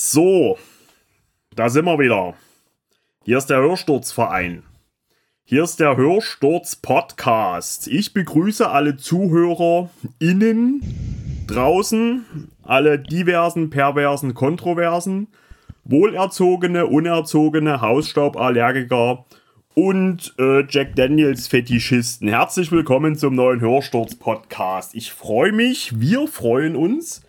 So, da sind wir wieder. Hier ist der Hörsturzverein. Hier ist der Hörsturz Podcast. Ich begrüße alle Zuhörer innen, draußen, alle diversen, perversen, kontroversen, wohlerzogene, unerzogene, Hausstauballergiker und äh, Jack Daniels Fetischisten. Herzlich willkommen zum neuen Hörsturz Podcast. Ich freue mich, wir freuen uns,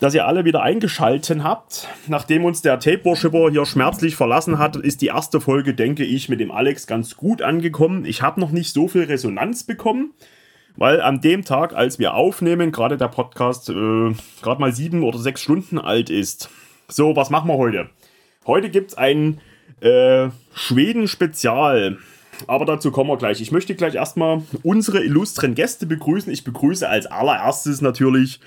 dass ihr alle wieder eingeschalten habt. Nachdem uns der Tape Worshipper hier schmerzlich verlassen hat, ist die erste Folge, denke ich, mit dem Alex ganz gut angekommen. Ich habe noch nicht so viel Resonanz bekommen, weil an dem Tag, als wir aufnehmen, gerade der Podcast äh, gerade mal sieben oder sechs Stunden alt ist. So, was machen wir heute? Heute gibt es ein äh, Schweden-Spezial. Aber dazu kommen wir gleich. Ich möchte gleich erstmal unsere illustren Gäste begrüßen. Ich begrüße als allererstes natürlich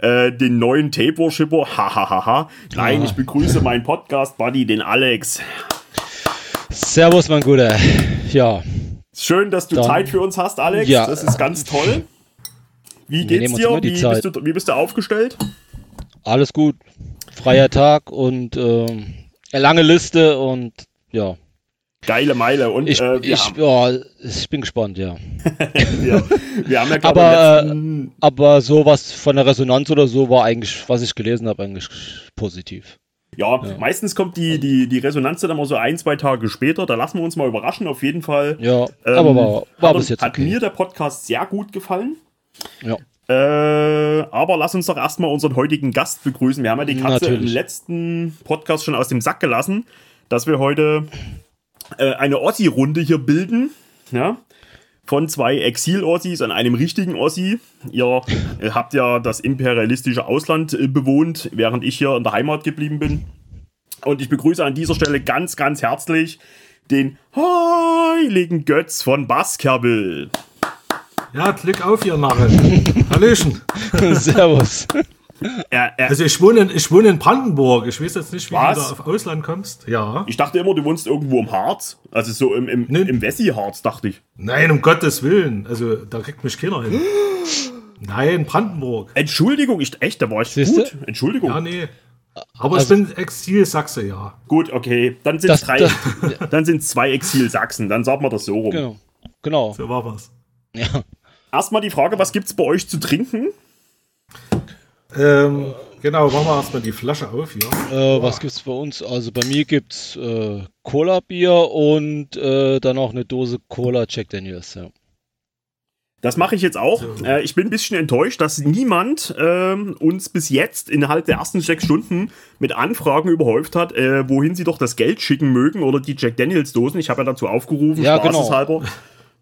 äh, den neuen Tape-Worshipper. Hahaha. Nein, ich begrüße meinen Podcast-Buddy, den Alex. Servus, mein Guter. Ja. Schön, dass du Dann- Zeit für uns hast, Alex. Ja. Das ist ganz toll. Wie geht's dir? Wie bist, du, wie bist du aufgestellt? Alles gut. Freier Tag und eine lange Liste und ja. Geile Meile. Und Ich, äh, ich, haben, ja, ich bin gespannt, ja. wir, wir haben ja Aber, letzten- Aber sowas von der Resonanz oder so war eigentlich, was ich gelesen habe, eigentlich positiv. Ja, Ja. meistens kommt die, die, die Resonanz dann immer so ein, zwei Tage später. Da lassen wir uns mal überraschen. Auf jeden Fall Ja, Ähm, aber war, war hat, bis jetzt hat okay. mir der Podcast sehr gut gefallen. Ja. Äh, aber lass uns doch erstmal unseren heutigen Gast begrüßen. Wir haben ja die Katze Natürlich. im letzten Podcast schon aus dem Sack gelassen, dass wir heute äh, eine Ossi-Runde hier bilden. Ja? Von zwei Exil-Ossis und einem richtigen Ossi. Ihr äh, habt ja das imperialistische Ausland äh, bewohnt, während ich hier in der Heimat geblieben bin. Und ich begrüße an dieser Stelle ganz, ganz herzlich den heiligen Götz von Baskerville. Ja, Glück auf, ihr Narren. Hallöchen. Servus. Er, er, Also ich wohne, in, ich wohne in Brandenburg. Ich weiß jetzt nicht, wie Was? du da auf Ausland kommst. Ja. Ich dachte immer, du wohnst irgendwo im Harz. Also so im, im, Nee. im Wessi-Harz, dachte ich. Nein, um Gottes Willen. Also da kriegt mich keiner hin. Nein, Brandenburg. Entschuldigung, ich, echt, da war ich Siehste? gut. Entschuldigung. Ja, nee. Aber Also- ich bin Exil-Sachse, ja. Gut, okay. Dann sind Das- drei. das- dann sind zwei Exil-Sachsen. Dann sagen wir das so rum. Genau. Genau. So war was. Ja. Erstmal die Frage, was gibt's bei euch zu trinken? Ähm, genau, machen wir erstmal die Flasche auf hier. Äh, was gibt's bei uns? Also bei mir gibt's äh, Cola-Bier und äh, dann noch eine Dose Cola Jack Daniels. Ja. Das mache ich jetzt auch. So. Äh, ich bin ein bisschen enttäuscht, dass niemand ähm, uns bis jetzt innerhalb der ersten sechs Stunden mit Anfragen überhäuft hat, äh, wohin sie doch das Geld schicken mögen oder die Jack Daniels Dosen. Ich habe ja dazu aufgerufen, Ja, genau.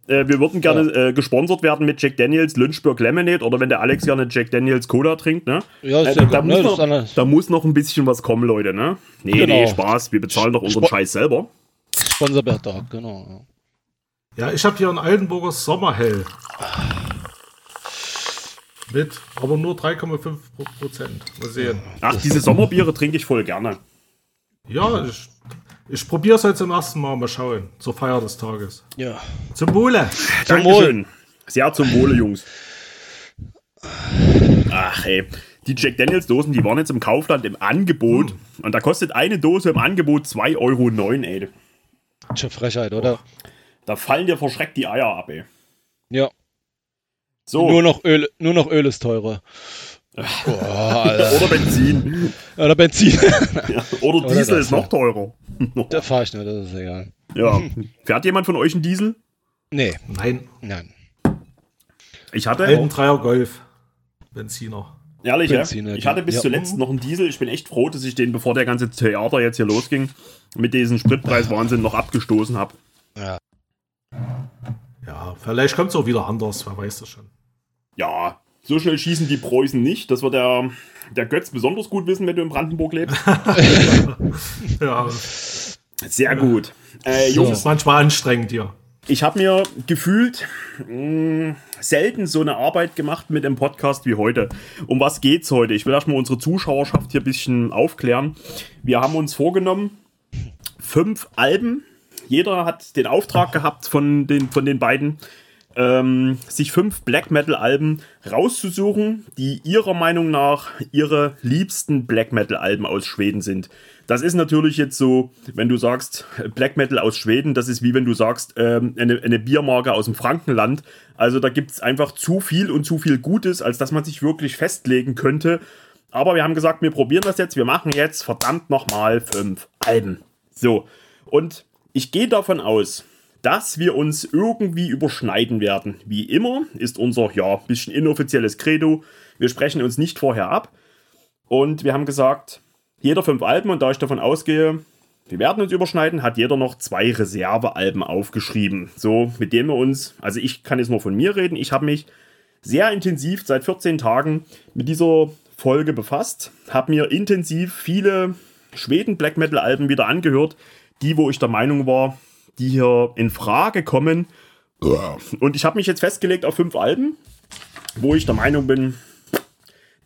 Äh, wir würden gerne äh, gesponsert werden mit Jack Daniels Lynchburg Lemonade oder wenn der Alex gerne Jack Daniels Cola trinkt, ne? Ja, Äh, ist ja da, gut, muss ne? Ist noch, eine da muss noch ein bisschen was kommen, Leute, ne? Nee, Genau. nee, Spaß. Wir bezahlen doch unseren Spo- Scheiß selber. Sponsorbeitrag, genau. Ja. Ja, ich habe hier einen Altenburger Sommerhell. Mit, aber nur 3,5 Pro- Prozent. Mal sehen. Ach, diese Sommerbiere trinke ich voll gerne. Ja, ich, ich probiere es heute zum ersten Mal. Mal schauen. Zur Feier des Tages. ja. Zum Wohle. Zum Dankeschön. Sehr zum Wohle, Jungs. Ach, ey. Die Jack Daniels Dosen, die waren jetzt im Kaufland im Angebot. Und da kostet eine Dose im Angebot 2,09 Euro, ey. Schon Frechheit, oder? Da fallen dir verschreckt die Eier ab, ey. Ja. So. Nur noch Öl, nur noch Öl ist teurer. Boah, Alter. Oder Benzin. Oder Benzin. Ja, Oder Diesel das, ist noch teurer. da fahre ich nicht, das ist egal. Ja. Fährt jemand von euch einen Diesel? Nee, Nein, nein. Ich hatte. alten Dreier Golf. Benziner. Ehrlich, Benziner, ja? Ich hatte bis ja. zuletzt noch einen Diesel. Ich bin echt froh, dass ich den, bevor der ganze Theater jetzt hier losging, mit diesem Spritpreiswahnsinn noch abgestoßen habe. Ja. Ja, vielleicht kommt es auch wieder anders. Wer weiß das schon. Ja, so schnell schießen die Preußen nicht. Das wird der, der Götz besonders gut wissen, wenn du in Brandenburg lebst. Ja, Sehr gut. Äh, So. Jungs, ist manchmal anstrengend hier. ich habe mir gefühlt mh, selten so eine Arbeit gemacht mit dem Podcast wie heute. Um was geht's heute? Ich will erstmal unsere Zuschauerschaft hier ein bisschen aufklären. Wir haben uns vorgenommen, fünf Alben. Jeder hat den Auftrag gehabt von den, von den beiden, ähm, sich fünf Black Metal-Alben rauszusuchen, die ihrer Meinung nach ihre liebsten Black Metal-Alben aus Schweden sind. Das ist natürlich jetzt so, wenn du sagst Black Metal aus Schweden, das ist wie wenn du sagst ähm, eine, eine Biermarke aus dem Frankenland. Also da gibt es einfach zu viel und zu viel Gutes, als dass man sich wirklich festlegen könnte. Aber wir haben gesagt, wir probieren das jetzt. Wir machen jetzt verdammt nochmal fünf Alben. So. Und ich gehe davon aus, dass wir uns irgendwie überschneiden werden. Wie immer ist unser, ja, bisschen inoffizielles Credo. Wir sprechen uns nicht vorher ab. Und wir haben gesagt, jeder fünf Alben, und da ich davon ausgehe, wir werden uns überschneiden, hat jeder noch zwei Reservealben aufgeschrieben. So, mit denen wir uns, also ich kann jetzt nur von mir reden, ich habe mich sehr intensiv seit 14 Tagen mit dieser Folge befasst, habe mir intensiv viele Schweden Black Metal Alben wieder angehört, die, wo ich der Meinung war, die hier in Frage kommen. Und ich habe mich jetzt festgelegt auf fünf Alben, wo ich der Meinung bin,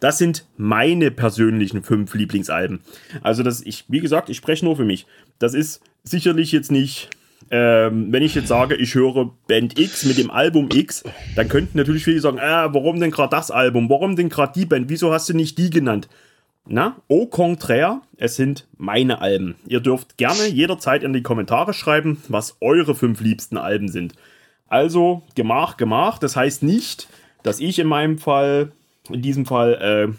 das sind meine persönlichen fünf Lieblingsalben. Also das, ich, wie gesagt, ich spreche nur für mich. Das ist sicherlich jetzt nicht, ähm, wenn ich jetzt sage, ich höre Band X mit dem Album X, dann könnten natürlich viele sagen, äh, warum denn gerade das Album? Warum denn gerade die Band? Wieso hast du nicht die genannt? Na, au contraire, es sind meine Alben. Ihr dürft gerne jederzeit in die Kommentare schreiben, was eure fünf liebsten Alben sind. Also, Gemach, Gemach. Das heißt nicht, dass ich in meinem Fall, in diesem Fall, äh,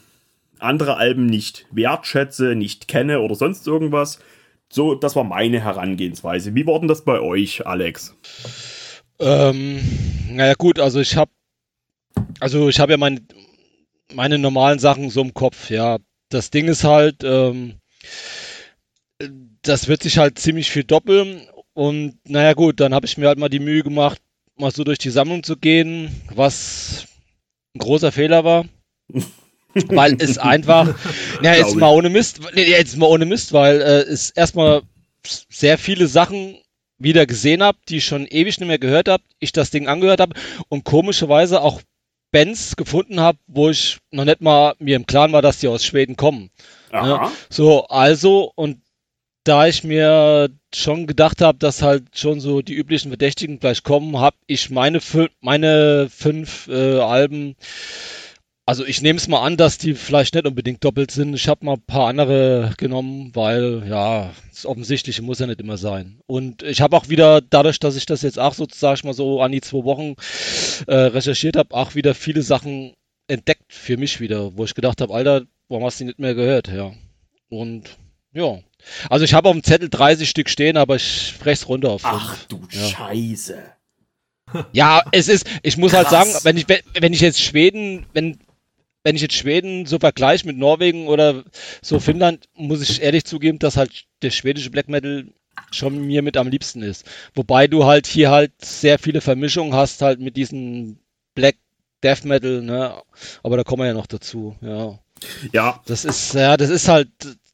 andere Alben nicht wertschätze, nicht kenne oder sonst irgendwas. So, das war meine Herangehensweise. Wie war denn das bei euch, Alex? Ähm, naja, gut, also ich habe also ich habe ja meine, meine normalen Sachen so im Kopf, ja das Ding ist halt, ähm, das wird sich halt ziemlich viel doppeln. Und naja gut, dann habe ich mir halt mal die Mühe gemacht, mal so durch die Sammlung zu gehen, was ein großer Fehler war. weil es einfach, ja, jetzt mal ohne Mist, jetzt mal ohne Mist, weil äh, es erstmal sehr viele Sachen wieder gesehen habe, die ich schon ewig nicht mehr gehört habe, ich das Ding angehört habe und komischerweise auch Bands gefunden habe, wo ich noch nicht mal mir im Klaren war, dass die aus Schweden kommen. Ja, so, also, und da ich mir schon gedacht habe, dass halt schon so die üblichen Verdächtigen gleich kommen, habe ich meine, meine fünf äh, Alben also ich nehme es mal an, dass die vielleicht nicht unbedingt doppelt sind. Ich habe mal ein paar andere genommen, weil ja, das Offensichtliche muss ja nicht immer sein. Und ich habe auch wieder, dadurch, dass ich das jetzt auch sozusagen mal so an die zwei Wochen äh, recherchiert habe, auch wieder viele Sachen entdeckt für mich wieder, wo ich gedacht habe, Alter, warum hast du die nicht mehr gehört? Ja. Und ja. Also ich habe auf dem Zettel 30 Stück stehen, aber ich spreche es runter auf. Ach du ja. Scheiße. Ja, es ist, ich muss Krass. halt sagen, wenn ich, wenn ich jetzt Schweden, wenn, wenn ich jetzt Schweden so vergleiche mit Norwegen oder so Finnland, muss ich ehrlich zugeben, dass halt der schwedische Black Metal schon mir mit am liebsten ist. Wobei du halt hier halt sehr viele Vermischungen hast, halt mit diesem Black Death Metal, ne? Aber da kommen wir ja noch dazu, ja. Ja. Das ist, ja, das ist halt,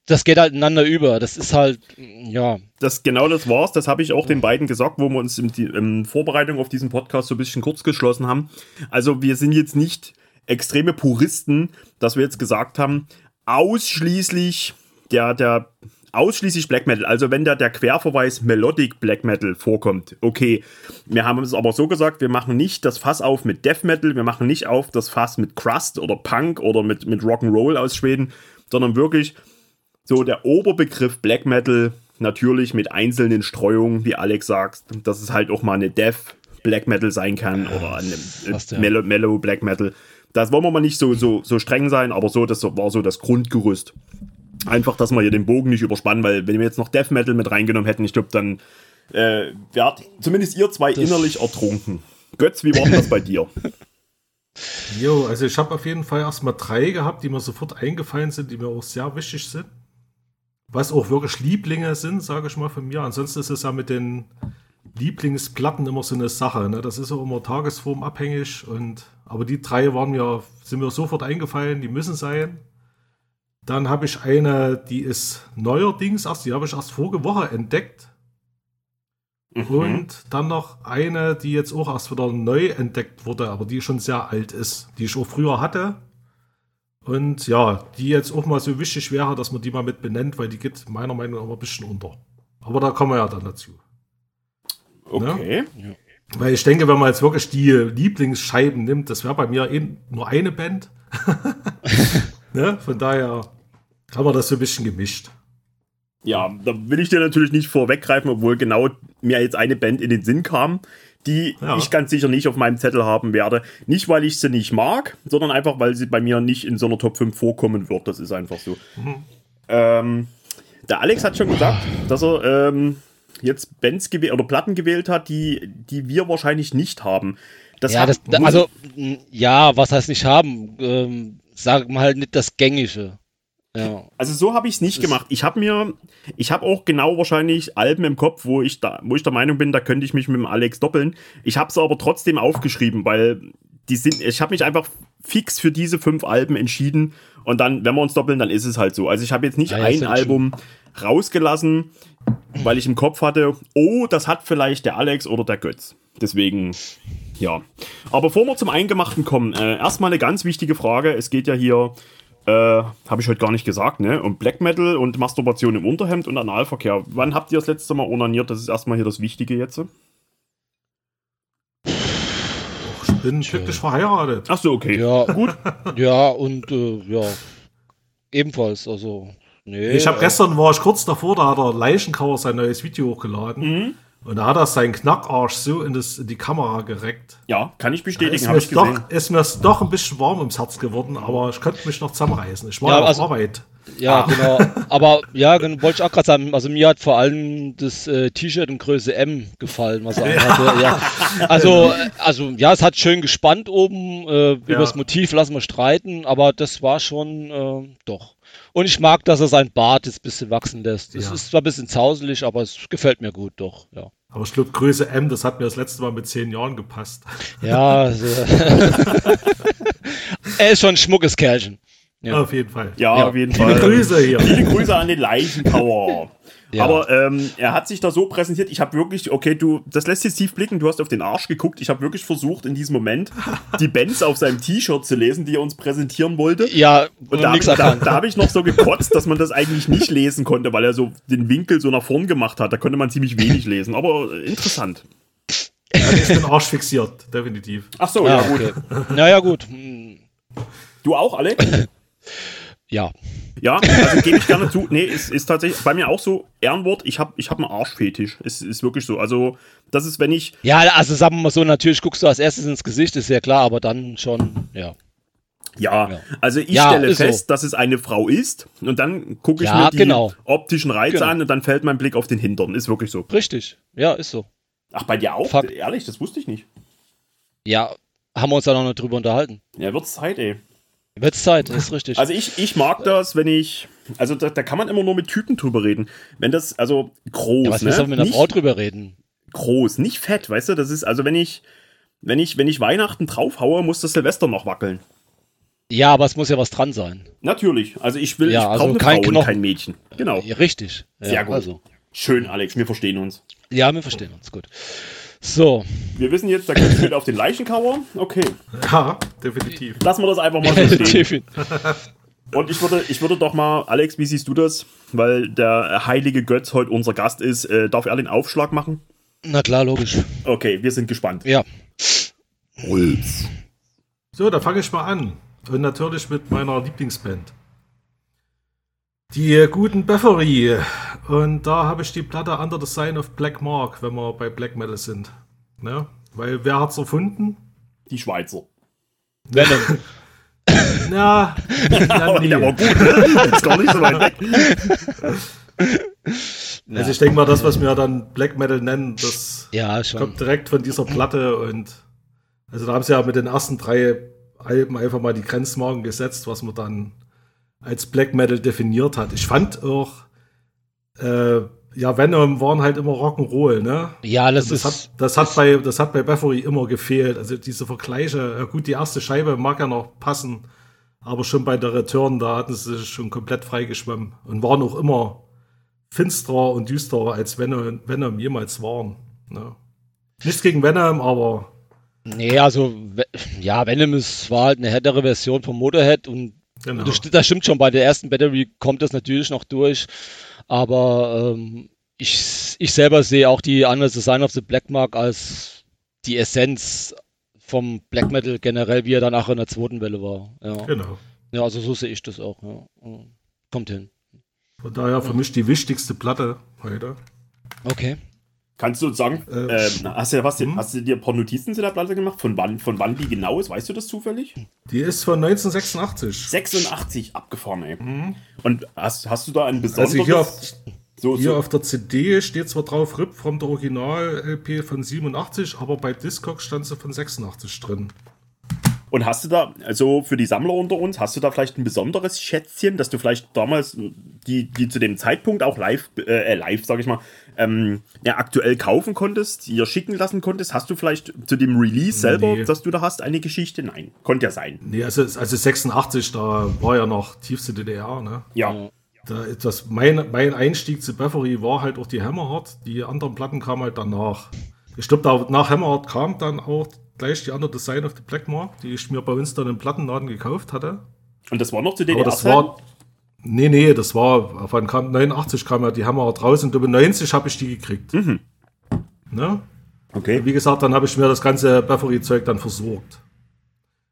das geht halt ineinander über. Das ist halt, ja. Das, genau das war's. Das habe ich auch den beiden gesagt, wo wir uns in, in Vorbereitung auf diesen Podcast so ein bisschen kurz geschlossen haben. Also wir sind jetzt nicht extreme Puristen, dass wir jetzt gesagt haben, ausschließlich der, der ausschließlich Black Metal. Also wenn da der Querverweis Melodic Black Metal vorkommt, okay. Wir haben es aber so gesagt, wir machen nicht das Fass auf mit Death Metal, wir machen nicht auf das Fass mit Crust oder Punk oder mit, mit Rock'n'Roll aus Schweden, sondern wirklich so der Oberbegriff Black Metal, natürlich mit einzelnen Streuungen, wie Alex sagt, dass es halt auch mal eine Death Black Metal sein kann oder eine Fast, ja. Mellow, Mellow Black Metal. Das wollen wir mal nicht so, so, so streng sein, aber so, das war so das Grundgerüst. Einfach, dass wir hier den Bogen nicht überspannen, weil wenn wir jetzt noch Death Metal mit reingenommen hätten, ich glaube, dann äh, wärt zumindest ihr zwei innerlich ertrunken. Götz, wie war das bei dir? Jo, also ich habe auf jeden Fall erstmal drei gehabt, die mir sofort eingefallen sind, die mir auch sehr wichtig sind. Was auch wirklich Lieblinge sind, sage ich mal von mir. Ansonsten ist es ja mit den Lieblingsplatten immer so eine Sache. Ne? Das ist auch immer tagesformabhängig. Und, aber die drei waren mir, sind mir sofort eingefallen, die müssen sein. Dann habe ich eine, die ist neuerdings erst, die habe ich erst vorige Woche entdeckt. Mhm. Und dann noch eine, die jetzt auch erst wieder neu entdeckt wurde, aber die schon sehr alt ist, die ich auch früher hatte. Und ja, die jetzt auch mal so wichtig wäre, dass man die mal mit benennt, weil die geht meiner Meinung nach ein bisschen unter. Aber da kommen wir ja dann dazu. Okay. Ne? Weil ich denke, wenn man jetzt wirklich die Lieblingsscheiben nimmt, das wäre bei mir eh nur eine Band. ne? Von daher haben wir das so ein bisschen gemischt. Ja, da will ich dir natürlich nicht vorweggreifen, obwohl genau mir jetzt eine Band in den Sinn kam, die ja. ich ganz sicher nicht auf meinem Zettel haben werde. Nicht, weil ich sie nicht mag, sondern einfach, weil sie bei mir nicht in so einer Top 5 vorkommen wird. Das ist einfach so. Mhm. Ähm, der Alex hat schon gesagt, dass er ähm, jetzt Bands gewählt oder Platten gewählt hat, die, die wir wahrscheinlich nicht haben. Das ja, das, also, ja, was heißt nicht haben? Ähm, sagen wir halt nicht das Gängige. Ja. Also so habe ich es nicht gemacht. Ich habe mir, ich habe auch genau wahrscheinlich Alben im Kopf, wo ich da, wo ich der Meinung bin, da könnte ich mich mit dem Alex doppeln. Ich habe es aber trotzdem aufgeschrieben, weil die sind, ich habe mich einfach fix für diese fünf Alben entschieden und dann, wenn wir uns doppeln, dann ist es halt so. Also ich habe jetzt nicht ja, ein Album schön. Rausgelassen, weil ich im Kopf hatte, oh, das hat vielleicht der Alex oder der Götz. Deswegen, ja. Aber bevor wir zum Eingemachten kommen, äh, erstmal eine ganz wichtige Frage. Es geht ja hier äh, habe ich heute gar nicht gesagt, ne? Und Black Metal und Masturbation im Unterhemd und Analverkehr. Wann habt ihr das letzte Mal onaniert? Das ist erstmal hier das Wichtige jetzt. Ich bin glücklich verheiratet. Ach so, okay. Ja, gut. ja, und äh, ja, ebenfalls, also. Nee, ich habe äh, gestern war ich kurz davor, da hat der Leichenkauer sein neues Video hochgeladen. Mhm. Und da hat er seinen Knackarsch so in, das, in die Kamera gereckt. Ja, kann ich bestätigen, habe ich gesehen. Doch, ist mir doch ein bisschen warm ums Herz geworden, aber ich könnte mich noch zusammenreißen. Ich war ja, auf also, Arbeit. Ja, ah. genau. Aber ja, wollte ich auch gerade sagen, also mir hat vor allem das äh, T-Shirt in Größe M gefallen, was er ja. hatte. Ja. Also, also ja, es hat schön gespannt oben. Äh, über ja. das Motiv lassen wir streiten, aber das war schon äh, doch. Und ich mag, dass er sein Bart jetzt ein bisschen wachsen lässt. Es ja. ist zwar ein bisschen zauselig, aber es gefällt mir gut, doch, ja. Aber ich glaube, Größe M, das hat mir das letzte Mal mit zehn Jahren gepasst. Ja, also, er ist schon ein schmuckes Kerlchen. Ja. Auf jeden Fall. Ja, ja. auf jeden Fall. Viele Grüße hier. Viele Grüße an den Leichenpower. Ja. Aber ähm, er hat sich da so präsentiert. Ich habe wirklich, okay, du, das lässt sich tief blicken. Du hast auf den Arsch geguckt. Ich habe wirklich versucht, in diesem Moment die Bands auf seinem T-Shirt zu lesen, die er uns präsentieren wollte. Ja, und da, da, da habe ich noch so gekotzt, dass man das eigentlich nicht lesen konnte, weil er so den Winkel so nach vorn gemacht hat. Da konnte man ziemlich wenig lesen. Aber äh, interessant. Ja, ist den Arsch fixiert, definitiv. Ach so, ja, ja gut. Naja, gut. Du auch, Alex? ja. Ja, also gebe ich gerne zu. Nee, ist, ist tatsächlich bei mir auch so Ehrenwort. Ich habe ich hab einen Arschfetisch. Es ist wirklich so. Also, das ist, wenn ich. Ja, also sagen wir mal so, natürlich guckst du als erstes ins Gesicht, ist ja klar, aber dann schon, ja. Ja, ja. also ich ja, stelle fest, so. dass es eine Frau ist und dann gucke ich ja, mir die genau. optischen Reize genau. an und dann fällt mein Blick auf den Hintern. Ist wirklich so. Richtig, ja, ist so. Ach, bei dir auch? Fuck. Ehrlich, das wusste ich nicht. Ja, haben wir uns da noch nicht drüber unterhalten. Ja, wird Zeit, ey. Wird Zeit, ist richtig. Also ich, ich mag das, wenn ich. Also da, da kann man immer nur mit Typen drüber reden. Wenn das, also groß. Ja, was ne? willst du mit einer Frau drüber reden? Groß, nicht fett, weißt du? Das ist, also wenn ich, wenn ich, wenn ich Weihnachten draufhaue, muss das Silvester noch wackeln. Ja, aber es muss ja was dran sein. Natürlich. Also ich will, ja, ich also kein Frau kein Mädchen. Genau. Ja, richtig. Sehr gut. Also. Schön, Alex, wir verstehen uns. Ja, wir verstehen uns, gut. So. Wir wissen jetzt, da kommt steht auf den Leichenkauer. Okay. Ja, definitiv. Lassen wir das einfach mal so stehen. Und ich würde, ich würde doch mal, Alex, wie siehst du das? Weil der heilige Götz heute unser Gast ist. Äh, darf er den Aufschlag machen? Na klar, logisch. Okay, wir sind gespannt. Ja. Holz. So, da fange ich mal an. Und natürlich mit meiner Lieblingsband. Die guten Beffery. Und da habe ich die Platte Under the Sign of Black Mark, wenn wir bei Black Metal sind. Ne? Weil wer hat's erfunden? Die Schweizer. Wer denn? Na, aber der war gut. Ist gar nicht so weit weg. Also ich denke mal, das, was wir dann Black Metal nennen, das ja, kommt direkt von dieser Platte und also da haben sie ja mit den ersten drei Alben einfach mal die Grenzmarken gesetzt, was man dann als Black Metal definiert hat. Ich fand auch, äh, ja, Venom waren halt immer Rock'n'Roll, ne? Ja, das, das ist. Hat, das hat bei, das hat bei Bathory immer gefehlt. Also diese Vergleiche, ja gut, die erste Scheibe mag ja noch passen, aber schon bei der Return, da hatten sie sich schon komplett freigeschwommen und waren auch immer finsterer und düsterer als Venom, Venom jemals waren. Ne? Nichts gegen Venom, aber. Nee, also, ja, Venom ist, war halt eine härtere Version vom Motorhead und Genau. Das, das, stimmt schon, bei der ersten Battery kommt das natürlich noch durch, aber ähm, ich, ich selber sehe auch die andere Design of the Black Mark als die Essenz vom Black Metal generell, wie er danach in der zweiten Welle war. Ja, Genau. ja also so sehe ich das auch. Ja. Kommt hin. Von daher für mich die wichtigste Platte heute. Okay. Kannst du uns sagen, Äh, ähm, hast, du, was, hm? hast du dir ein paar Notizen zu der Platte gemacht? Von wann, von wann die genau ist? Weißt du das zufällig? Die ist von 1986. 86 abgefahren, ey. Und hast, hast du da ein besonderes... Mhm. Also hier auf, so, hier so, auf der CD steht zwar drauf RIP von der Original-LP von 87, aber bei Discogs stand sie von 86 drin. Und hast du da, also für die Sammler unter uns, hast du da vielleicht ein besonderes Schätzchen, dass du vielleicht damals, die, die zu dem Zeitpunkt auch live, äh, live, sag ich mal, ähm, ja, aktuell kaufen konntest, dir schicken lassen konntest? Hast du vielleicht zu dem Release selber, Nee. dass du da hast, eine Geschichte? Nein, konnte ja sein. Nee, also, also 86, da war ja noch tiefste DDR, ne? Ja. Da, das, mein, mein Einstieg zu Bathory war halt auch die Hammerheart. Die anderen Platten kamen halt danach. Ich glaube, da, nach Hammerheart kam dann auch gleich die andere Design of the Black Mark, die ich mir bei uns dann im Plattenladen gekauft hatte. Und das war noch zu Aber DDR. das war. Nee, nee, das war. Wann kam 89 kam ja die Hammerheart raus und über 90 habe ich die gekriegt. Ne? Okay. Wie gesagt, dann habe ich mir das ganze Bathory-Zeug dann versorgt.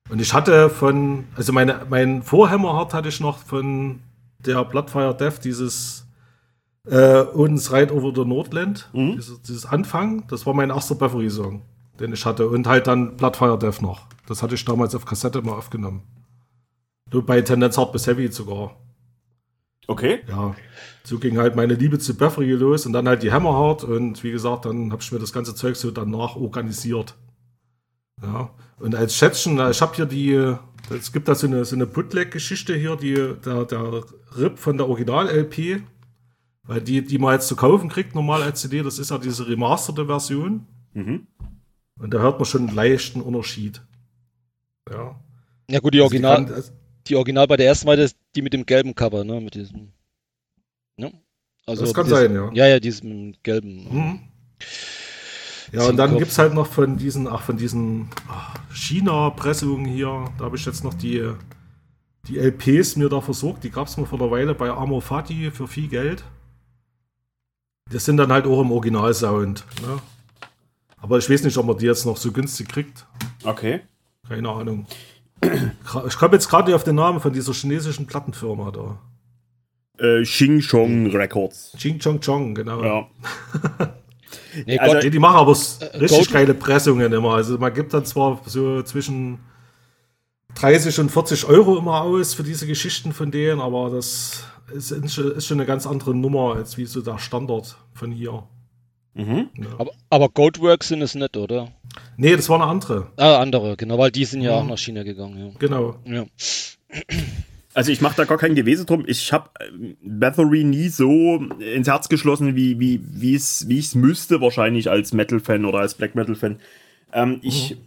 Und ich hatte von, also meine, mein Vorhammerhard hatte ich noch von der Bloodfire Death, dieses äh, uns Ride over the Nordland, dieses, dieses Anfang, das war mein erster Bathory-Song, den ich hatte. Und halt dann Bloodfire Death noch. Das hatte ich damals auf Kassette mal aufgenommen. Nur bei Tendenz Hard bis Heavy sogar. Okay. Ja, so ging halt meine Liebe zu Bathory los und dann halt die Hammerheart und wie gesagt, dann habe ich mir das ganze Zeug so danach organisiert. Ja, und als Schätzchen, ich habe hier die, es gibt da so eine, so eine Bootleg-Geschichte hier, die, der, der RIP von der Original-LP, weil die, die man jetzt zu kaufen kriegt, normal als CD, das ist ja diese remasterte Version. Mhm. Und da hört man schon einen leichten Unterschied. Ja. Ja gut, die Also Original, kann- also- die Original bei der ersten das die mit dem gelben Cover, ne? Mit diesem. Ne? Also Das kann dieses- sein, ja. Ja, ja, dieses mit dem gelben. Mhm. Ja, und dann gibt es halt noch von diesen, ach, von diesen ach, China-Pressungen hier, da habe ich jetzt noch die, die LPs mir da versorgt. Die gab es mir vor der Weile bei Amor Fati für viel Geld. Das sind dann halt auch im Originalsound. Ne? Aber ich weiß nicht, ob man die jetzt noch so günstig kriegt. Okay. Keine Ahnung. Ich komme jetzt gerade nicht auf den Namen von dieser chinesischen Plattenfirma da. Äh, Xing Chong Records. Ching Chong Chong, genau. Ja. Nee, Also- Gott, die machen aber s- Äh, richtig Gold- geile Pressungen immer. Also man gibt dann zwar so zwischen 30 und 40 Euro immer aus für diese Geschichten von denen, aber das ist, ist schon eine ganz andere Nummer als wie so der Standard von hier. Mhm. aber, aber Goldworks sind es nicht, oder? Nee, das war eine andere. Ah, andere, genau, weil die sind ja Mhm. auch nach China gegangen, Genau. ja. ja. Also ich mache da gar kein Gewesen drum. Ich habe Bathory nie so ins Herz geschlossen, wie wie wie es wie ich es müsste wahrscheinlich als Metal-Fan oder als Black Metal-Fan. Ähm, ich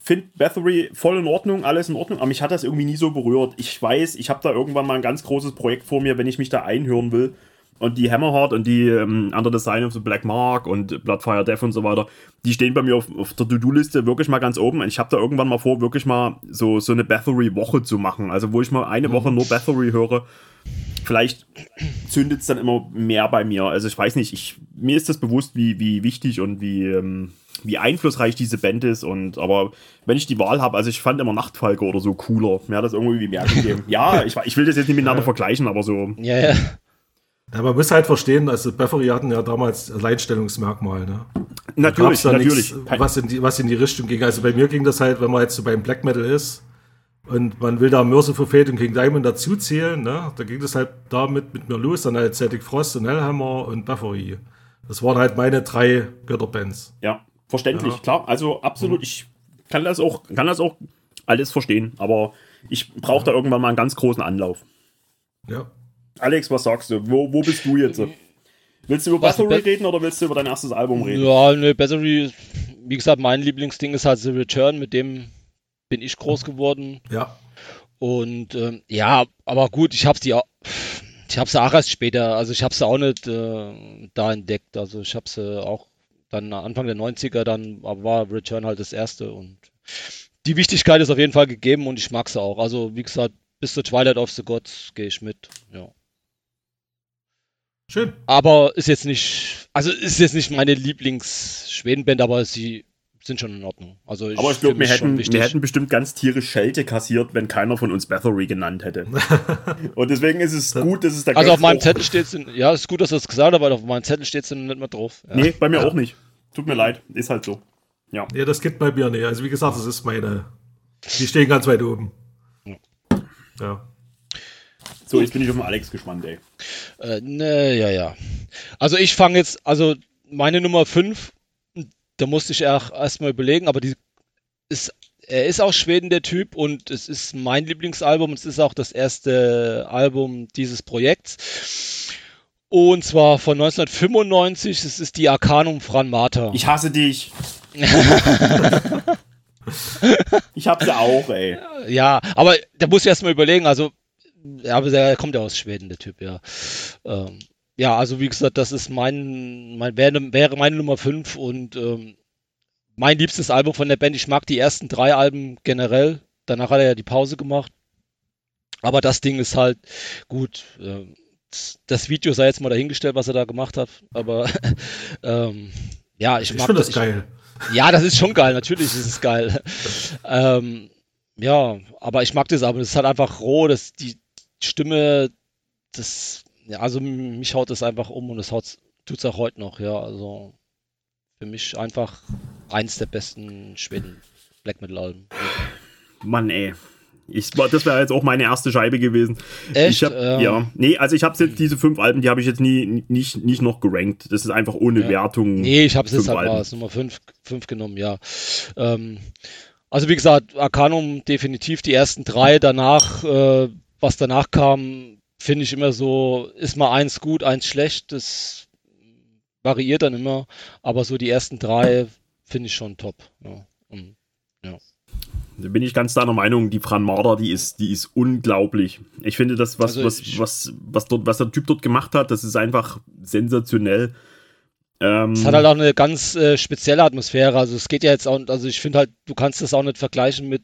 finde Bathory voll in Ordnung, alles in Ordnung, aber mich hat das irgendwie nie so berührt. Ich weiß, ich habe da irgendwann mal ein ganz großes Projekt vor mir, wenn ich mich da einhören will. Und die Hammerheart und die ähm, Under the Sign of the Black Mark und Bloodfire Death und so weiter, die stehen bei mir auf, auf der To-Do-Liste wirklich mal ganz oben. Und ich habe da irgendwann mal vor, wirklich mal so, so eine Bathory-Woche zu machen. Also wo ich mal eine Woche nur Bathory höre. Vielleicht zündet es dann immer mehr bei mir. Also ich weiß nicht, ich, mir ist das bewusst, wie, wie wichtig und wie, ähm, wie einflussreich diese Band ist. Und aber wenn ich die Wahl habe, also ich fand immer Nachtfalke oder so cooler. Mir hat das irgendwie mehr gegeben. ja, ich, ich will das jetzt nicht miteinander vergleichen, aber so. Ja, ja. Ja, man muss halt verstehen, also Bathory hatten ja damals Alleinstellungsmerkmal, ne? Natürlich, da natürlich. nichts, was, in die, was in die Richtung ging. Also bei mir ging das halt, wenn man jetzt so beim Black Metal ist und man will da Merciful Fate und King Diamond dazu zählen, ne? da ging das halt damit mit mir los, dann halt Celtic Frost und Hellhammer und Bathory. Das waren halt meine drei Götterbands. Ja, verständlich, Ja. klar. Also absolut, ich kann das auch, kann das auch alles verstehen, aber ich brauche da irgendwann mal einen ganz großen Anlauf. Ja. Alex, was sagst du? Wo, wo bist du jetzt? Willst du über Was, Bathory Bat- reden oder willst du über dein erstes Album reden? Ja, ne, Battery, wie gesagt, mein Lieblingsding ist halt The Return, mit dem bin ich groß geworden. Ja. Und ähm, ja, aber gut, ich hab's die auch, ich hab's auch erst später, also ich hab's auch nicht äh, da entdeckt. Also ich hab's äh, auch dann Anfang der 90er, dann war Return halt das erste und die Wichtigkeit ist auf jeden Fall gegeben und ich mag's auch. Also wie gesagt, bis zur Twilight of the Gods gehe ich mit. Ja. Schön. Aber ist jetzt nicht, also ist jetzt nicht meine Lieblings-Schwedenband, aber sie sind schon in Ordnung. Also ich, Aber ich glaube, wir, hätten, wir hätten bestimmt ganz tierisch Schelte kassiert, wenn keiner von uns Bathory genannt hätte. Und deswegen ist es gut, dass es da Also auf meinem Zettel steht es, ja, ist gut, dass du es gesagt hast, weil auf meinem Zettel steht es nicht mehr drauf. Ja. Nee, bei mir ja. auch nicht. Tut mir leid, ist halt so. Ja. Ja, das gibt bei mir nicht. Also wie gesagt, das ist meine. Die stehen ganz weit oben. Ja. So, jetzt bin ich auf den Alex gespannt, ey. Äh, ne, ja, ja. Also ich fange jetzt, also meine Nummer 5, da musste ich auch erstmal überlegen, aber die ist, er ist aus Schweden, der Typ, und es ist mein Lieblingsalbum, es ist auch das erste Album dieses Projekts. Und zwar von 1995, es ist die Arcanum Fran Mata. Ich hasse dich. ich hab sie auch, ey. Ja, aber da muss ich erstmal überlegen, also, ja, aber der kommt ja aus Schweden, der Typ, ja. Ähm, ja, also wie gesagt, das ist mein, mein wäre, wäre meine Nummer 5 und ähm, mein liebstes Album von der Band. Ich mag die ersten drei Alben generell. Danach hat er ja die Pause gemacht. Aber das Ding ist halt gut. Äh, das Video sei jetzt mal dahingestellt, was er da gemacht hat. Aber ähm, ja, ich, ich mag das. Ich, geil. Ja, das ist schon geil. Natürlich ist es geil. ähm, ja, aber ich mag das Album. Das ist halt einfach roh. Das, die Stimme, das ja, also mich haut es einfach um und es tut es auch heute noch, ja. Also für mich einfach eins der besten Schweden Black Metal Alben. Mann, ey. Ich, das wäre jetzt auch meine erste Scheibe gewesen. Echt? Ich hab, ähm, ja, nee, also ich habe jetzt diese fünf Alben, die habe ich jetzt nie nicht, nicht noch gerankt. Das ist einfach ohne ja. Wertung. Nee, ich habe es jetzt halt als Nummer fünf, fünf genommen, ja. Ähm, also wie gesagt, Arcanum definitiv die ersten drei. Danach, äh, was danach kam, finde ich immer so, ist mal eins gut, eins schlecht. Das variiert dann immer. Aber so die ersten drei finde ich schon top. Ja. Und, ja. Da bin ich ganz deiner Meinung, die Fran Marder, die ist, die ist unglaublich. Ich finde das, was, also was, was, was, dort, was der Typ dort gemacht hat, das ist einfach sensationell. Ähm, es hat halt auch eine ganz äh, spezielle Atmosphäre. Also es geht ja jetzt auch, also ich finde halt, du kannst das auch nicht vergleichen mit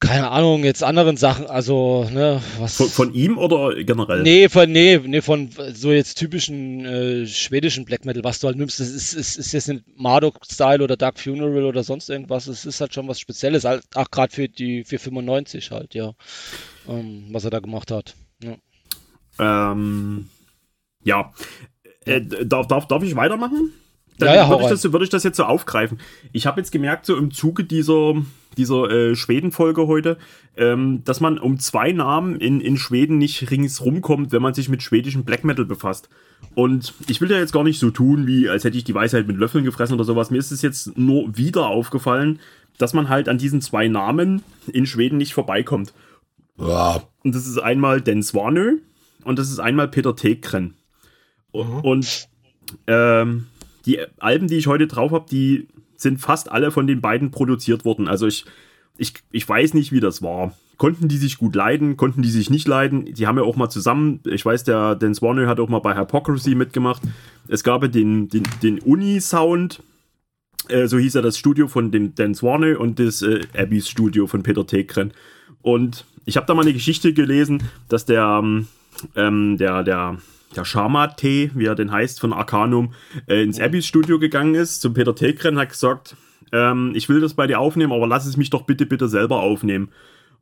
keine Ahnung, jetzt anderen Sachen, also, ne, was. Von, von ihm oder generell? Nee, von, nee, nee, von so jetzt typischen äh, schwedischen Black Metal, was du halt nimmst, das ist, ist, ist jetzt nicht Marduk-Style oder Dark Funeral oder sonst irgendwas, es ist halt schon was Spezielles, halt, auch gerade für die, für 95 halt, ja, ähm, was er da gemacht hat. Ja. Ähm, ja. Äh, darf, darf, darf ich weitermachen? Dann ja, ja, würde, ich das, würde ich das jetzt so aufgreifen. Ich habe jetzt gemerkt, so im Zuge dieser, dieser äh, Schweden-Folge heute, ähm, dass man um zwei Namen in, in Schweden nicht ringsrum kommt, wenn man sich mit schwedischem Black Metal befasst. Und ich will ja jetzt gar nicht so tun, wie als hätte ich die Weisheit mit Löffeln gefressen oder sowas. Mir ist es jetzt nur wieder aufgefallen, dass man halt an diesen zwei Namen in Schweden nicht vorbeikommt. Ja. Und das ist einmal Den Swanö und das ist einmal Peter Tegren. Mhm. Und ähm, die Alben, die ich heute drauf habe, die sind fast alle von den beiden produziert worden. Also ich, ich, ich weiß nicht, wie das war. Konnten die sich gut leiden? Konnten die sich nicht leiden? Die haben ja auch mal zusammen, ich weiß, der Dan Swanner hat auch mal bei Hypocrisy mitgemacht. Es gab den, den, den Uni-Sound, äh, so hieß ja das Studio von dem Dan Swanner und das äh, Abbys Studio von Peter Tegren. Und ich habe da mal eine Geschichte gelesen, dass der, ähm, der, der, der Sharma-T, wie er den heißt, von Arcanum, äh, ins Abbys Studio gegangen ist, zum Peter Tegren, hat gesagt, ähm, ich will das bei dir aufnehmen, aber lass es mich doch bitte, bitte selber aufnehmen.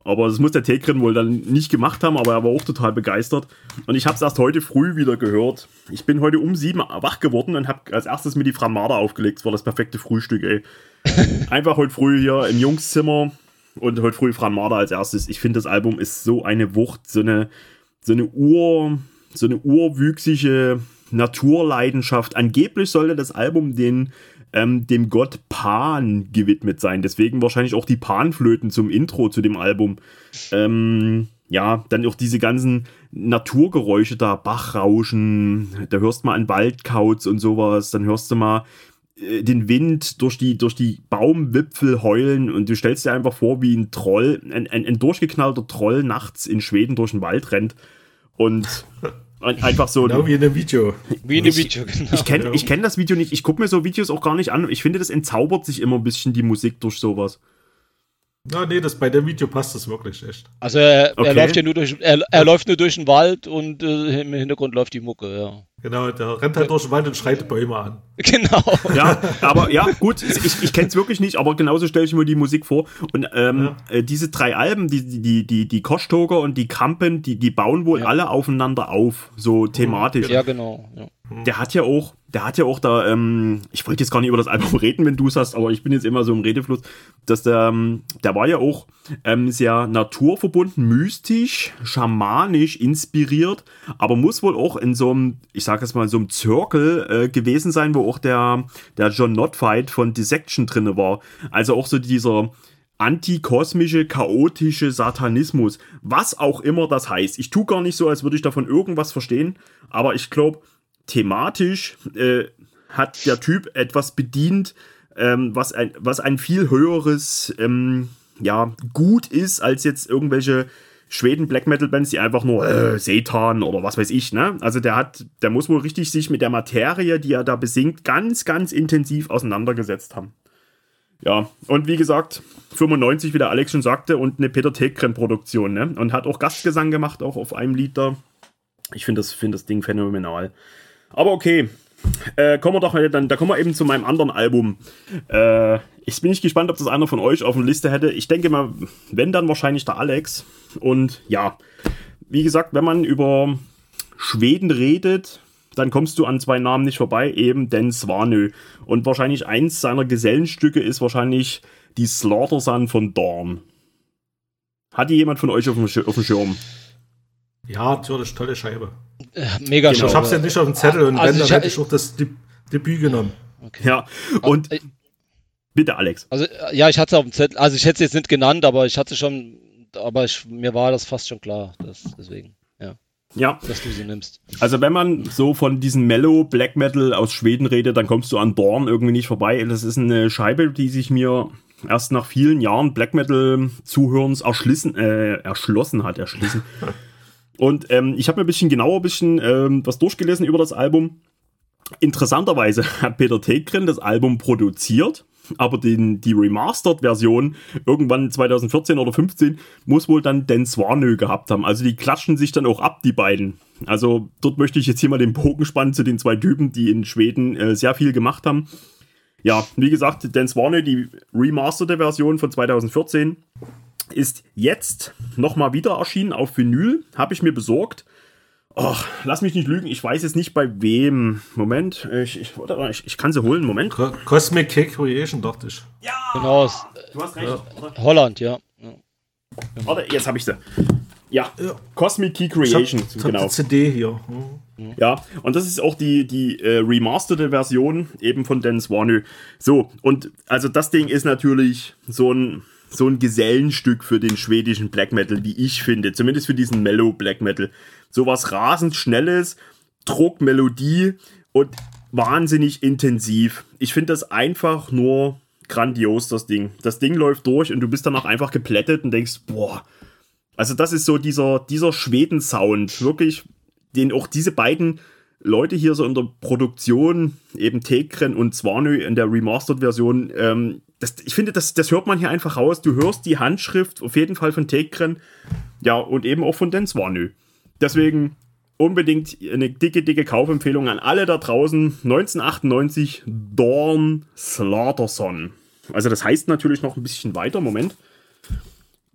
Aber das muss der Tegren wohl dann nicht gemacht haben, aber er war auch total begeistert. Und ich habe es erst heute früh wieder gehört. Ich bin heute um sieben wach geworden und habe als erstes mir die Framada aufgelegt. Das war das perfekte Frühstück, ey. Einfach heute früh hier im Jungszimmer und heute früh Framada als erstes. Ich finde, das Album ist so eine Wucht, so eine, so eine Ur so eine urwüchsige Naturleidenschaft. Angeblich sollte das Album den, ähm, dem Gott Pan gewidmet sein. Deswegen wahrscheinlich auch die Panflöten zum Intro zu dem Album. Ähm, ja, dann auch diese ganzen Naturgeräusche da, Bachrauschen, da hörst du mal einen Waldkauz und sowas, dann hörst du mal äh, den Wind durch die, durch die Baumwipfel heulen und du stellst dir einfach vor, wie ein Troll, ein, ein, ein durchgeknallter Troll nachts in Schweden durch den Wald rennt und Einfach so. Genau wie in dem Video. Wie in dem Video, genau. Ich kenne ich kenn das Video nicht. Ich gucke mir so Videos auch gar nicht an. Ich finde, das entzaubert sich immer ein bisschen die Musik durch sowas. Ja, nee, das, bei dem Video passt das wirklich echt. Also er, okay. er läuft ja nur durch, er, er läuft nur durch den Wald und äh, im Hintergrund läuft die Mucke, ja. Genau, der rennt halt durch den Wald und schreit Bäume an. Genau. Ja, aber ja, gut, ich, ich kenne es wirklich nicht, aber genauso stelle ich mir die Musik vor. Und ähm, ja. äh, diese drei Alben, die, die, die, die Kostoger und die Krampen, die, die bauen wohl ja. alle aufeinander auf, so thematisch. Ja, genau. Ja. Der hat ja auch, der hat ja auch da, ähm, ich wollte jetzt gar nicht über das Album reden, wenn du es hast, aber ich bin jetzt immer so im Redefluss, dass der, ähm, der war ja auch ähm, sehr naturverbunden, mystisch, schamanisch inspiriert, aber muss wohl auch in so einem, ich sag jetzt mal, so einem Circle äh, gewesen sein, wo auch der, der John Notfight von Dissection drinne war. Also auch so dieser, antikosmische, chaotische Satanismus. Was auch immer das heißt. Ich tue gar nicht so, als würde ich davon irgendwas verstehen, aber ich glaube, thematisch äh, hat der Typ etwas bedient, ähm, was, ein, was ein viel höheres ähm, ja, Gut ist, als jetzt irgendwelche Schweden Black Metal Bands, die einfach nur äh, Satan oder was weiß ich, ne? Also der hat, der muss wohl richtig sich mit der Materie, die er da besingt, ganz, ganz intensiv auseinandergesetzt haben. Ja, und wie gesagt, 95, wie der Alex schon sagte, und eine Peter Tegren-Produktion, ne? Und hat auch Gastgesang gemacht, auch auf einem Lied da. Ich finde das, find das Ding phänomenal. Aber okay. Äh, kommen wir doch dann, da kommen wir eben zu meinem anderen Album. Äh, ich bin nicht gespannt, ob das einer von euch auf der Liste hätte. Ich denke mal, wenn dann wahrscheinlich der Alex. Und ja, wie gesagt, wenn man über Schweden redet, dann kommst du an zwei Namen nicht vorbei, eben den Svanö. Und wahrscheinlich eins seiner Gesellenstücke ist wahrscheinlich die Slaughter Sun von Dawn. Hat die jemand von euch auf dem Schirm? Ja, natürlich, tolle Scheibe. Äh, mega genau. Ich hab's ja nicht auf dem Zettel und also wenn, dann hätte ich auch das Debüt genommen. Okay. Ja, und aber, bitte, Alex. Also, ja, ich hatte es auf dem Zettel, also ich hätte es jetzt nicht genannt, aber ich hatte schon, aber ich, mir war das fast schon klar, das, deswegen, ja. Ja. Dass du sie nimmst. Also, wenn man so von diesem Mellow Black Metal aus Schweden redet, dann kommst du an Dorn irgendwie nicht vorbei. Das ist eine Scheibe, die sich mir erst nach vielen Jahren Black Metal Zuhörens erschlissen, äh, erschlossen hat, erschließen. Und ähm, ich habe mir ein bisschen genauer ein bisschen ähm, was durchgelesen über das Album. Interessanterweise hat Peter Tegren das Album produziert, aber den, die Remastered-Version irgendwann 2014 oder 15 muss wohl dann Den Swanö gehabt haben. Also die klatschen sich dann auch ab, die beiden. Also dort möchte ich jetzt hier mal den Bogen spannen zu den zwei Typen, die in Schweden äh, sehr viel gemacht haben. Ja, wie gesagt, Den Swanö, die remasterte Version von 2014, ist jetzt nochmal wieder erschienen auf Vinyl. Habe ich mir besorgt. Och, lass mich nicht lügen, ich weiß jetzt nicht bei wem. Moment, ich, ich, ich, ich kann sie holen. Moment. Cosmic Cake Creation, dachte ich. Ja! Genau. Du hast recht. Ja. Holland, ja. ja. Warte, jetzt habe ich sie. Ja, ja. Cosmic Key Creation, ich hab, genau. Die CD hier. Mhm. Ja, und das ist auch die, die äh, remasterte Version eben von Dennis Warnö. So, und also das Ding ist natürlich so ein so ein Gesellenstück für den schwedischen Black Metal, wie ich finde. Zumindest für diesen Mellow Black Metal. Sowas rasend schnelles, Druck, Melodie und wahnsinnig intensiv. Ich finde das einfach nur grandios, das Ding. Das Ding läuft durch und du bist dann auch einfach geplättet und denkst, boah. Also das ist so dieser, dieser Schweden-Sound. Wirklich, den auch diese beiden Leute hier so in der Produktion, eben Tekren und Zwanö in der Remastered-Version, ähm, das, ich finde, das, das hört man hier einfach raus. Du hörst die Handschrift auf jeden Fall von Tekren, ja, und eben auch von den Zwanö. Deswegen unbedingt eine dicke, dicke Kaufempfehlung an alle da draußen. 1998 Dawn Slaughterson. Also das heißt natürlich noch ein bisschen weiter, Moment.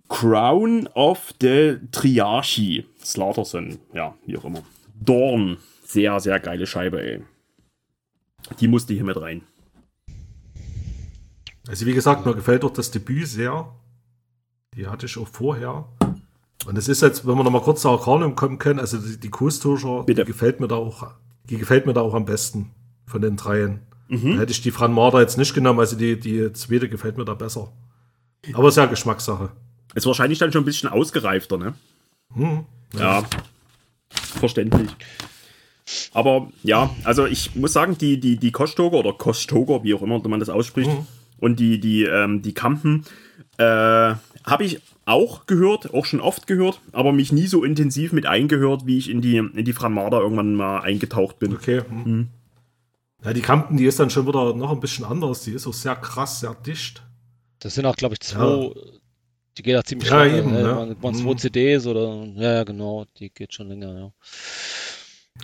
Crown of the Triarchy. Slaughterson, ja, wie auch immer. Dawn sehr, sehr geile Scheibe, ey. Die musste hier mit rein. Also wie gesagt, mir gefällt auch das Debüt sehr. Die hatte ich auch vorher. Und es ist jetzt, wenn wir noch mal kurz nach Arcanum kommen können, also die, die Kustuscher, die gefällt mir da auch, die gefällt mir da auch am besten von den dreien. Mhm. Da hätte ich die Fran Marder jetzt nicht genommen, also die, die zweite gefällt mir da besser. Aber ist ja Geschmackssache. Ist wahrscheinlich dann schon ein bisschen ausgereifter, ne? Mhm. Ja. ja. Verständlich. Aber ja, also ich muss sagen, die, die, die Kostoger oder Kostoger, wie auch immer man das ausspricht, mhm. Und die, die, ähm, die Kampen, äh, habe ich auch gehört, auch schon oft gehört, aber mich nie so intensiv mit eingehört, wie ich in die, in die Franmada irgendwann mal eingetaucht bin. Okay. Mhm. Ja, die Kampen, die ist dann schon wieder noch ein bisschen anders. Die ist auch sehr krass, sehr dicht. Das sind auch, glaube ich, zwei. Ja. Die geht auch ziemlich ja, lange. Eben, ne? Waren, waren zwei mhm. CDs oder. Ja, ja, genau. Die geht schon länger, ja.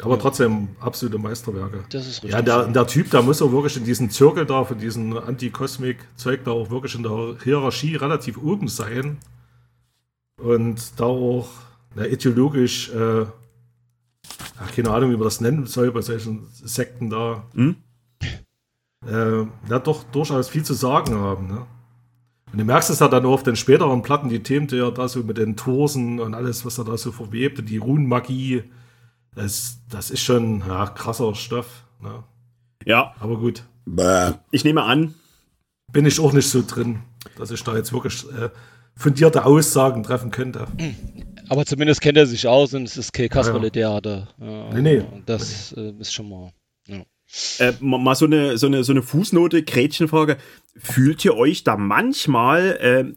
Aber ja. trotzdem absolute Meisterwerke. Das ist richtig. Ja, der, der Typ, der muss auch wirklich in diesem Zirkel da, von diesem Anti-Kosmik-Zeug da auch wirklich in der Hierarchie relativ oben sein. Und da auch na, ideologisch, äh, ja, keine Ahnung, wie man das nennen soll, bei solchen Sekten da. Hm? Äh, ja, doch durchaus viel zu sagen haben. Ne? Und du merkst es ja dann auch auf den späteren Platten, die Themen, die er da so mit den Torsen und alles, was er da so verwebt, und die Runenmagie, das, das ist schon ja, krasser Stoff. Ne? Ja. Aber gut. Bäh. Ich nehme an. Bin ich auch nicht so drin, dass ich da jetzt wirklich äh, fundierte Aussagen treffen könnte. Aber zumindest kennt er sich aus und es ist kein Kasperle-Theater. Ja, nee, nee. Das. Äh, ist schon mal. Ja. Äh, mal so eine, so, eine, so eine Fußnote, Gretchenfrage. Fühlt ihr euch da manchmal, äh,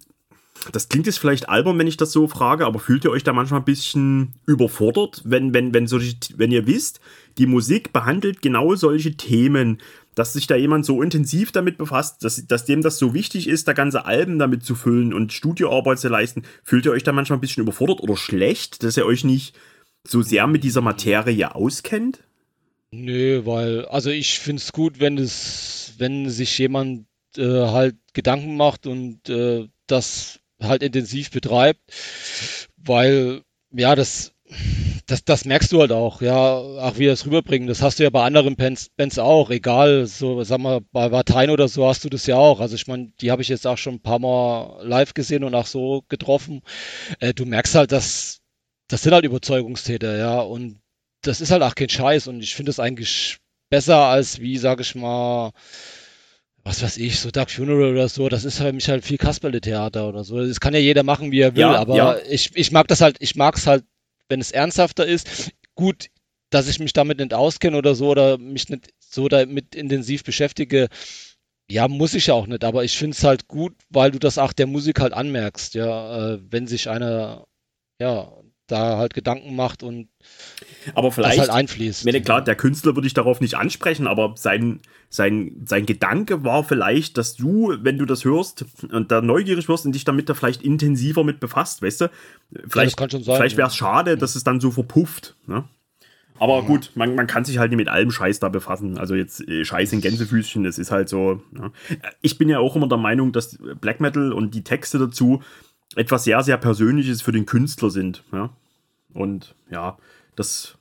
das klingt jetzt vielleicht albern, wenn ich das so frage, aber fühlt ihr euch da manchmal ein bisschen überfordert, wenn, wenn, wenn, solche, wenn ihr wisst, die Musik behandelt genau solche Themen, dass sich da jemand so intensiv damit befasst, dass, dass dem das so wichtig ist, da ganze Alben damit zu füllen und Studioarbeit zu leisten, fühlt ihr euch da manchmal ein bisschen überfordert oder schlecht, dass ihr euch nicht so sehr mit dieser Materie auskennt? Nö, weil, also ich finde es gut, wenn es, wenn sich jemand äh, halt Gedanken macht und äh, das halt intensiv betreibt, weil, ja, das, das, das merkst du halt auch, ja, auch wie das rüberbringen. Das hast du ja bei anderen Bands, Bands auch, egal, so, sag mal, bei Vatein oder so hast du das ja auch. Also ich meine, die habe ich jetzt auch schon ein paar Mal live gesehen und auch so getroffen. Äh, du merkst halt, dass das sind halt Überzeugungstäter, ja, und das ist halt auch kein Scheiß und ich finde es eigentlich besser als wie, sag ich mal, was weiß ich, so Dark Funeral oder so, das ist für mich halt viel Kasperle-Theater oder so. Das kann ja jeder machen, wie er will, ja, aber ja. Ich, ich mag das halt, ich mag es halt, wenn es ernsthafter ist. Gut, dass ich mich damit nicht auskenne oder so oder mich nicht so damit intensiv beschäftige, ja, muss ich ja auch nicht, aber ich finde es halt gut, weil du das auch der Musik halt anmerkst, ja, äh, wenn sich einer, ja, da halt Gedanken macht und aber vielleicht das halt einfließt. Meine, klar, der Künstler würde ich darauf nicht ansprechen, aber sein, sein, sein Gedanke war vielleicht, dass du, wenn du das hörst und da neugierig wirst und dich damit da vielleicht intensiver mit befasst, weißt du? Vielleicht, ja, vielleicht wäre es ja. schade, dass es dann so verpufft. Ne? Aber ja. gut, man, man kann sich halt nicht mit allem Scheiß da befassen. Also jetzt äh, Scheiß in Gänsefüßchen, das ist halt so. Ne? Ich bin ja auch immer der Meinung, dass Black Metal und die Texte dazu etwas sehr, sehr Persönliches für den Künstler sind. Ja? Und ja, das.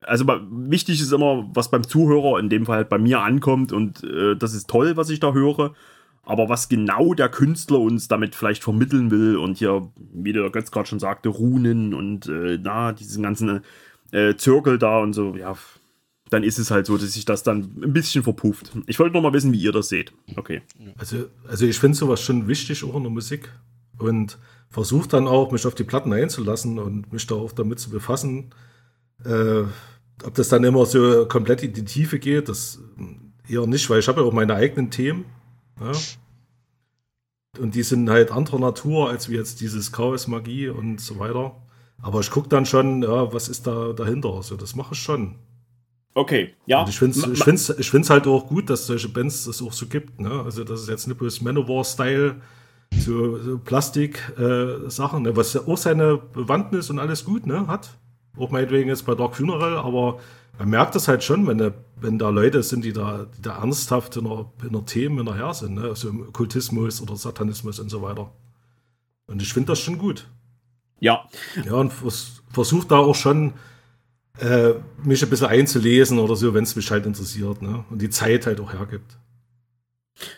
Also wichtig ist immer, was beim Zuhörer, in dem Fall halt bei mir ankommt und äh, das ist toll, was ich da höre. Aber was genau der Künstler uns damit vielleicht vermitteln will und hier, wie der Götz gerade schon sagte, Runen und äh, na, diesen ganzen äh, Zirkel da und so, ja, dann ist es halt so, dass sich das dann ein bisschen verpufft. Ich wollte noch mal wissen, wie ihr das seht. Okay. Also, also ich finde sowas schon wichtig auch in der Musik. Und versuche dann auch, mich auf die Platten einzulassen und mich da auch damit zu befassen. Äh, ob das dann immer so komplett in die Tiefe geht, das eher nicht, weil ich habe ja auch meine eigenen Themen. Ja? Und die sind halt anderer Natur als wie jetzt dieses Chaos-Magie und so weiter. Aber ich gucke dann schon, ja, was ist da dahinter? Also das mache ich schon. Okay, ja. Und ich finde es ich find's, ich find's halt auch gut, dass solche Bands das auch so gibt. Ne? Also das ist jetzt nicht bloß Manowar-Style, so, so Plastik-Sachen, äh, ne, was ja auch seine Bewandtnis und alles gut ne, hat. Auch meinetwegen jetzt bei Dark Funeral, aber man merkt das halt schon, wenn, wenn da Leute sind, die da, die da ernsthaft in der, in der Themen hinterher sind, ne? also im Okkultismus oder Satanismus und so weiter. Und ich finde das schon gut. Ja. Ja, und vers versuche da auch schon, äh, mich ein bisschen einzulesen oder so, wenn es mich halt interessiert, ne? Und die Zeit halt auch hergibt.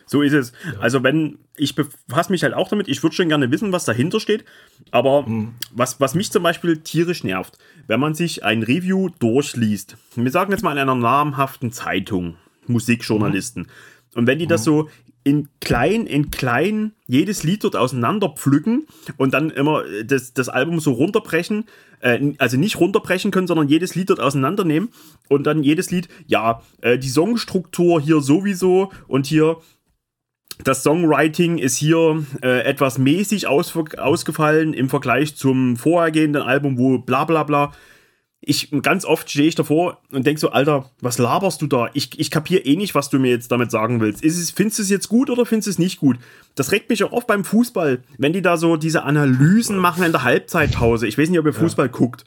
So ist es. Ja. Also wenn, ich befasse mich halt auch damit, ich würde schon gerne wissen, was dahinter steht, aber mhm. was, was mich zum Beispiel tierisch nervt, wenn man sich ein Review durchliest, wir sagen jetzt mal in einer namhaften Zeitung, Musikjournalisten, mhm. und wenn die das mhm. so in klein, in klein jedes Lied dort auseinander pflücken und dann immer das, das Album so runterbrechen, äh, also nicht runterbrechen können, sondern jedes Lied dort auseinandernehmen und dann jedes Lied, ja, äh, die Songstruktur hier sowieso und hier das Songwriting ist hier äh, etwas mäßig ausgefallen im Vergleich zum vorhergehenden Album, wo bla bla bla ich ganz oft stehe ich davor und denke so, Alter, was laberst du da? Ich, ich kapiere eh nicht, was du mir jetzt damit sagen willst. Ist es, findest du es jetzt gut oder findest du es nicht gut? Das regt mich auch oft beim Fußball, wenn die da so diese Analysen machen in der Halbzeitpause. Ich weiß nicht, ob ihr Fußball ja. guckt.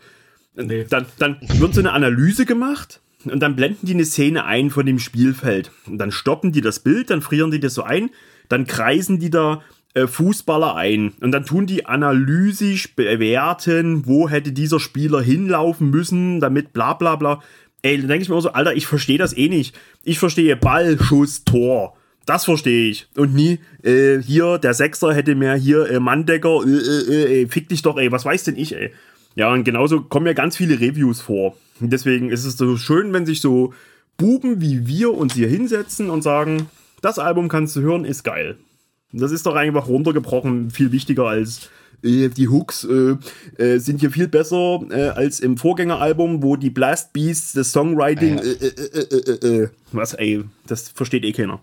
Nee. Dann, dann wird so eine Analyse gemacht und dann blenden die eine Szene ein von dem Spielfeld. Und dann stoppen die das Bild, dann frieren die das so ein, dann kreisen die da äh, Fußballer ein und dann tun die analysisch bewerten, wo hätte dieser Spieler hinlaufen müssen, damit bla bla bla. Ey, dann denke ich mir so, Alter, ich verstehe das eh nicht. Ich verstehe Ball, Schuss, Tor. Das verstehe ich. Und nie, äh, hier, der Sechser hätte mehr hier, äh, Manndecker, äh, äh, äh, fick dich doch, ey, was weiß denn ich, ey. Ja, und genauso kommen ja ganz viele Reviews vor. Und deswegen ist es so schön, wenn sich so Buben wie wir uns hier hinsetzen und sagen, das Album kannst du hören, ist geil. Das ist doch einfach runtergebrochen viel wichtiger als äh, die Hooks äh, äh, sind hier viel besser äh, als im Vorgängeralbum, wo die Blast Beasts, das Songwriting, Ja. äh, was ey, das versteht eh keiner.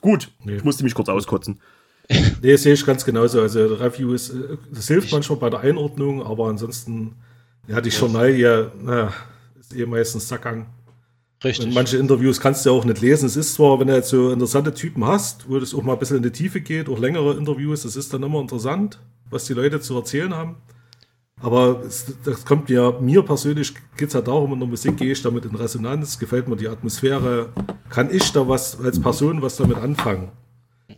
Gut, Nee. ich musste mich kurz auskotzen. Nee, sehe ich ganz genauso. Also Review ist, äh, das hilft manchmal bei der Einordnung, aber ansonsten, ja, die Journalie, na, ist eh meistens Sackgang. Richtig. Und manche Interviews kannst du ja auch nicht lesen. Es ist zwar, wenn du jetzt so interessante Typen hast, wo das auch mal ein bisschen in die Tiefe geht, auch längere Interviews, das ist dann immer interessant, was die Leute zu erzählen haben. Aber es, das kommt ja, mir persönlich geht es ja darum, in der Musik gehe ich damit in Resonanz, gefällt mir die Atmosphäre, kann ich da was als Person was damit anfangen?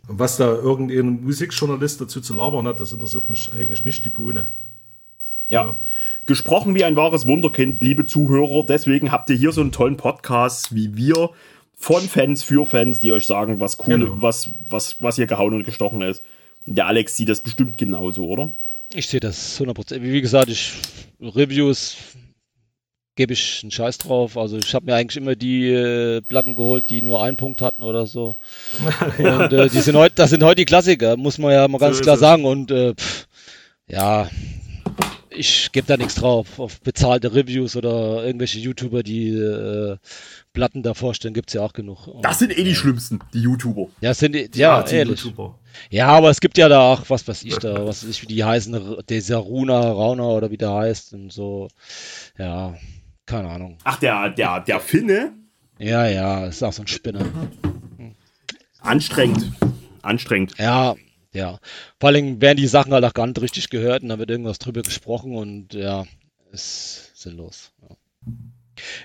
Und was da irgendein Musikjournalist dazu zu labern hat, das interessiert mich eigentlich nicht die Bohne. Ja. Gesprochen wie ein wahres Wunderkind, liebe Zuhörer. Deswegen habt ihr hier so einen tollen Podcast wie wir von Fans für Fans, die euch sagen, was cool, Genau. was, was, was hier gehauen und gestochen ist. Der Alex sieht das bestimmt genauso, oder? Ich sehe das 100%. Wie gesagt, ich Reviews gebe ich einen Scheiß drauf. Also ich habe mir eigentlich immer die äh, Platten geholt, die nur einen Punkt hatten oder so. Und äh, die sind heute, das sind heute die Klassiker, muss man ja mal ganz So klar sagen. Und äh, pff, ja, ich gebe da nichts drauf. Auf bezahlte Reviews oder irgendwelche YouTuber, die äh, Platten da vorstellen, gibt es ja auch genug. Und, Das sind eh die schlimmsten, die YouTuber. ja, sind die, ja, die ehrlich. YouTuber. Ja, aber es gibt ja da auch, was weiß ich da, was weiß ich, wie die heißen, dieser Runa, Rauna oder wie der heißt und so. Ja, keine Ahnung. Ach, der, der, der Finne? Ja, ja, ist auch so ein Spinner. Anstrengend. Anstrengend. Ja, ja. Vor allem werden die Sachen halt auch gar nicht richtig gehört und dann wird irgendwas drüber gesprochen und ja, ist sinnlos. Ja.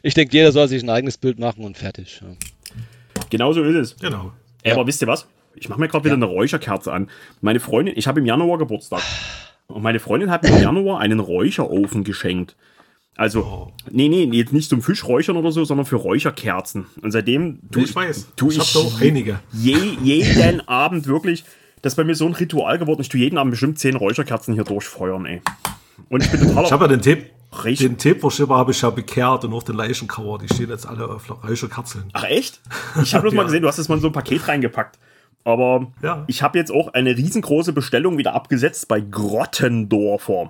Ich denke, jeder soll sich ein eigenes Bild machen und fertig. Ja. Genauso ist es. Genau. Ey, Aber wisst ihr was? Ich mache mir gerade wieder Ja. eine Räucherkerze an. Meine Freundin, ich habe im Januar Geburtstag. Und meine Freundin hat mir im Januar einen Räucherofen geschenkt. Also, Oh. nee, nee, jetzt nicht zum Fischräuchern oder so, sondern für Räucherkerzen. Und seitdem tu ich weiß. tu ich ich, habe da auch einige. je, jeden Abend wirklich, das ist bei mir so ein Ritual geworden. Ich tue jeden Abend bestimmt zehn Räucherkerzen hier durchfeuern, ey. Und ich bin totaler Ich habe ja den Tape, Recht. den Tape-Verschipper habe ich ja bekehrt und auch den Leichencover, die stehen jetzt alle auf Räucherkerzeln. Ach echt? Ich habe bloß mal Ja. gesehen, du hast das mal in so ein Paket reingepackt. Aber Ja. ich habe jetzt auch eine riesengroße Bestellung wieder abgesetzt bei Grottendorfer.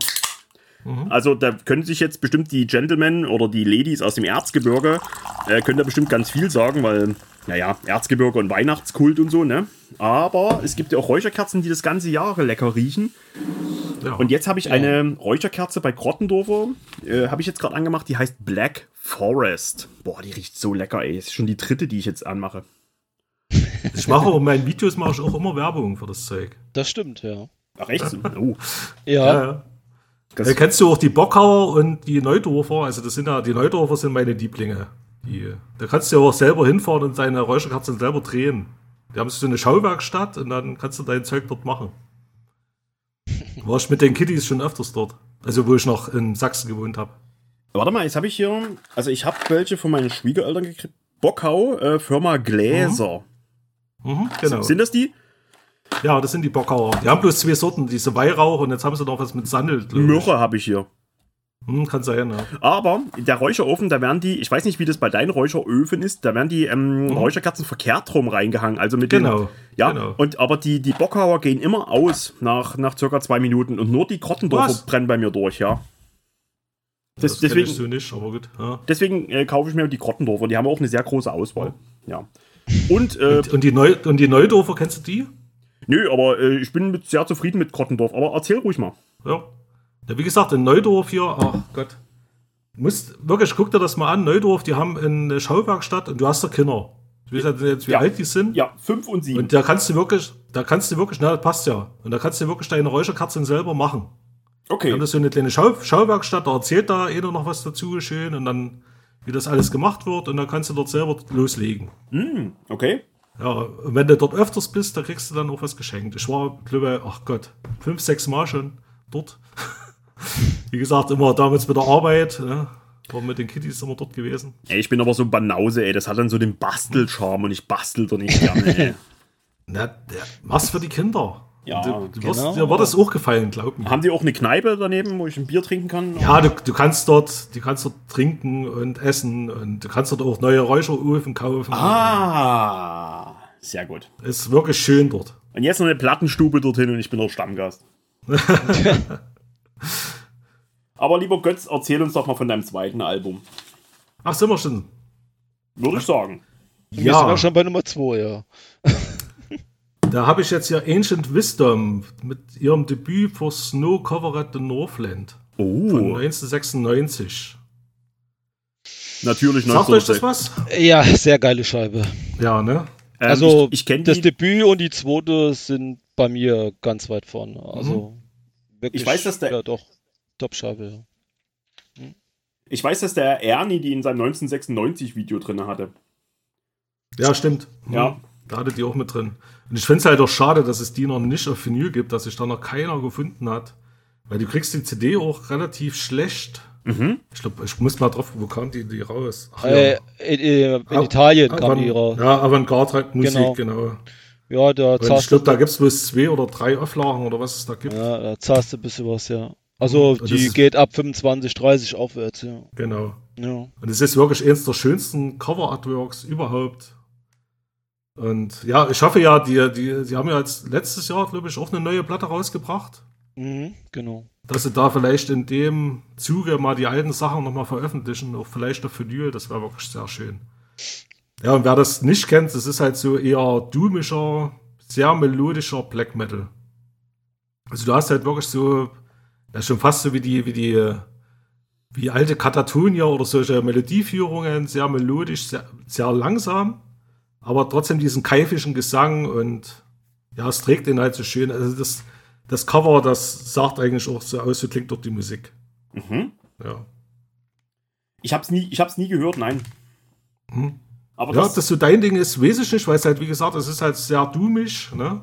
Also da können sich jetzt bestimmt die Gentlemen oder die Ladies aus dem Erzgebirge, äh, können da bestimmt ganz viel sagen, weil, naja, Erzgebirge und Weihnachtskult und so, ne? Aber es gibt ja auch Räucherkerzen, die das ganze Jahr lecker riechen. Ja. Und jetzt habe ich eine Räucherkerze bei Grottendorfer, äh, habe ich jetzt gerade angemacht, die heißt Black Forest. Boah, die riecht so lecker, ey. Das ist schon die dritte, die ich jetzt anmache. ich mache aber in meinen Videos mache ich auch immer Werbung für das Zeug. Das stimmt, ja. Ach echt? Oh, Ja, ja. Das, Äh, kennst du auch die Bockhauer und die Neudorfer? Also das sind ja, die Neudorfer sind meine Lieblinge. Die, da kannst du ja auch selber hinfahren und deine Räucherkerzen selber drehen. Die haben so eine Schauwerkstatt und dann kannst du dein Zeug dort machen. War ich mit den Kiddies schon öfters dort. Also wo ich noch in Sachsen gewohnt habe. warte mal, jetzt habe ich hier, also ich habe welche von meinen Schwiegereltern gekriegt. Bockau, äh, Firma Gläser. Mhm, genau. Sind das die? Ja, das sind die Bockhauer. Die haben bloß zwei Sorten, diese Weihrauch und jetzt haben sie noch was mit Sandel. Myrrhe habe ich hier. Hm, kann sein, ja. Aber der Räucherofen, da werden die, ich weiß nicht, wie das bei deinen Räucheröfen ist, da werden die ähm, Räucherkerzen verkehrt rum reingehangen. Also mit den, Mhm. Genau. Ja, genau. und aber die, die Bockhauer gehen immer aus nach, nach circa zwei Minuten und nur die Grottendorfer Was? brennen bei mir durch, ja. Das, Das deswegen ich so nicht, aber gut. Ja. deswegen äh, kaufe ich mir die Grottendorfer, die haben auch eine sehr große Auswahl. Ja. Und, äh, Und die, Neu und die Neudorfer, kennst du die? Nö, aber äh, ich bin mit, sehr zufrieden mit Grottendorf, aber erzähl ruhig mal. Ja. ja wie gesagt, in Neudorf hier, ach Gott. Musst, wirklich, guck dir das mal an. Neudorf, die haben eine Schauwerkstatt und du hast da Kinder. Ich weiß nicht jetzt, wie Ja. alt die sind. Ja, fünf und sieben. Und da kannst du wirklich, da kannst du wirklich, na, das passt ja. Und da kannst du wirklich deine Räucherkerzen selber machen. Okay. Wir haben das so eine kleine Schau Schauwerkstatt, da erzählt da jeder noch was dazu schön und dann, wie das alles gemacht wird und dann kannst du dort selber loslegen. Mm, okay. Ja, und wenn du dort öfters bist, da kriegst du dann auch was geschenkt. Ich war, glaube ach Gott, fünf, sechs Mal schon dort. wie gesagt, immer damals mit der Arbeit. Ja. War mit den Kitties immer dort gewesen. Ey, ich bin aber so Banause, ey. Das hat dann so den Bastelcharme und ich bastel doch nicht gerne, ey. Na, der, was für die Kinder. Ja, du, du wirst, genau. dir wird das auch gefallen, glaub mir. Haben die auch eine Kneipe daneben, wo ich ein Bier trinken kann? Ja, du, du kannst dort, du kannst dort trinken und essen und du kannst dort auch neue Räucheröfen kaufen. Ah, sehr gut. Ist wirklich schön dort. Und jetzt noch eine Plattenstube dorthin und ich bin der Stammgast. Aber lieber Götz, erzähl uns doch mal von deinem zweiten Album. Ach, sind wir schon? Würde ich sagen. Ja. Wir sind auch schon bei Nummer 2, ja. Da habe ich jetzt ja Ancient Wisdom mit ihrem Debüt für Snow Cover at the Northland. Oh. Von 1996. Natürlich Sagt euch das was? Ja, sehr geile Scheibe. Ja, ne? Ähm, also, ich, ich das Debüt und die zweite sind bei mir ganz weit vorne. Also, mhm. wirklich. Ich weiß, dass der. Ja, doch. Top-Scheibe, ja. Hm. Ich weiß, dass der Ernie die in seinem 1996-Video drin hatte. Ja, stimmt. Ja. Da hatte die auch mit drin. Und ich finde es halt auch schade, dass es die noch nicht auf Vinyl gibt, dass sich da noch keiner gefunden hat. Weil du kriegst die CD auch relativ schlecht. Mhm. Ich glaube, ich muss mal drauf, wo kam die, die raus? Ach, äh, in, in, in Italien kam die raus. Ja, Avantgarde-Musik, genau. genau. Ja, da Ich glaube, da gibt es bloß zwei oder drei Auflagen oder was es da gibt. Ja, da zahlst du ein bisschen was, ja. Also und die geht ab 25, 30 aufwärts, ja. Genau. Ja. Und es ist wirklich eines der schönsten Cover-Artworks überhaupt. Und ja, ich hoffe ja, die, die, die haben ja jetzt letztes Jahr, glaube ich, auch eine neue Platte rausgebracht. Mhm, genau. Dass sie da vielleicht in dem Zuge mal die alten Sachen nochmal veröffentlichen, auch vielleicht auf Vinyl, das wäre wirklich sehr schön. Ja, und wer das nicht kennt, das ist halt so eher doomischer, sehr melodischer Black Metal. Also du hast halt wirklich so, ist schon fast so wie die, wie die, wie alte Katatonia oder solche Melodieführungen, sehr melodisch, sehr, sehr langsam aber trotzdem diesen keifischen Gesang und ja, es trägt ihn halt so schön. Also das, das Cover, das sagt eigentlich auch so aus, so klingt dort die Musik. Mhm. Ja. Ich hab's nie, ich hab's nie gehört, nein. Hm. Aber ja, das, das so dein Ding ist, weiß ich nicht, weil es halt, wie gesagt, es ist halt sehr dumisch, ne?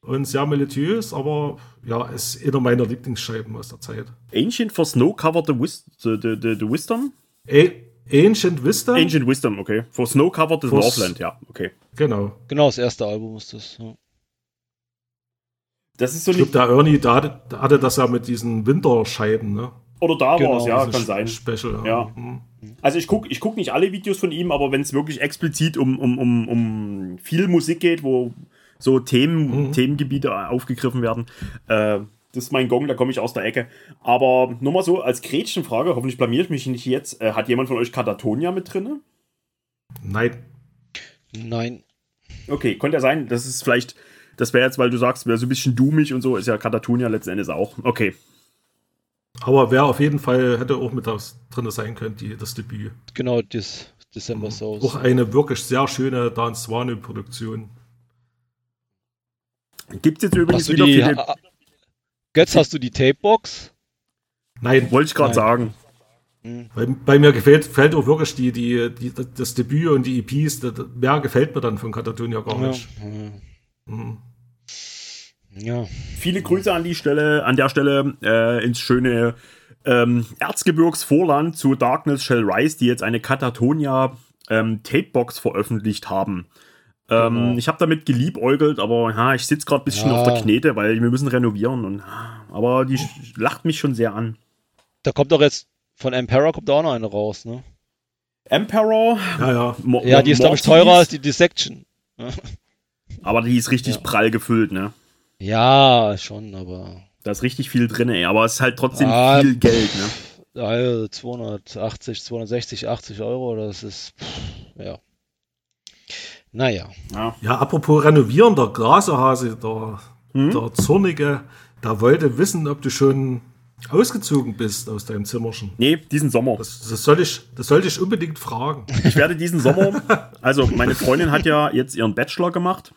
Und sehr melodiös, aber ja, es ist einer meiner Lieblingsscheiben aus der Zeit. Ancient for Snow Cover the, Wis the, the, the, the Wisdom? Ey, Ancient Wisdom? Ancient Wisdom, okay. For Snow Covered the Northland, ja, okay. Genau. Genau, das erste Album ist das. Ja. Das ist so ich glaube, der Ernie, da hatte, da hatte, das ja mit diesen Winterscheiben, ne? Oder da genau. war es, ja, kann sein. Special, ja. Mhm. Also ich gucke ich guck nicht alle Videos von ihm, aber wenn es wirklich explizit um, um, um, um viel Musik geht, wo so Themen, mhm. Themengebiete aufgegriffen werden, äh, das ist mein Gong, da komme ich aus der Ecke. Aber nur mal so als Gretchenfrage, hoffentlich blamiere ich mich nicht jetzt. Äh, hat jemand von euch Katatonia mit drin? Nein. Nein. Okay, könnte ja sein, das ist vielleicht, das wäre jetzt, weil du sagst, wäre so ein bisschen doomig und so, ist ja Katatonia letzten Endes auch. Okay. Aber wer auf jeden Fall hätte auch mit das drin sein können, die, das Debüt. Genau, das December Souls. Auch eine wirklich sehr schöne Dan Swane-Produktion. Gibt es jetzt übrigens wieder die, viele. Götz, hast du die Tapebox? Nein. Wollte ich gerade sagen. Bei, bei, mir gefällt, gefällt auch wirklich die, die, die, das Debüt und die EPs. Das, mehr gefällt mir dann von Katatonia gar nicht. Ja. Mhm. Ja. Viele Grüße an die Stelle, an der Stelle äh, ins schöne ähm, Erzgebirgsvorland zu Darkness Shall Rise, die jetzt eine Katatonia ähm, Tapebox veröffentlicht haben. Ähm, genau. Ich habe damit geliebäugelt, aber ja, ich sitze gerade ein bisschen ja. auf der Knete, weil wir müssen renovieren. Und, aber die lacht mich schon sehr an. Da kommt doch jetzt von Emperor kommt auch noch eine raus, ne? Emperor? Ja, ja. Mo ja, die ist, glaube ich, teurer als die Dissection. aber die ist richtig ja. prall gefüllt, ne? Ja, schon, aber. Da ist richtig viel drin, ey. Aber es ist halt trotzdem ah, viel Geld, ne? Ja, 280, 260, 80 Euro, das ist. Pff, ja. Naja. Ja. ja, apropos Renovieren, der Grasehase, der, hm? der Zornige, der wollte wissen, ob du schon ausgezogen bist aus deinem Zimmerchen. Nee, diesen Sommer. Das, das, soll ich, das sollte ich unbedingt fragen. Ich werde diesen Sommer, also meine Freundin hat ja jetzt ihren Bachelor gemacht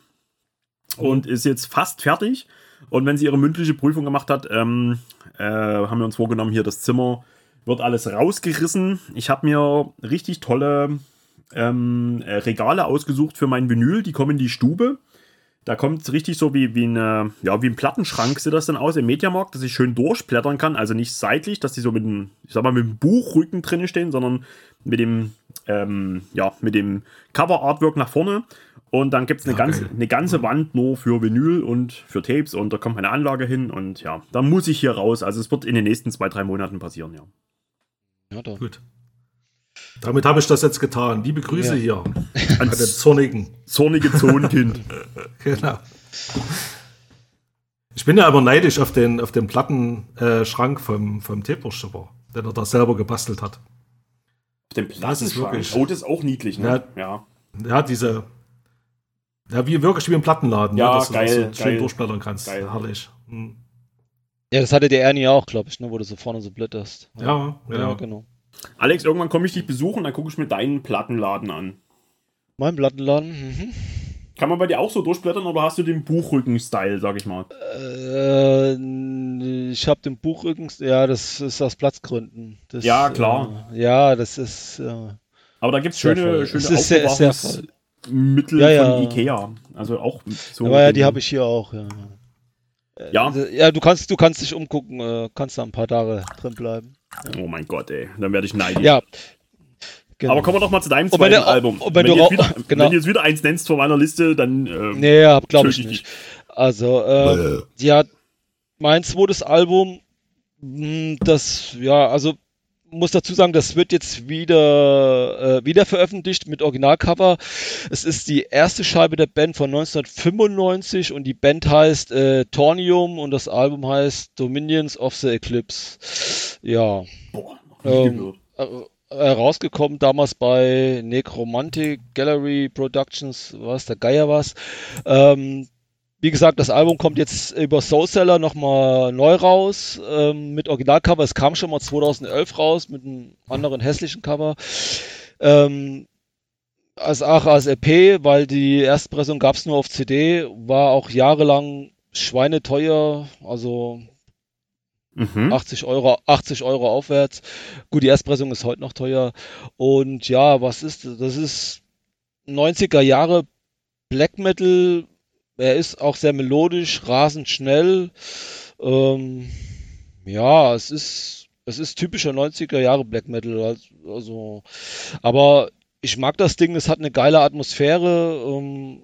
und ist jetzt fast fertig. Und wenn sie ihre mündliche Prüfung gemacht hat, ähm, äh, haben wir uns vorgenommen, hier das Zimmer wird alles rausgerissen. Ich habe mir richtig tolle ähm, äh, Regale ausgesucht für mein Vinyl. Die kommen in die Stube. Da kommt es richtig so wie, wie, eine, ja, wie ein Plattenschrank sieht das dann aus im Mediamarkt, dass ich schön durchblättern kann. Also nicht seitlich, dass die so mit dem, ich sag mal, mit dem Buchrücken drin stehen, sondern mit dem, ähm, ja, mit dem Cover-Artwork nach vorne. Und dann gibt es eine, ja, ganze, eine ganze Wand nur für Vinyl und für Tapes und da kommt meine Anlage hin und ja, da muss ich hier raus. Also es wird in den nächsten zwei, drei Monaten passieren, ja. Ja, dann. Gut. Damit habe ich das jetzt getan. Liebe Grüße ja. hier an den zornigen. Zornige Zonenkind. genau. Ich bin ja aber neidisch auf den, auf den Plattenschrank vom, vom Tape-Worshipper, den er da selber gebastelt hat. Auf dem Plattenschrank? Das oh, das ist auch niedlich, ne? Ja. Ja, diese. Ja, wie wirklich wie im Plattenladen, ja, ne? dass geil, du das so schön durchblättern kannst. Geil. Herrlich. Hm. Ja, das hatte der Ernie auch, glaube ich, ne, wo du so vorne so blätterst. Ja, ja, ja, genau. Alex, irgendwann komme ich dich besuchen, dann gucke ich mir deinen Plattenladen an. Mein Plattenladen? Mhm. Kann man bei dir auch so durchblättern oder hast du den Buchrücken-Style, sag ich mal? Äh, ich habe den Buchrücken, ja, das ist aus Platzgründen. Das, ja, klar. Äh, ja, das ist. Äh, Aber da gibt es schöne, schöne ist sehr, sehr voll. Mittel ja, ja. von Ikea. Also auch so. Aber ja, die habe ich hier auch, ja. Ja. Ja, du kannst, du kannst dich umgucken, äh, kannst da ein paar Tage drin bleiben. Oh mein Gott, ey. Dann werde ich neidisch. Ja. Genau. Aber kommen wir doch mal zu deinem zweiten wenn, Album. Wenn, wenn, du jetzt wieder, genau. wenn du jetzt wieder eins nennst von meiner Liste, dann. Ähm, nee, glaube ich nicht. Also, äh, ja, mein zweites Album, hm, das, ja, also muss dazu sagen, das wird jetzt wieder, äh, wieder veröffentlicht mit Originalcover. Es ist die erste Scheibe der Band von 1995 und die Band heißt äh, Tornium und das Album heißt Dominions of the Eclipse. Ja. Boah, ähm, äh, rausgekommen damals bei Necromantic Gallery Productions, was der Geier was. Ähm, wie gesagt, das Album kommt jetzt über Soulseller nochmal neu raus ähm, mit Originalcover. Es kam schon mal 2011 raus mit einem anderen hässlichen Cover. Ähm, als auch als EP, weil die Erstpressung gab es nur auf CD, war auch jahrelang schweineteuer, also mhm. 80 Euro, 80 Euro aufwärts. Gut, die Erstpressung ist heute noch teuer. Und ja, was ist das? Das ist 90er Jahre Black Metal er ist auch sehr melodisch, rasend schnell. Ähm, ja, es ist, es ist typischer 90er Jahre Black Metal. Also, aber ich mag das Ding, es hat eine geile Atmosphäre. Ähm,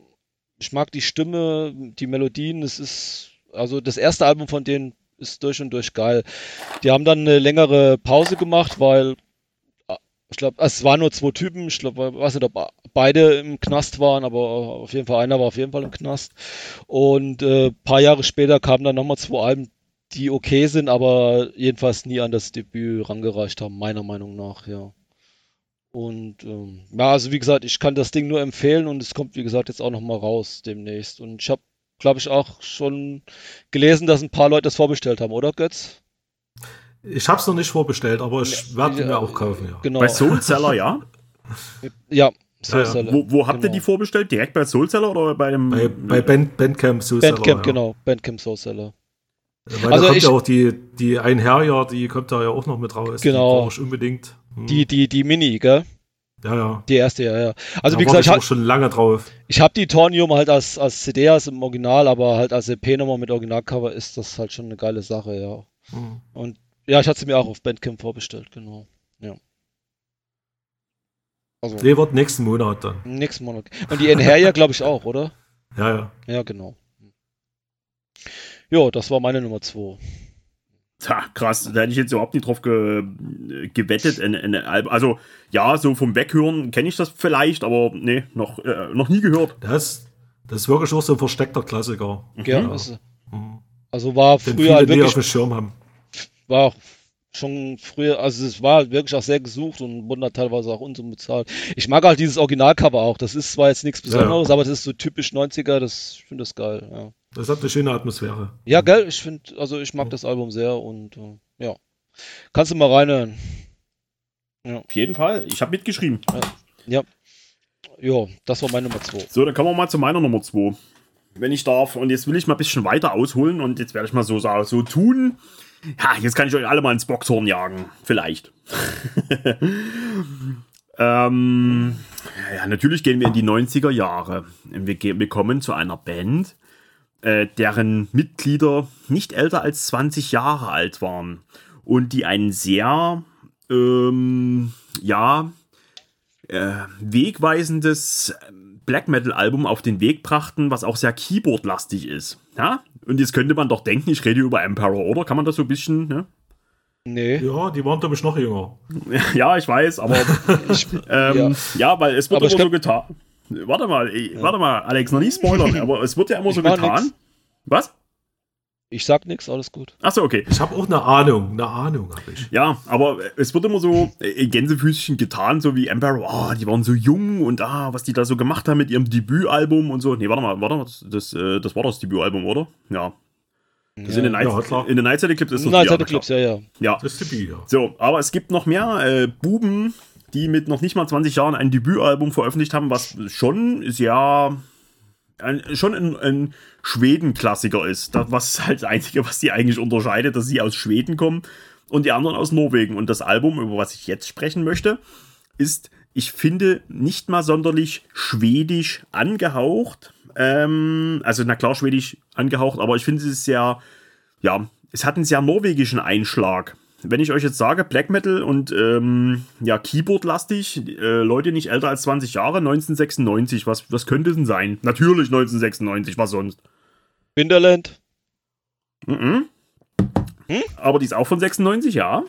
ich mag die Stimme, die Melodien. Es ist, also das erste Album von denen ist durch und durch geil. Die haben dann eine längere Pause gemacht, weil ich glaube, es waren nur zwei Typen. Ich glaube, weiß nicht, ob beide im Knast waren, aber auf jeden Fall einer war auf jeden Fall im Knast. Und ein äh, paar Jahre später kamen dann nochmal zwei Alben, die okay sind, aber jedenfalls nie an das Debüt rangereicht haben, meiner Meinung nach, ja. Und ähm, ja, also wie gesagt, ich kann das Ding nur empfehlen und es kommt, wie gesagt, jetzt auch nochmal raus demnächst. Und ich habe, glaube ich, auch schon gelesen, dass ein paar Leute das vorbestellt haben, oder Götz? Ich habe es noch nicht vorbestellt, aber ich werde mir auch kaufen. Ja. Genau. Bei Soulseller, ja? ja. Soulseller. Wo, wo habt genau. ihr die vorbestellt? Direkt bei Soulseller oder bei dem? Bei, bei Band, Bandcamp Soulseller. Bandcamp, ja. genau. Bandcamp Soulseller. Weil also da kommt ich, ja auch die, die Einherjahr, die kommt da ja auch noch mit raus. Genau. Die unbedingt. Hm. Die, die, die Mini, gell? Ja, ja. Die erste, ja, ja. Also da wie gesagt, ich habe schon lange drauf. Ich habe die Tornium halt als, als CD, als im Original, aber halt als EP-Nummer mit Originalcover ist das halt schon eine geile Sache, ja. Hm. Und ja, ich hatte sie mir auch auf Bandcamp vorbestellt, genau. Ja. Also, nee, wird nächsten Monat dann. Nächsten Monat. Und die Enherja, glaube ich, auch, oder? Ja, ja. Ja, genau. Ja, das war meine Nummer 2. Tja, krass, da hätte ich jetzt überhaupt nicht drauf ge gewettet. In, in, also, ja, so vom Weghören kenne ich das vielleicht, aber nee, noch, äh, noch nie gehört. Das, das ist wirklich auch so ein versteckter Klassiker. Ja, mhm. also, also war früher halt wirklich. auf dem Schirm haben war auch schon früher, also es war wirklich auch sehr gesucht und wurde teilweise auch unbezahlt. Ich mag halt dieses Originalcover auch. Das ist zwar jetzt nichts Besonderes, ja. aber das ist so typisch 90er, das ich finde das geil, ja. Das hat eine schöne Atmosphäre. Ja, gell, ich finde, also ich mag ja. das Album sehr und äh, ja. Kannst du mal reinhören. Ja. Auf jeden Fall, ich habe mitgeschrieben. Ja. ja. Jo, das war meine Nummer 2. So, dann kommen wir mal zu meiner Nummer 2. wenn ich darf. Und jetzt will ich mal ein bisschen weiter ausholen und jetzt werde ich mal so, so tun. Ja, jetzt kann ich euch alle mal ins Boxhorn jagen. Vielleicht. ähm, ja, natürlich gehen wir in die 90er Jahre. Wir, wir kommen zu einer Band, äh, deren Mitglieder nicht älter als 20 Jahre alt waren. Und die einen sehr, ähm, ja, äh, wegweisendes Black Metal Album auf den Weg brachten, was auch sehr Keyboard-lastig ist. Ja? Und jetzt könnte man doch denken, ich rede über Emperor, oder? Kann man das so ein bisschen, ne? Nee. Ja, die waren, glaube ich, noch jünger. ja, ich weiß, aber ähm, ja. ja. weil es wird aber immer so getan. Warte mal, ja. warte mal, Alex, noch nicht spoilern, aber es wird ja immer ich so getan. Nix. Was? Ich sag nichts, alles gut. Achso, okay. Ich habe auch eine Ahnung, eine Ahnung habe ich. Ja, aber es wird immer so Gänsefüßchen getan, so wie Emperor, oh, die waren so jung und ah, was die da so gemacht haben mit ihrem Debütalbum und so. Nee, warte mal, warte mal, das, das, äh, das war das Debütalbum, oder? Ja. Das ja, in den Night, ja, in den Night City Clips ist das Night City Clips, ja, ja. Ja. Das Debüt, ja. So, aber es gibt noch mehr äh, Buben, die mit noch nicht mal 20 Jahren ein Debütalbum veröffentlicht haben, was schon sehr ein, schon ein, ein Schweden-Klassiker ist. Das, was halt das Einzige, was die eigentlich unterscheidet, dass sie aus Schweden kommen und die anderen aus Norwegen. Und das Album, über was ich jetzt sprechen möchte, ist, ich finde, nicht mal sonderlich schwedisch angehaucht. Ähm, also, na klar, schwedisch angehaucht, aber ich finde es sehr, ja, es hat einen sehr norwegischen Einschlag wenn ich euch jetzt sage, Black Metal und ähm, ja, Keyboard-lastig, äh, Leute nicht älter als 20 Jahre, 1996, was, was könnte denn sein? Natürlich 1996, was sonst? Winterland. Mhm. Hm? Aber die ist auch von 96, ja?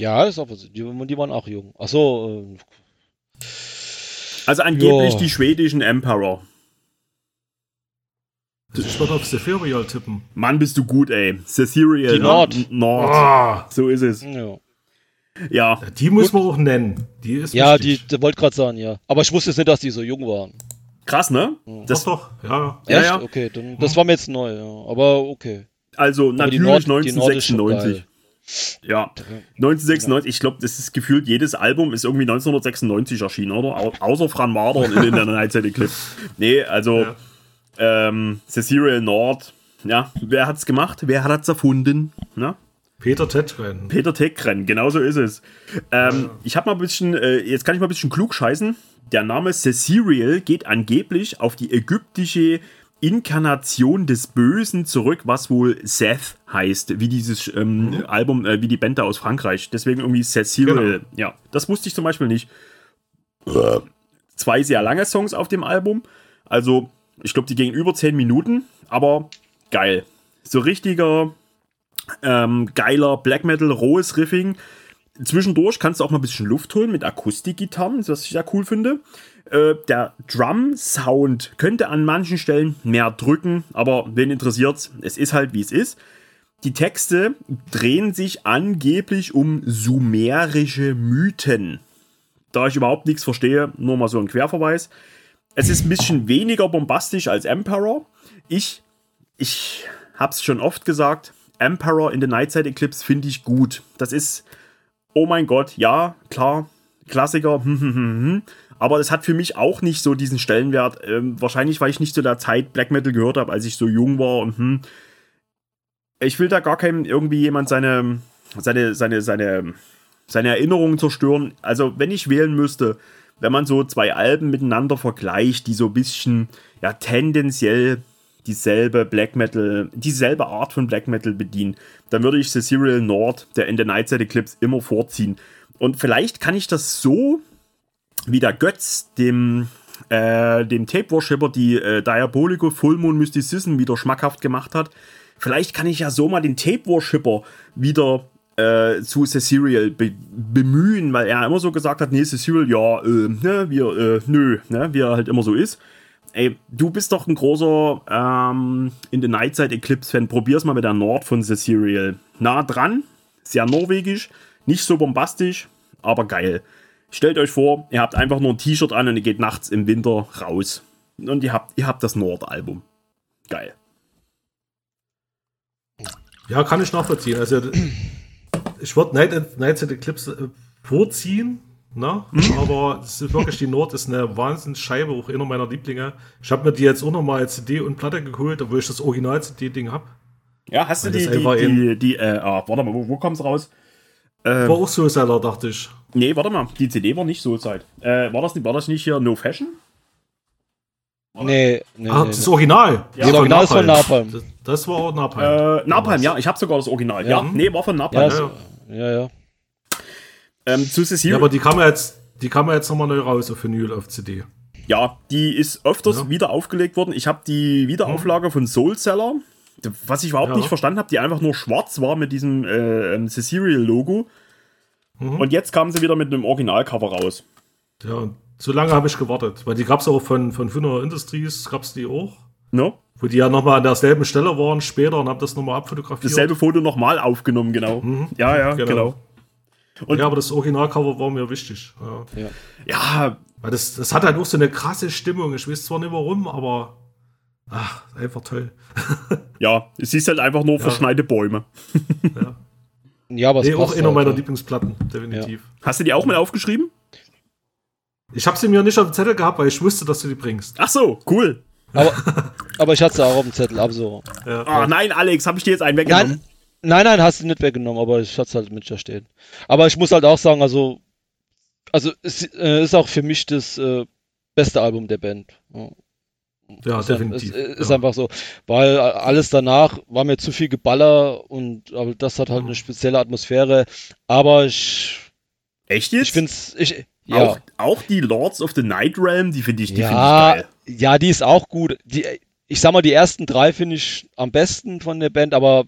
Ja, ist auch, die, die waren auch jung. Achso. Äh, also angeblich jo. die schwedischen Emperor. Ich würde auf Cephirial tippen. Mann, bist du gut, ey. Cephirial. Die Nord. Nord. Oh. So ist es. Ja. Ja. Die muss man auch nennen. Die ist ja, wichtig. die, die wollte gerade sagen, ja. Aber ich wusste jetzt nicht, dass die so jung waren. Krass, ne? Das doch, doch. ja. Echt? Ja, ja. Okay, dann, das war mir jetzt neu, ja. Aber okay. Also Aber natürlich Nord, 1996. Ja, 1996, ich glaube, das ist gefühlt, jedes Album ist irgendwie 1996 erschienen, oder? Au außer Fran Mardern in, in der Nightseite Clip. Nee, also ja. Ähm, Cecilial Nord, ja, wer hat's gemacht? Wer hat es erfunden? Na? Peter Tetgren. Peter Tetgren, genau so ist es. Ähm, ja. Ich habe mal ein bisschen, äh, jetzt kann ich mal ein bisschen klug scheißen. Der Name Cecilial geht angeblich auf die ägyptische Inkarnation des Bösen zurück, was wohl Seth heißt, wie dieses ähm, mhm. Album, äh, wie die Band da aus Frankreich. Deswegen irgendwie Cecilial. Genau. Ja, das wusste ich zum Beispiel nicht. Zwei sehr lange Songs auf dem Album. Also ich glaube, die gingen über 10 Minuten, aber geil. So richtiger, ähm, geiler Black Metal, rohes Riffing. Zwischendurch kannst du auch mal ein bisschen Luft holen mit Akustikgitarren, was ich ja cool finde. Äh, der Drum-Sound könnte an manchen Stellen mehr drücken, aber wen interessiert es ist halt wie es ist. Die Texte drehen sich angeblich um sumerische Mythen. Da ich überhaupt nichts verstehe, nur mal so ein Querverweis. Es ist ein bisschen weniger bombastisch als Emperor. Ich, ich hab's schon oft gesagt, Emperor in the Nightside Eclipse finde ich gut. Das ist, oh mein Gott, ja, klar, Klassiker, hm, hm, hm, aber es hat für mich auch nicht so diesen Stellenwert. Ähm, wahrscheinlich, weil ich nicht zu der Zeit Black Metal gehört habe, als ich so jung war und. Ich will da gar keinem irgendwie jemand seine, seine, seine, seine, seine Erinnerungen zerstören. Also, wenn ich wählen müsste, wenn man so zwei Alben miteinander vergleicht, die so ein bisschen, ja, tendenziell dieselbe Black Metal, dieselbe Art von Black Metal bedienen, dann würde ich The Serial Nord, der in der Nightside Eclipse, immer vorziehen. Und vielleicht kann ich das so, wie der Götz dem, äh, dem Tape Worshipper die äh, Diabolico Full Moon Mysticism wieder schmackhaft gemacht hat, vielleicht kann ich ja so mal den Tape Worshipper wieder äh, zu Cecilial be bemühen, weil er immer so gesagt hat, nee, Cecilial, ja, äh, ne, wir, äh, nö, ne, wie er halt immer so ist. Ey, du bist doch ein großer ähm, In the Nightside Eclipse-Fan. Probier's mal mit der Nord von Cecilial. Nah dran, sehr norwegisch, nicht so bombastisch, aber geil. Stellt euch vor, ihr habt einfach nur ein T-Shirt an und ihr geht nachts im Winter raus. Und ihr habt, ihr habt das Nord-Album. Geil. Ja, kann ich nachvollziehen. Also ich würde Night, Nights at Eclipse äh, vorziehen, Ne? Aber es ist wirklich die Nord ist eine Wahnsinnsscheibe, auch einer meiner Lieblinge. Ich habe mir die jetzt auch nochmal als CD und Platte geholt, obwohl ich das Original-CD-Ding habe. Ja, hast du die, die, die, die, äh, ah, warte mal, wo, wo kommt's raus? War auch so Seller, dachte ich. Nee, warte mal, die CD war nicht so Zeit. Äh, war das, war das nicht hier No Fashion? Nee, nee, Ah, nee. das Original. Ja, das Original ist von Napalm. Das, das war auch Napalm. Äh, Napalm, ja, ich habe sogar das Original. Ja, Ja. nee, war von Ja, Napalm. ist, ja. ja, ja. Ähm, zu Ja, Cecilia, aber die kam ja jetzt, die kam ja jetzt nochmal neu raus auf Vinyl, auf CD. ja, die ist öfters Ja. wieder aufgelegt worden. Ich habe die Wiederauflage von Soul Seller, was ich überhaupt Ja. nicht verstanden habe, die einfach nur schwarz war mit diesem äh, ähm, Cecerial-Logo. Und jetzt kam sie wieder mit einem Originalcover raus. Ja, und so lange habe ich gewartet, weil die gab es auch von, von Finner Industries, gab es die auch. Ne? Wo die ja nochmal an derselben Stelle waren später und haben das nochmal abfotografiert. Dasselbe Foto nochmal aufgenommen, genau. Ja, ja, genau. Genau. Und- ja, aber das Originalcover war mir wichtig. Ja. ja. Ja, Weil das, das hat halt auch so eine krasse Stimmung. Ich weiß zwar nicht warum, aber ach, einfach toll. ja, es ist halt einfach nur verschneite Bäume. ja, aber es Nee, auch einer halt, meiner ja. Lieblingsplatten, definitiv. Hast du die auch mal aufgeschrieben? Ich habe sie mir nicht auf dem Zettel gehabt, weil ich wusste, dass du die bringst. Ach so, cool. Aber, aber ich hatte sie auch auf dem Zettel, ab so. Ja. Ah, nein, Alex, habe ich dir jetzt einen weggenommen? Nein, nein, nein, hast du nicht weggenommen, aber ich hatte es halt mit da stehen. Aber ich muss halt auch sagen, also, also es äh, ist auch für mich das äh, beste Album der Band. Ja. Ja, ist, definitiv. Ist, ist ja. einfach so. Weil alles danach war mir zu viel Geballer und aber das hat halt eine spezielle Atmosphäre. Aber ich, Echt jetzt? ich find's, ich, ja. auch, auch die Lords of the Night Realm, die finde ich, die Ja, finde ich geil. ja, die ist auch gut. Die, ich sag mal, die ersten drei finde ich am besten von der Band, aber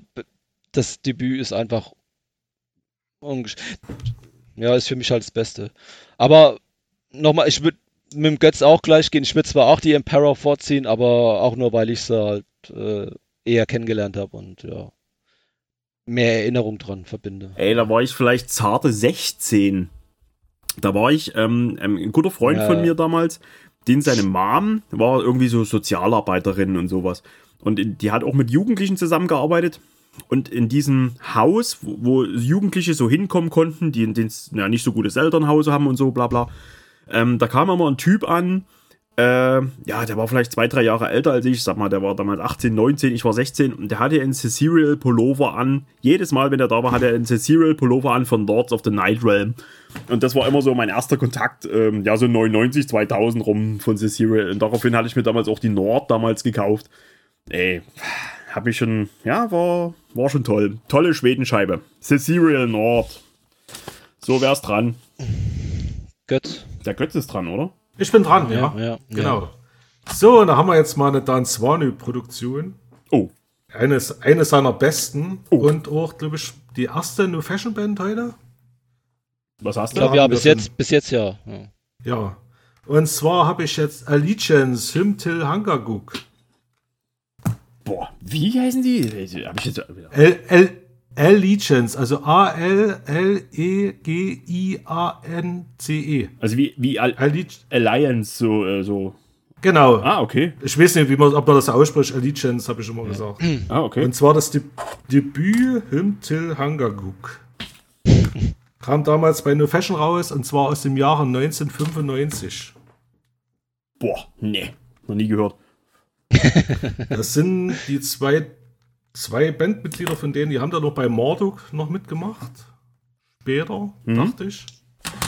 das Debüt ist einfach ungesch- ja, ist für mich halt das Beste. Aber nochmal, ich würde mit dem Götz auch gleich gehen. Ich würde zwar auch die Emperor vorziehen, aber auch nur, weil ich sie halt äh, eher kennengelernt habe und ja, mehr Erinnerung dran verbinde. Ey, da war ich vielleicht zarte 16. Da war ich, ähm, ähm, ein guter Freund Ja. von mir damals, den seine Mom war irgendwie so Sozialarbeiterin und sowas. Und die hat auch mit Jugendlichen zusammengearbeitet. Und in diesem Haus, wo, wo Jugendliche so hinkommen konnten, die, die ja, nicht so gutes Elternhaus haben und so, bla bla, ähm, da kam immer ein Typ an, äh, ja, der war vielleicht zwei, drei Jahre älter als ich. Sag mal, der war damals 18, 19, ich war 16 und der hatte einen Cecerial Pullover an. Jedes Mal, wenn er da war, hatte er einen Cecerial Pullover an von Lords of the Night Realm. Und das war immer so mein erster Kontakt, ähm, ja, so 99, 2000 rum von Cecerial. Und daraufhin hatte ich mir damals auch die Nord damals gekauft. Ey, hab ich schon, ja, war, war schon toll. Tolle Schwedenscheibe. Cecerial Nord. So wär's dran. Götz? Der Götz ist dran, oder? Ich bin dran, ja. ja, Genau. So, da haben wir jetzt mal eine Dan Swanö-Produktion. Oh, Eines, eine seiner besten Oh. und auch, glaube ich, die erste New Fashion Band heute. was hast Ich du? glaube, haben ja, bis jetzt, bis jetzt ja. ja. Ja. Und zwar habe ich jetzt Allegiance Hymn Till Hangaguk. Boah, wie heißen die? Hab ich jetzt. L L Allegiance, also A-L-L-E-G-I-A-N-C-E. Also wie, wie Al Alleg Alliance, so, äh, so. genau. Ah, okay. Ich weiß nicht, wie man, ob man das ausspricht. Allegiance habe ich immer gesagt. Ah, okay. Und zwar das De Debüt Hymn Till Hangaguk. Kam damals bei New Fashion raus und zwar aus dem Jahre 1995. Boah, nee. Noch nie gehört. Das sind die zwei, zwei Bandmitglieder von denen, die haben da noch bei Morduk noch mitgemacht. Später, dachte ich.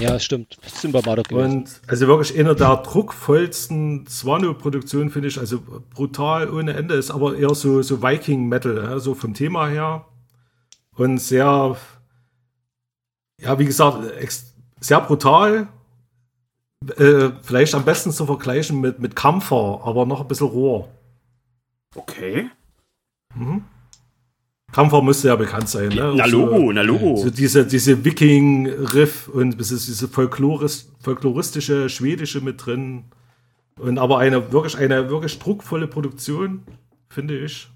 Ja, stimmt. Sind bei Marduk gewesen. Und also wirklich eine der druckvollsten Swano-Produktionen, finde ich. Also brutal ohne Ende, ist aber eher so, so Viking-Metal, ja, so vom Thema her. Und sehr, ja, wie gesagt, sehr brutal. Äh, vielleicht am besten zu vergleichen mit, mit Kampfer, aber noch ein bisschen roher. Okay. Kampfer müsste ja bekannt sein. Ne? Na Logo, So, na Logo. so diese, diese Viking-Riff und es ist diese Folkloris, folkloristische, schwedische mit drin. Und aber eine wirklich, eine wirklich druckvolle Produktion, finde ich,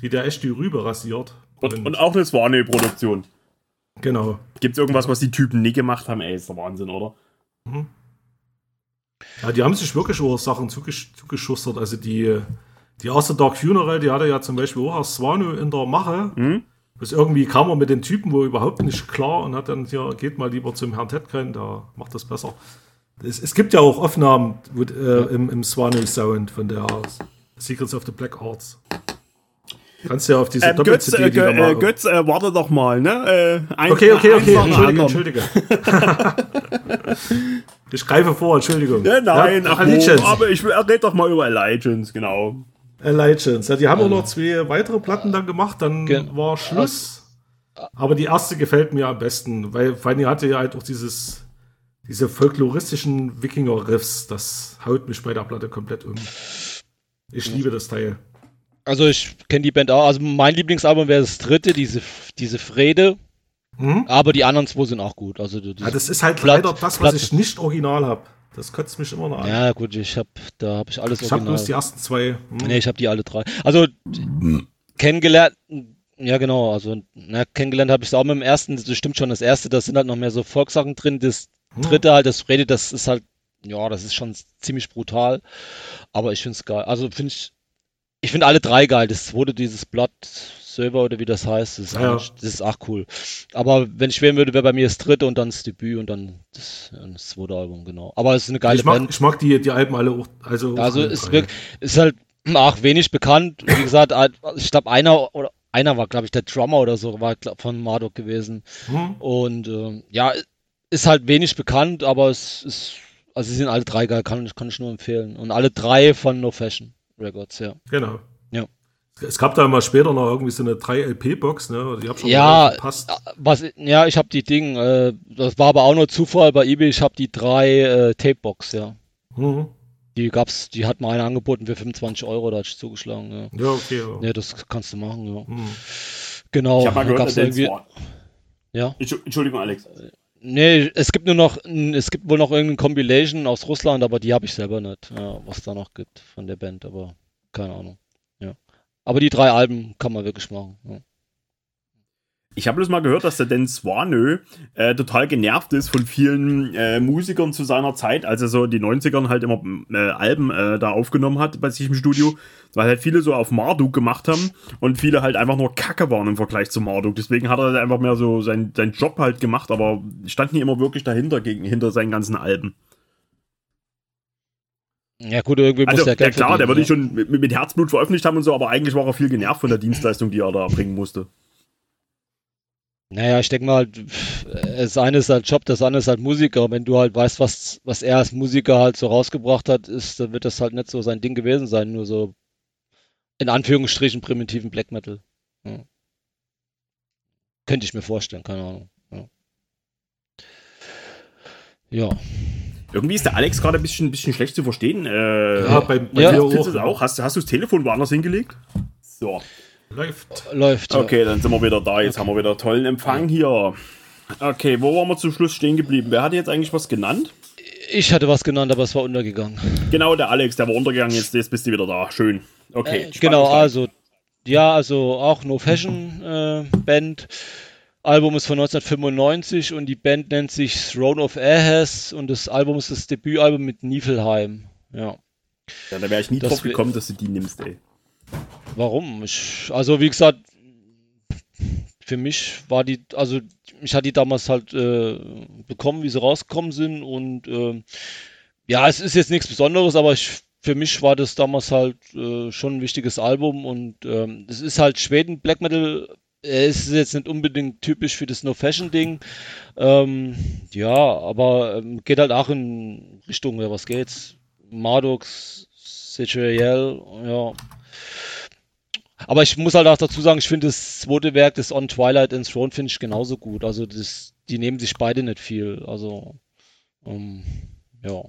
die da echt die Rübe rasiert. Und, und auch eine Swane-Produktion. genau. Gibt's irgendwas, was die Typen nie gemacht haben? Ey, ist der Wahnsinn, oder? Ja, die haben sich wirklich auch Sachen zugesch zugeschustert. Also die, die erste Dark Funeral, die hatte ja zum Beispiel auch aus Swano in der Mache. Mhm. Bis irgendwie kam er mit den Typen wo überhaupt nicht klar und hat dann hier, geht mal lieber zum Herrn Tedgren, da macht das besser. Es, es gibt ja auch Aufnahmen wo, äh, im, im Swanee Sound von der Secrets of the Black Arts. Kannst ja auf diese Ähm, Götz, Doppel-CD äh, die äh, Götz äh, warte doch mal, ne? Äh, ein, Okay, okay, okay. Entschuldige. Entschuldige. ich greife vor, Entschuldigung. Ja, nein, ja, ach, wo, aber ich rede doch mal über Allegiance, genau. Allegiance. Ja, die haben auch noch zwei weitere Platten dann gemacht, dann Gen- war Schluss. Aber die erste gefällt mir am besten, weil vor allem die hatte ja halt auch dieses, diese folkloristischen Wikinger-Riffs. Das haut mich bei der Platte komplett um. Ich liebe das Teil. Also ich kenne die Band auch. Also mein Lieblingsalbum wäre das dritte, diese, diese Frede. Mhm. Aber die anderen zwei sind auch gut. Also Ja, das ist halt Platt- leider das, was Platt- ich nicht original habe. Das kotzt mich immer noch an. Ja, gut, ich habe da habe ich alles ich habe bloß die ersten zwei. Hm. Nee, ich habe die alle drei. Also kennengelernt, ja genau, also na, kennengelernt habe ich es auch mit dem ersten, das stimmt schon, das erste, da sind halt noch mehr so Volkssachen drin, das Hm. dritte halt, das Rede, das ist halt, ja, das ist schon ziemlich brutal, aber ich finde es geil. Also finde ich, ich finde alle drei geil, das wurde dieses Blood Server oder wie das heißt, das ist, Ja. das ist auch cool. Aber wenn ich wählen würde, wäre bei mir das dritte und dann das Debüt und dann das, das zweite Album, genau. Aber es ist eine geile ich, mag, Band. ich mag die, die Alben alle auch. Also, auch Also alle ist, wirklich, ist halt auch wenig bekannt. Wie gesagt, ich glaube einer oder einer war, glaube ich, der Drummer oder so, war glaub, von Marduk gewesen. Hm? Und ähm, ja, ist halt wenig bekannt, aber es ist, also sie sind alle drei geil, kann, kann ich nur empfehlen. Und alle drei von No Fashion Records, ja. Genau. Ja. Es gab da mal später noch irgendwie so eine 3-LP-Box, ne? Die hab schon Ja, mal gepasst. Was, ja, ich habe die Ding, äh, das war aber auch nur Zufall bei eBay, ich habe die drei äh, Tapebox, ja. Mhm. Die gab's, die hat mal einer angeboten für 25 Euro, da hatte ich zugeschlagen, ja. Ja, okay. Ja. Ja, das kannst du machen, ja. Mhm. Genau. Ich habe mal gehört, irgendwie, ja. Entschu- Entschuldigung, Alex. Nee, es gibt nur noch, es gibt wohl noch irgendeine Compilation aus Russland, aber die habe ich selber nicht, ja, was da noch gibt von der Band, aber keine Ahnung. Aber die drei Alben kann man wirklich machen. Ja. Ich habe bloß mal gehört, dass der Dan Swanö äh, total genervt ist von vielen äh, Musikern zu seiner Zeit, als er so die 90ern halt immer äh, Alben äh, da aufgenommen hat bei sich im Studio, weil halt viele so auf Marduk gemacht haben und viele halt einfach nur Kacke waren im Vergleich zu Marduk. Deswegen hat er halt einfach mehr so sein, seinen Job halt gemacht, aber stand nie immer wirklich dahinter, gegen, hinter seinen ganzen Alben. Ja gut, irgendwie muss Also, der ja Geld klar, der würde verdienen, ich schon mit, mit Herzblut veröffentlicht haben und so, aber eigentlich war er viel genervt von der Dienstleistung, die er da bringen musste. Naja, ich denke mal, das eine ist halt Job, das andere ist halt Musiker. Wenn du halt weißt, was, was er als Musiker halt so rausgebracht hat, ist, dann wird das halt nicht so sein Ding gewesen sein, nur so in Anführungsstrichen primitiven Black Metal. Ja. Könnte ich mir vorstellen, keine Ahnung. Ja. ja. Irgendwie ist der Alex gerade ein bisschen, bisschen schlecht zu verstehen. Äh, Ja, bei, bei Ja. dir auch. das auch? Hast, hast du das Telefon woanders hingelegt? So. Läuft. Läuft. ja. Okay, dann sind wir wieder da. Jetzt haben wir wieder tollen Empfang hier. Okay, wo waren wir zum Schluss stehen geblieben? Wer hat jetzt eigentlich was genannt? Ich hatte was genannt, aber es war untergegangen. Genau, der Alex, der war untergegangen. Jetzt, jetzt bist du wieder da. Schön. Okay. Äh, genau, also, ja, also auch No Fashion äh, Band. Album ist von 1995 und die Band nennt sich Throne of Ahas und das Album ist das Debütalbum mit Niflheim. Ja. Ja, da wäre ich nie Das drauf gekommen, dass du die nimmst, ey. Warum? Ich, also wie gesagt, für mich war die, also ich hatte die damals halt äh, bekommen, wie sie rausgekommen sind und ähm, ja, es ist jetzt nichts Besonderes, aber ich, für mich war das damals halt äh, schon ein wichtiges Album und ähm, es ist halt Schweden Black Metal. Äh, Es ist jetzt nicht unbedingt typisch für das No Fashion Ding. Ähm, ja, aber ähm, geht halt auch in Richtung, ja, was geht's? Mardux, Citriel, ja. Aber ich muss halt auch dazu sagen, ich finde das zweite Werk, das On Twilight and Throne, finde ich genauso gut. Also das, die nehmen sich beide nicht viel. Also, ähm, ja.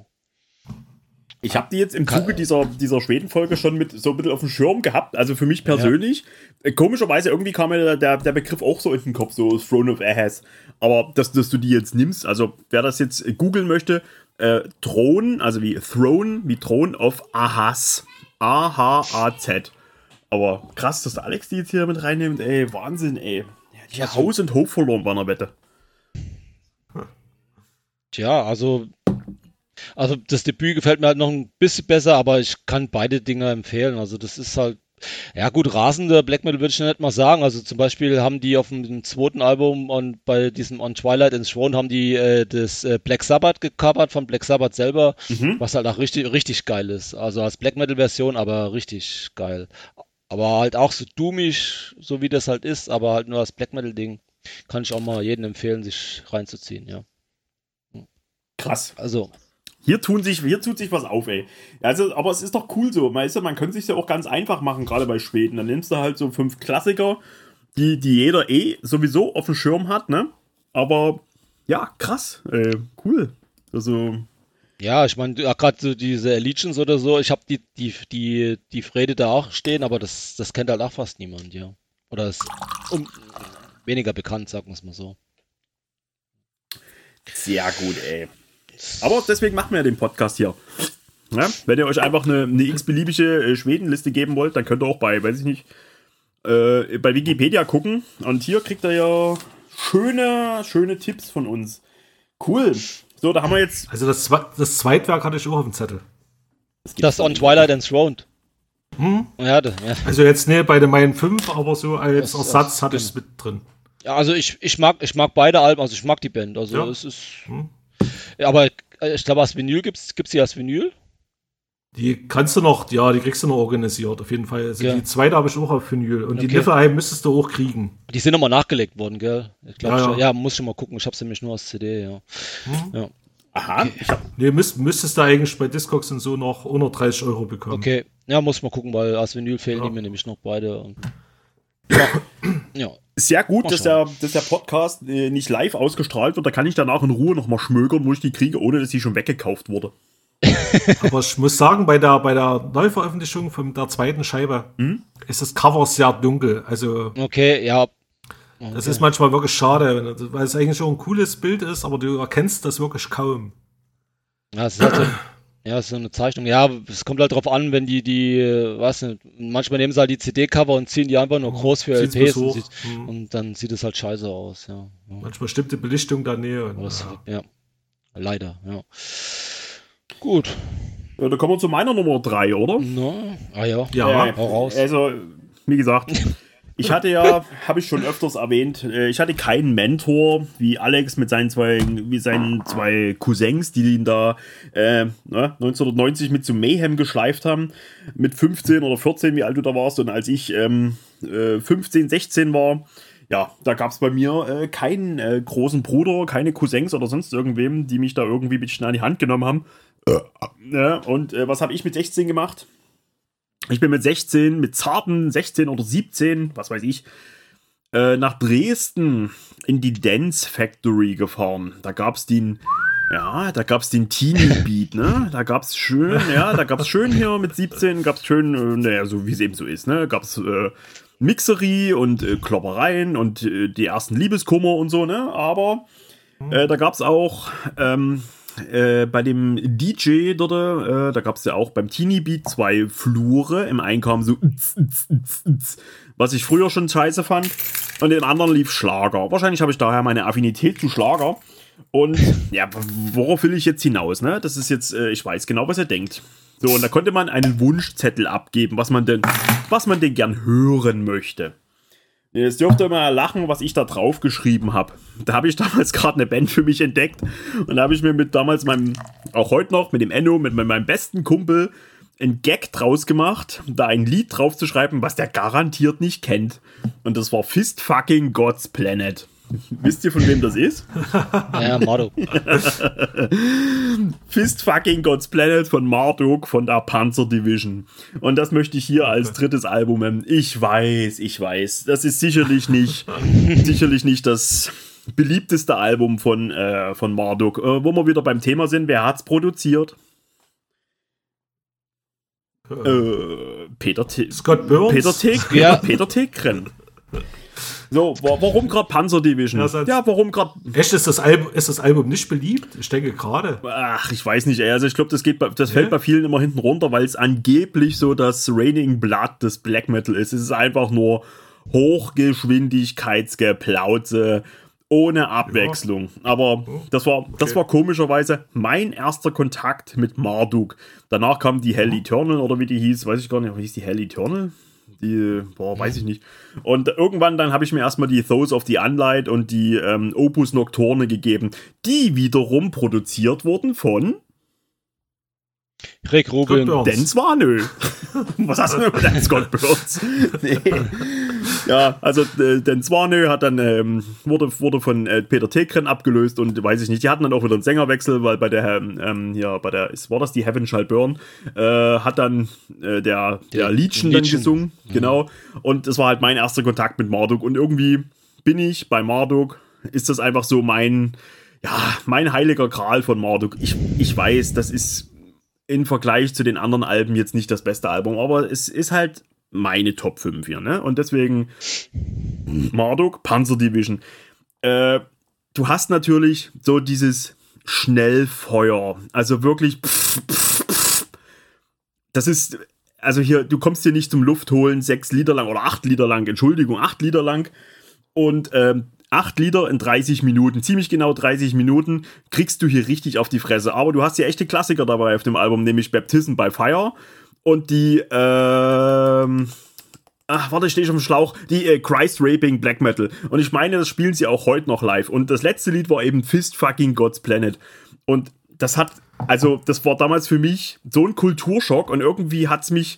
Ich habe die jetzt im Zuge dieser, dieser Schweden-Folge schon mit so ein bisschen auf dem Schirm gehabt. Also für mich persönlich. Äh, Komischerweise irgendwie kam mir der, der Begriff auch so in den Kopf, so Throne of Ahas. Aber dass, dass du die jetzt nimmst, also wer das jetzt googeln möchte, äh, Thron, also wie Throne, wie Thron of Ahas. A-H-A-Z. Aber krass, dass der Alex die jetzt hier mit reinnimmt, ey, Wahnsinn, ey. Die hat Haus und Hof verloren bei einer Wette. Tja, also, also das Debüt gefällt mir halt noch ein bisschen besser, aber ich kann beide Dinge empfehlen. Also das ist halt, Ja, gut, rasende Black Metal würde ich nicht mal sagen. Also zum Beispiel haben die auf dem zweiten Album und bei diesem On Twilight in Throne haben die äh, das äh, Black Sabbath gecovert von Black Sabbath selber, mhm. was halt auch richtig, richtig geil ist. Also als Black Metal Version, aber richtig geil. Aber halt auch so doomig, so wie das halt ist, aber halt nur als Black Metal Ding. Kann ich auch mal jedem empfehlen, sich reinzuziehen, ja. Krass. Also, hier, tun sich, hier tut sich was auf, ey. Also, aber es ist doch cool so. Weißt du, man könnte sich ja auch ganz einfach machen, gerade bei Schweden. Dann nimmst du halt so fünf Klassiker, die, die jeder eh sowieso auf dem Schirm hat, ne? Aber ja, krass. Äh, cool. Also. Ja, ich meine, ja, gerade so diese Allegiance oder so, ich habe die, die, die, die Frede da auch stehen, aber das, das kennt halt auch fast niemand, ja. Oder ist um, weniger bekannt, sagen wir es mal so. Sehr gut, ey. Aber deswegen machen wir ja den Podcast hier. Ja, wenn ihr euch einfach eine, eine x-beliebige äh, Schwedenliste geben wollt, dann könnt ihr auch bei, weiß ich nicht, äh, bei Wikipedia gucken. Und hier kriegt ihr ja schöne, schöne Tipps von uns. Cool. So, da haben wir jetzt. Also das, das Zweitwerk hatte ich auch auf dem Zettel. Das, das On Twilight Enthroned. Hm? Ja, das, ja. Also jetzt ne bei den meinen 5, aber so als das, Ersatz hatte ich es mit drin. Ja, also ich, ich mag ich mag beide Alben, also ich mag die Band. Also ja. es ist. Hm. Aber äh, ich glaube, als Vinyl gibt es die als Vinyl? Die kannst du noch, ja, die kriegst du noch organisiert, auf jeden Fall. Also ja. die zweite habe ich auch auf Vinyl. Und okay. die Niffelheim müsstest du auch kriegen. Die sind nochmal nachgelegt worden, gell? Ich glaube, ja, ja. ja, muss schon mal gucken. Ich habe sie nämlich nur als CD, ja. Hm. ja. Aha. Okay. Nee, müsst, müsstest du eigentlich bei Discogs und so noch unter 30 Euro bekommen. Okay, ja, muss mal gucken, weil als Vinyl fehlen die mir nämlich noch beide. Und ja. ja. Sehr gut, dass der, dass der Podcast äh, nicht live ausgestrahlt wird. Da kann ich danach in Ruhe nochmal schmögern, wo ich die kriege, ohne dass sie schon weggekauft wurde. Aber ich muss sagen, bei der, bei der Neuveröffentlichung von der zweiten Scheibe hm? ist das Cover sehr dunkel. Also. Okay, ja. Okay. Das ist manchmal wirklich schade, weil es eigentlich schon ein cooles Bild ist, aber du erkennst das wirklich kaum. Ja, es ist halt so, ja, ist so eine Zeichnung. Ja, es kommt halt drauf an, wenn die, die, was nicht, manchmal nehmen sie halt die CD-Cover und ziehen die einfach nur groß für Zieht's LPs und, sieht, mhm. und, dann sieht es halt scheiße aus, ja. Manchmal stimmt die Belichtung da näher. Ja. ja. Leider, ja. Gut. Ja, da kommen wir zu meiner Nummer 3, oder? No. Ah ja. Ja, äh, raus. Also, wie gesagt, Ich hatte ja, habe ich schon öfters erwähnt, äh, ich hatte keinen Mentor wie Alex mit seinen zwei, wie seinen zwei Cousins, die ihn da äh, 1990 ne, mit zum Mayhem geschleift haben. Mit 15 oder 14, wie alt du da warst. Und als ich ähm, äh, 15, 16 war, ja, da gab es bei mir äh, keinen äh, großen Bruder, keine Cousins oder sonst irgendwem, die mich da irgendwie ein bisschen an die Hand genommen haben. Äh, und äh, was habe ich mit 16 gemacht? Ich bin mit 16, mit zarten 16 oder 17, was weiß ich, äh, nach Dresden in die Dance Factory gefahren. Da gab es den, ja, da gab es den Teenie Beat, ne? Da gab es schön, ja, da gab es schön hier mit 17, gab es schön, äh, naja, so wie es eben so ist, ne? Gab es äh, Mixerie und äh, Kloppereien und äh, die ersten Liebeskummer und so, ne? Aber da gab es auch ähm, äh, bei dem DJ dort, äh, da gab es ja auch beim Teenie Beat zwei Flure. Im einen kam so, was ich früher schon scheiße fand. Und im anderen lief Schlager. Wahrscheinlich habe ich daher meine Affinität zu Schlager. Und ja, worauf will ich jetzt hinaus? Ne? Das ist jetzt, äh, ich weiß genau, was er denkt. So, und da konnte man einen Wunschzettel abgeben, was man denn, was man denn gern hören möchte. Jetzt dürft ihr mal lachen, was ich da drauf geschrieben habe. Da habe ich damals gerade eine Band für mich entdeckt und da habe ich mir mit damals meinem, auch heute noch, mit dem Enno, mit meinem besten Kumpel, ein Gag draus gemacht, da ein Lied drauf zu schreiben, was der garantiert nicht kennt. Und das war Fist Fucking God's Planet. Wisst ihr, von wem das ist? Ja, Marduk. Fist fucking God's Planet von Marduk von der Panzer Division. Und das möchte ich hier als drittes Album. nennen. Ich weiß, ich weiß. Das ist sicherlich nicht, sicherlich nicht das beliebteste Album von, äh, von Marduk. Äh, wo wir wieder beim Thema sind, wer hat's produziert? Äh, Peter T Scott Burns? Peter Tegren. Ja. Peter Tegren. So, warum gerade Panzer Division? Ja, ja warum gerade. Echt, ist das, Album, ist das Album nicht beliebt? Ich denke gerade. Ach, ich weiß nicht, ey. Also, ich glaube, das, geht, das fällt bei vielen immer hinten runter, weil es angeblich so das Raining Blood des Black Metal ist. Es ist einfach nur Hochgeschwindigkeitsgeplauze ohne Abwechslung. Ja. Aber oh, das war, okay. das war komischerweise mein erster Kontakt mit Marduk. Danach kam die Hell Eternal oder wie die hieß, weiß ich gar nicht, wie hieß die Hell Eternal? Die, boah, weiß ich nicht. Und irgendwann dann habe ich mir erstmal die Those of the Unlight und die ähm, Opus Nocturne gegeben, die wiederum produziert wurden von Rick Rubin. Den Swanö. Was hast du mit Dan Scott Burns? nee. Ja, also äh, Den Swanö hat dann ähm, wurde, wurde von äh, Peter Tegren abgelöst und weiß ich nicht, die hatten dann auch wieder einen Sängerwechsel, weil bei der ähm, hier bei der war das die Heaven Shall Burn äh, hat dann äh, der der Liedchen dann gesungen, mhm. genau. Und das war halt mein erster Kontakt mit Marduk und irgendwie bin ich bei Marduk ist das einfach so mein ja, mein heiliger Gral von Marduk. Ich, ich weiß, das ist im Vergleich zu den anderen Alben jetzt nicht das beste Album, aber es ist halt meine Top 5 hier, ne? Und deswegen Marduk, Panzer Division. Äh, du hast natürlich so dieses Schnellfeuer, also wirklich das ist also hier, du kommst hier nicht zum Luftholen sechs Liter lang oder acht Liter lang, Entschuldigung, acht Liter lang und ähm, 8 Liter in 30 Minuten, ziemlich genau 30 Minuten, kriegst du hier richtig auf die Fresse. Aber du hast hier echte Klassiker dabei auf dem Album, nämlich Baptism by Fire und die, ähm, Ach, warte, ich stehe schon im Schlauch. Die äh, Christ Raping Black Metal. Und ich meine, das spielen sie auch heute noch live. Und das letzte Lied war eben Fist Fucking God's Planet. Und das hat, also, das war damals für mich so ein Kulturschock und irgendwie hat es mich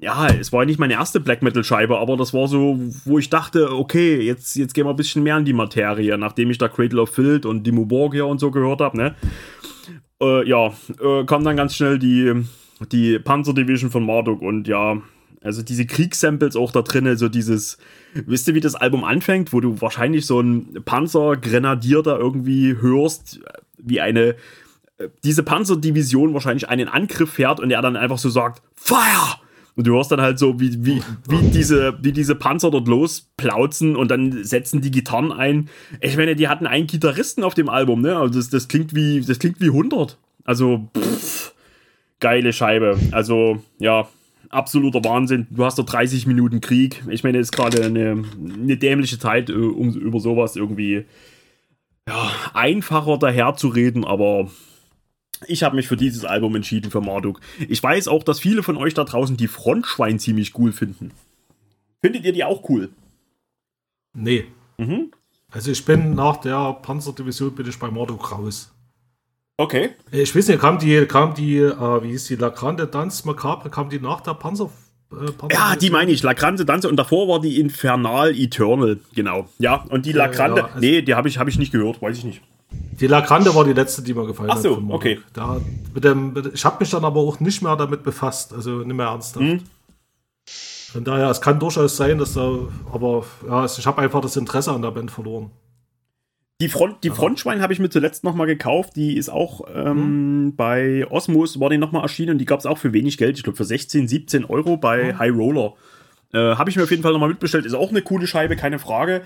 ja, es war nicht meine erste Black Metal Scheibe, aber das war so, wo ich dachte, okay, jetzt, jetzt gehen wir ein bisschen mehr in die Materie, nachdem ich da Cradle of Filth und Dimo Borgia und so gehört habe, ne? Äh, ja, äh, kam dann ganz schnell die, die Panzer Division von Marduk und ja, also diese Kriegssamples auch da drin, so dieses, wisst ihr, wie das Album anfängt, wo du wahrscheinlich so ein Panzergrenadier da irgendwie hörst, wie eine, äh, diese Panzerdivision wahrscheinlich einen Angriff fährt und er dann einfach so sagt, Fire! Und du hörst dann halt so, wie, wie, wie, diese, wie diese Panzer dort losplauzen und dann setzen die Gitarren ein. Ich meine, die hatten einen Gitarristen auf dem Album, ne? Also das, das klingt wie, das klingt wie 100. Also, pff, geile Scheibe. Also, ja, absoluter Wahnsinn. Du hast da 30 Minuten Krieg. Ich meine, es ist gerade eine, eine dämliche Zeit, äh, um über sowas irgendwie ja, einfacher daherzureden, aber ich habe mich für dieses Album entschieden für Marduk. Ich weiß auch, dass viele von euch da draußen die Frontschwein ziemlich cool finden. Findet ihr die auch cool? Nee. Mhm. Also ich bin nach der Panzerdivision bin ich bei Marduk raus. Okay. Ich weiß nicht, kam die, kam die, äh, wie hieß die, La Grande Dance Macabre, kam die nach der Panzer äh, ja, die meine ich. La Grande Danze und davor war die Infernal Eternal, genau. Ja, und die La Grande, ja, also nee, die habe ich, hab ich nicht gehört, weiß ich nicht. Die Lagrande war die letzte, die mir gefallen Ach so, hat. okay. Da, mit dem, mit, ich habe mich dann aber auch nicht mehr damit befasst, also nicht mehr ernsthaft. Mhm. Von daher, es kann durchaus sein, dass da, aber ja, ich habe einfach das Interesse an der Band verloren. Die, Front, die Frontschwein habe ich mir zuletzt nochmal gekauft. Die ist auch ähm, mhm. bei Osmos, war die nochmal erschienen und die gab es auch für wenig Geld. Ich glaube für 16, 17 Euro bei mhm. High Roller. Äh, habe ich mir auf jeden Fall nochmal mitbestellt. Ist auch eine coole Scheibe, keine Frage.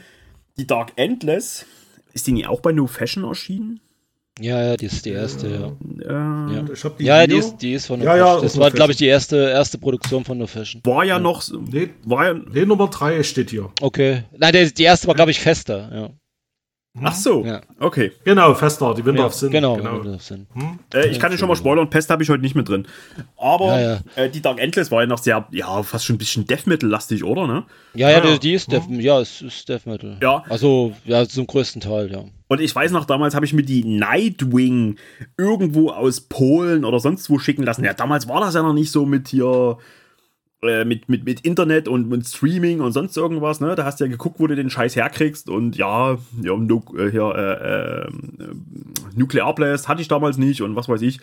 Die Dark Endless ist die nicht auch bei No Fashion erschienen? Ja, ja, die ist die erste, ja. Ja, ja. Ich hab die, ja die, ist, die ist von No ja, Fashion. Ja, das war, glaube ich, die erste, erste Produktion von No Fashion. War ja, noch. Nee, war ja, nee, Nummer 3 steht hier. Okay. Nein, der, die erste war, glaube ich, fester, ja. Ach so, ja. okay. Genau, Fester, die Winter ja, of Sin. Genau, genau. Winter of Sin. Hm? Äh, ich kann dir schon mal spoilern, Pest habe ich heute nicht mit drin. Aber ja, äh, die Dark Endless war ja noch sehr, ja, fast schon ein bisschen Death Metal-lastig, oder? Ne? Ja, ja, die, die, ist Death, hm? ja, es ist Death Metal. Ja. Also, ja, zum größten Teil, ja. Und ich weiß noch, damals habe ich mir die Nightwing irgendwo aus Polen oder sonst wo schicken lassen. Ja, damals war das ja noch nicht so mit hier äh, mit, mit, mit Internet und mit Streaming und sonst irgendwas, ne? Da hast du ja geguckt, wo du den Scheiß herkriegst und ja, ja nu äh, hier, äh, äh, Nuclear Blast hatte ich damals nicht und was weiß ich.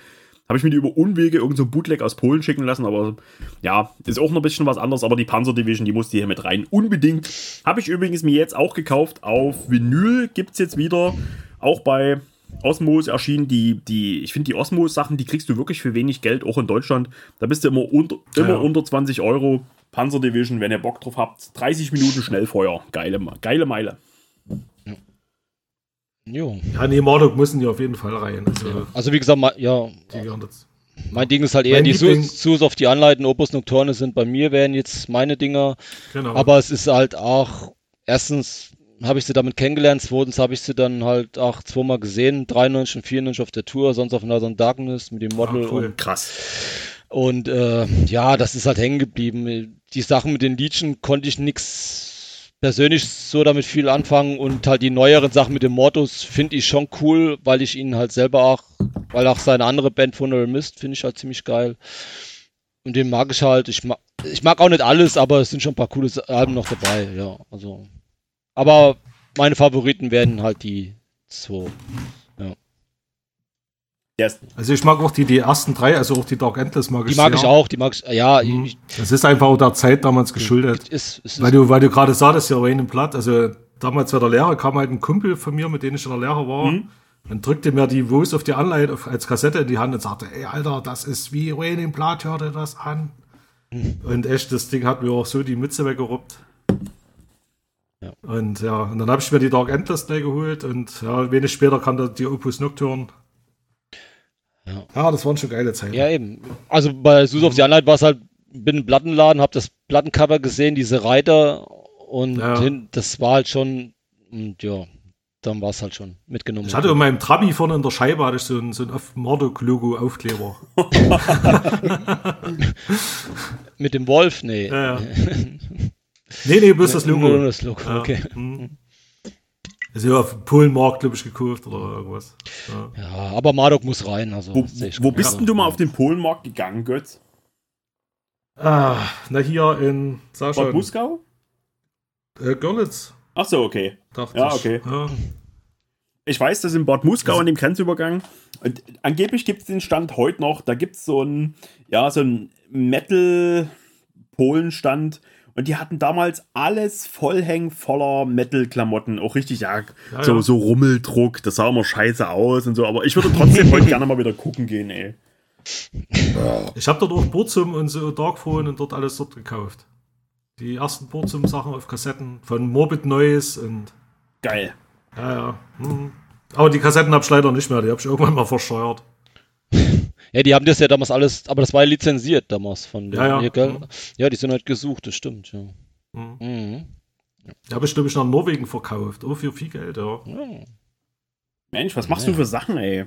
Habe ich mir die über Unwege irgend so Bootleg aus Polen schicken lassen, aber ja, ist auch noch ein bisschen was anderes, aber die Panzer Division, die musste hier mit rein. Unbedingt. Habe ich übrigens mir jetzt auch gekauft auf Vinyl, gibt es jetzt wieder, auch bei Osmos erschienen, die, die, ich finde die Osmos-Sachen, die kriegst du wirklich für wenig Geld, auch in Deutschland. Da bist du immer unter, immer ja. unter 20 Euro. Panzer Division, wenn ihr Bock drauf habt. 30 Minuten Schnellfeuer. Geile, geile Meile. Jo. Ja, nee, Mordok müssen die auf jeden Fall rein. Also, also wie gesagt, ja. Mein Ding ist halt eher die Sus auf die Anleiten, Opus Nocturne sind bei mir, wären jetzt meine Dinger. Genau. Aber es ist halt auch, erstens habe ich sie damit kennengelernt. Zweitens habe ich sie dann halt auch zweimal gesehen. 93 und 94 auf der Tour, sonst auf Northern Darkness mit dem Model. Ah, cool. Krass. Und äh, ja, das ist halt hängen geblieben. Die Sachen mit den Liedchen konnte ich nichts persönlich so damit viel anfangen und halt die neueren Sachen mit dem Mortus finde ich schon cool, weil ich ihn halt selber auch, weil auch seine andere Band Funeral Mist finde ich halt ziemlich geil. Und den mag ich halt. Ich mag, ich mag auch nicht alles, aber es sind schon ein paar coole Alben noch dabei, ja. Also. Aber meine Favoriten werden halt die zwei. Ja. Yes. Also ich mag auch die, die ersten drei, also auch die Dark Endless mag ich Die mag sehr. ich auch, die mag ich, ja. Mhm. Ich, das ist einfach auch der Zeit damals geschuldet. Ist, ist, weil, du, weil du gerade sagtest, ja, Rain Platt, also damals bei der Lehre kam halt ein Kumpel von mir, mit dem ich in der Lehre war. Mhm. Dann drückte mir die Wos auf die Anleitung als Kassette in die Hand und sagte, ey, Alter, das ist wie Rain in Blood, hör dir das an. Mhm. Und echt, das Ding hat mir auch so die Mütze weggeruppt. Und ja, und dann habe ich mir die Dark Endless Day geholt und ja, wenig später kam da die Opus Nocturne. Ja. ja, das waren schon geile Zeiten. Ja, eben. Also bei Sus auf die Anleitung war es halt, bin im Plattenladen, habe das Plattencover gesehen, diese Reiter und ja. hin, das war halt schon, und ja, dann war es halt schon mitgenommen. Ich hatte in meinem Trabi vorne in der Scheibe hatte ich so ein, so ein Mordok-Logo-Aufkleber. Mit dem Wolf? Nee. Ja, ja. nee, nee, bloß das Logo. Nur das Logo, ja. okay. Mhm. Also auf Polenmarkt, glaube ich, gekauft oder irgendwas. Ja, ja aber Marduk muss rein. Also wo, wo bist denn du mal auf den Polenmarkt gegangen, Götz? Ah, na hier in Sascha. Bad Muskau? Äh, Görlitz. Ach so, okay. Dachte ja, okay. Ja. Ich weiß, dass in Bad Muskau an dem Grenzübergang, und angeblich gibt es den Stand heute noch, da gibt es so ein, ja, so ein Metal-Polenstand und die hatten damals alles vollhängen voller Metal-Klamotten. Auch richtig, ja, ja, so, ja. so Rummeldruck, das sah immer scheiße aus und so, aber ich würde trotzdem heute gerne mal wieder gucken gehen, ey. Ich habe dort auch Burzum und so Darkphone und dort alles dort gekauft. Die ersten Burzum-Sachen auf Kassetten von Morbid Noise und. Geil. Ja, ja. Hm. Aber die Kassetten habe ich leider nicht mehr, die habe ich irgendwann mal versteuert. Ja, die haben das ja damals alles, aber das war ja lizenziert damals von der ja, ja. Hier, mhm. ja, die sind halt gesucht, das stimmt, ja. Mhm. Mhm. Die habe ich, glaube ich, nach Norwegen verkauft. Oh, für viel Geld, ja. ja. Mensch, was machst ja. du für Sachen, ey?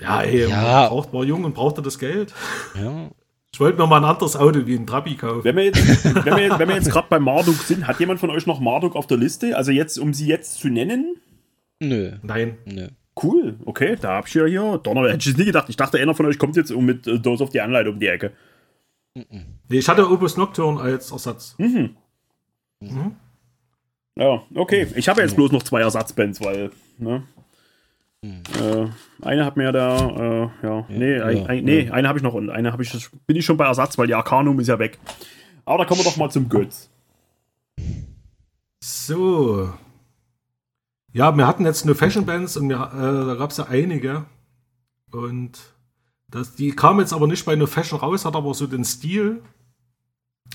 Ja, ey, ja. braucht mal jung und brauchte das Geld. Ja. Ich wollte mir mal ein anderes Auto wie ein Trabi kaufen. Wenn wir jetzt, wenn wir jetzt gerade bei Marduk sind, hat jemand von euch noch Marduk auf der Liste? Also jetzt, um sie jetzt zu nennen? Nö. Nein. Nö. Cool, okay, da hab ich ja hier. Donner, hätte ich es nie gedacht. Ich dachte, einer von euch kommt jetzt mit äh, Dose auf die Anleitung um die Ecke. Nee, ich hatte Opus Nocturne als Ersatz. Mhm. Mhm. Ja, okay. Ich habe jetzt bloß noch zwei Ersatzbands, weil, ne? Mhm. Äh, eine hat mir da, äh, ja, nee, ja, ein, ein, nee, ja. eine habe ich noch und eine habe ich, bin ich schon bei Ersatz, weil die Arcanum ist ja weg. Aber da kommen wir doch mal zum Götz. So. Ja, wir hatten jetzt nur Fashion Bands und wir, äh, da gab es ja einige. Und das, die kamen jetzt aber nicht bei No Fashion raus, hat aber so den Stil.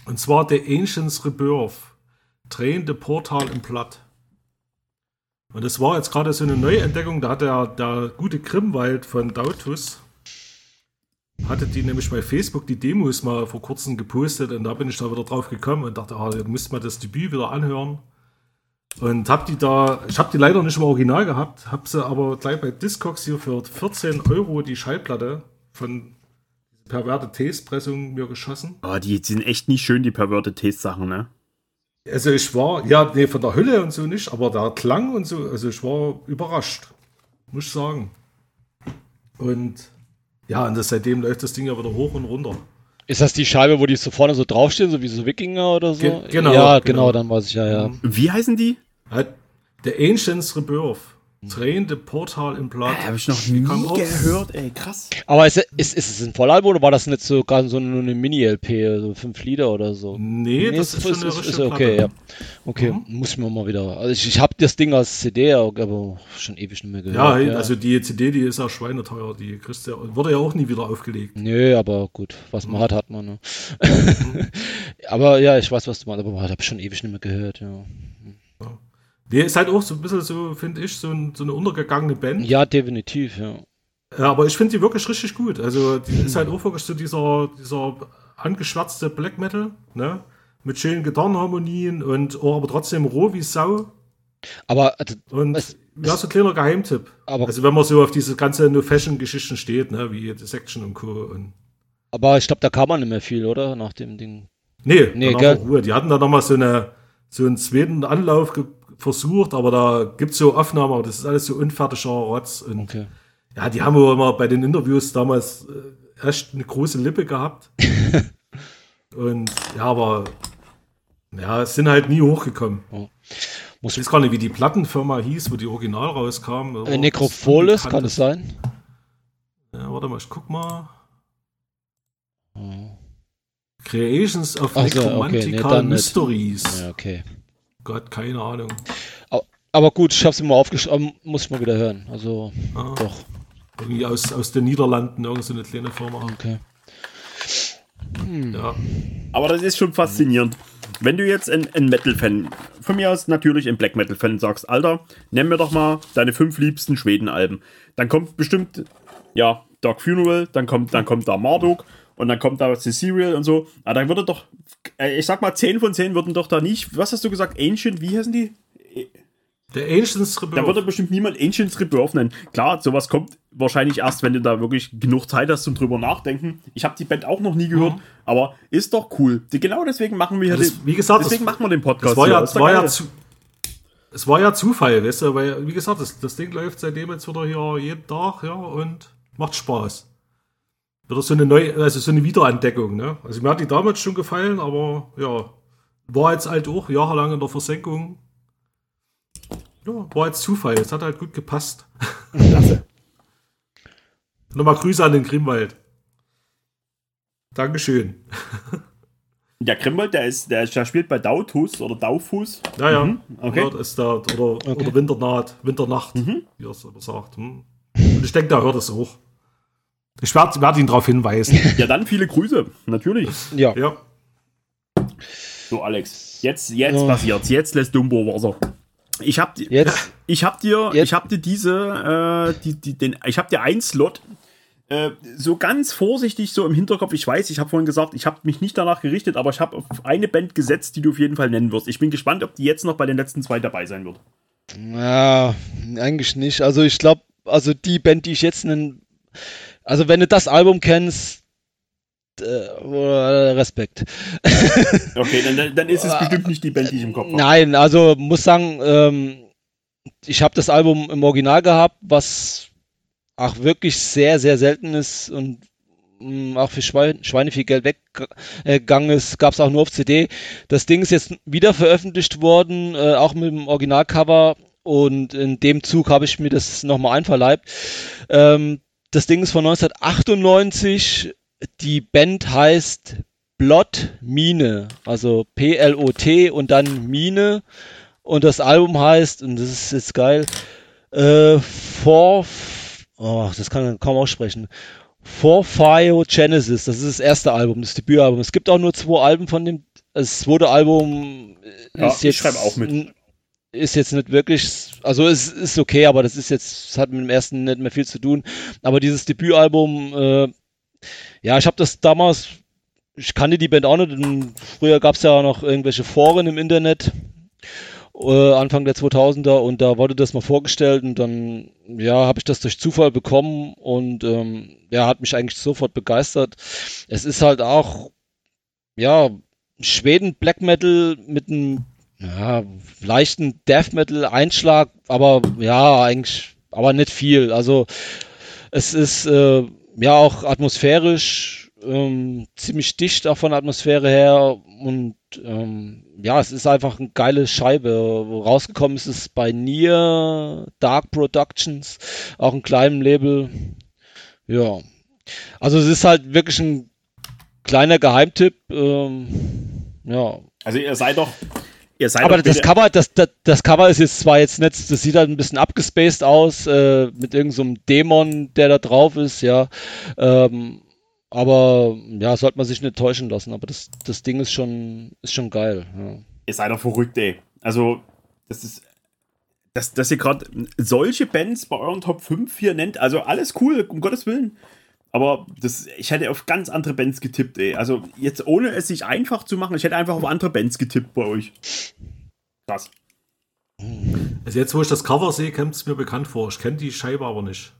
Und zwar The Ancients Rebirth. Drehende Portal im Platt. Und das war jetzt gerade so eine Neuentdeckung. Da hat der, der gute Grimwald von Dautus, hatte die nämlich bei Facebook die Demos mal vor kurzem gepostet und da bin ich da wieder drauf gekommen und dachte, ah, ihr müsst mal das Debüt wieder anhören. Und hab die da, ich habe die leider nicht im Original gehabt, hab sie aber gleich bei Discogs hier für 14 Euro die Schallplatte von Perverted Taste Pressung mir geschossen. Oh, die sind echt nicht schön, die Perverted Taste Sachen, ne? Also ich war, ja, nee, von der Hülle und so nicht, aber der Klang und so, also ich war überrascht. Muss ich sagen. Und ja, und das, seitdem läuft das Ding ja wieder hoch und runter. Ist das die Scheibe, wo die so vorne so draufstehen, so wie so Wikinger oder so? Ge genau. Ja, genau, genau, dann weiß ich ja, ja. Wie heißen die? The Ancients Rebirth. Drehende Portal im Blatt. Äh, Habe ich noch nie gehört, ey, krass. Aber ist, ist, ist es ein Vollalbum oder war das nicht so gar so eine Mini-LP, so fünf Lieder oder so? Nee, nee das ist, ist schon eine ist, ist Okay, ja. Okay, mhm. muss ich mir mal wieder. Also ich, ich habe das Ding als CD, aber schon ewig nicht mehr gehört. Ja, ja, also die CD, die ist ja schweineteuer, die kriegst du, wurde ja auch nie wieder aufgelegt. Nö, aber gut, was man mhm. hat, hat man. Ne? Mhm. aber ja, ich weiß, was du meinst, aber ich habe schon ewig nicht mehr gehört, ja. Nee, ist halt auch so ein bisschen so, finde ich, so, ein, so, eine untergegangene Band. Ja, definitiv, ja. Ja, aber ich finde die wirklich richtig gut. Also, die ist halt auch wirklich so dieser, dieser angeschwärzte Black Metal, ne? Mit schönen Gitarrenharmonien und oh, aber trotzdem roh wie Sau. Aber also, und es, ja, so ein kleiner Geheimtipp. Aber, also wenn man so auf diese ganze No Fashion Geschichten steht, ne, wie The Section und Co. Und aber ich glaube, da kam man nicht mehr viel, oder? Nach dem Ding. Nee, nee gell? Ruhe. Die hatten da nochmal so, eine, so einen zweiten Anlauf versucht, aber da gibt es so Aufnahmen, aber das ist alles so unfertiger Rotz. Und okay. ja, die haben immer bei den Interviews damals äh, echt eine große Lippe gehabt. und ja, aber ja, es sind halt nie hochgekommen. Oh. ich weiß gar nicht, wie die Plattenfirma hieß, wo die Original rauskam. Äh, Necropholis, kann es sein? Ja, warte mal, ich guck mal. Oh. Creations of Ach Necromantical okay, nee, Mysteries. Ja, okay. Gott, keine Ahnung. Aber, gut, ich habe es mal aufgeschrieben, muss ich mal wieder hören. Also, ah, doch. Irgendwie aus, aus den Niederlanden, irgendeine so kleine Firma. Okay. Hm. Ja. Aber das ist schon faszinierend. Wenn du jetzt ein, ein Metal-Fan, von mir aus natürlich ein Black Metal-Fan, sagst, Alter, nenn mir doch mal deine fünf liebsten Schweden-Alben. Dann kommt bestimmt, ja, Dark Funeral, dann kommt, dann kommt da Marduk und dann kommt da The Serial und so. Aber dann würde doch, äh, ich sag mal, 10 von 10 würden doch da nicht, was hast du gesagt, Ancient, wie heißen die? Der Ancients Rebirth. Da würde bestimmt niemand Ancients Rebirth nennen. Klar, sowas kommt wahrscheinlich erst, wenn du da wirklich genug Zeit hast zum drüber nachdenken. Ich habe die Band auch noch nie gehört, mhm. aber ist doch cool. Genau deswegen machen wir ja, das, den, wie gesagt, deswegen das, machen wir den Podcast. Das war ja, das war ja zu, es war ja Zufall, weißt du, weil, wie gesagt, das, das Ding läuft seitdem jetzt wieder hier jeden Tag, ja, und macht Spaß. Wieder so eine neue, also so eine Wiederentdeckung, ne? Also mir hat die damals schon gefallen, aber ja, war jetzt halt auch jahrelang in der Versenkung. Ja, war jetzt Zufall, es hat halt gut gepasst. Klasse. Nochmal Grüße an den Grimwald. Dankeschön. Der Grimwald, der ist, der, der spielt bei Dautus oder Daufus. Ja, ja. Mhm. Okay. Ja, ist da, oder, okay. oder Winternacht, Winternacht, mhm. wie er es sagt. Hm. Und ich denke, da hört es auch. Ich werde werd ihn darauf hinweisen. Ja, dann viele Grüße, natürlich. Ja. ja. So, Alex, jetzt, jetzt oh. passiert's. Jetzt lässt Dumbo Wasser. Ich hab, jetzt? ich hab dir, jetzt? ich hab dir diese, äh, die, die, den, ich hab dir ein Slot äh, so ganz vorsichtig so im Hinterkopf. Ich weiß, ich habe vorhin gesagt, ich habe mich nicht danach gerichtet, aber ich habe auf eine Band gesetzt, die du auf jeden Fall nennen wirst. Ich bin gespannt, ob die jetzt noch bei den letzten zwei dabei sein wird. Ja, eigentlich nicht. Also ich glaube, also die Band, die ich jetzt nenne, also wenn du das Album kennst, äh, Respekt. Okay, dann, dann, ist es bestimmt nicht die Band, die ich im Kopf habe. Nein, also muss sagen, ähm, ich habe das Album im Original gehabt, was auch wirklich sehr, sehr selten ist und mh, mm, auch für Schweine, Schweine viel Geld weggegangen ist, gab es auch nur auf CD. Das Ding ist jetzt wieder veröffentlicht worden, äh, auch mit dem Originalcover und in dem Zug habe ich mir das nochmal einverleibt. Ähm, das Ding ist von 1998. Die Band heißt Blot Mine, also P-L-O-T und dann Mine. Und das Album heißt, und das ist jetzt geil, äh, For, oh, das kann man kaum aussprechen. For Fire Genesis, das ist das erste Album, das Debütalbum. Es gibt auch nur zwei Alben von dem, das zweite Album ja, ist jetzt. Ich schreibe auch mit ist jetzt nicht wirklich, also es ist okay, aber das ist jetzt, das hat mit dem ersten nicht mehr viel zu tun. Aber dieses Debütalbum, äh, ja, ich habe das damals, ich kannte die Band auch nicht. Früher gab es ja noch irgendwelche Foren im Internet, äh, Anfang der 2000er, und da wurde das mal vorgestellt und dann, ja, habe ich das durch Zufall bekommen und ähm, ja, hat mich eigentlich sofort begeistert. Es ist halt auch, ja, Schweden Black Metal mit einem ja, leichten Death Metal Einschlag, aber ja, eigentlich, aber nicht viel. Also es ist äh, ja auch atmosphärisch ähm, ziemlich dicht auch von der Atmosphäre her und ähm, ja, es ist einfach eine geile Scheibe. Rausgekommen ist es bei Nier Dark Productions, auch ein kleinem Label. Ja, also es ist halt wirklich ein kleiner Geheimtipp. Ähm, ja. Also ihr seid doch aber das Cover, das, das, das, Cover ist jetzt zwar jetzt nicht, das sieht halt ein bisschen abgespaced aus, äh, mit irgendeinem so Dämon, der da drauf ist, ja. Ähm, aber ja, sollte man sich nicht täuschen lassen. Aber das, das Ding ist schon, ist schon geil. Ja. Ihr seid doch verrückt, ey. Also, das ist. Dass, dass ihr gerade solche Bands bei euren Top 5 hier nennt, also alles cool, um Gottes Willen. Aber das, ich hätte auf ganz andere Bands getippt, ey. Also jetzt ohne es sich einfach zu machen, ich hätte einfach auf andere Bands getippt bei euch. Krass. Also jetzt, wo ich das Cover sehe, kommt es mir bekannt vor. Ich kenne die Scheibe aber nicht.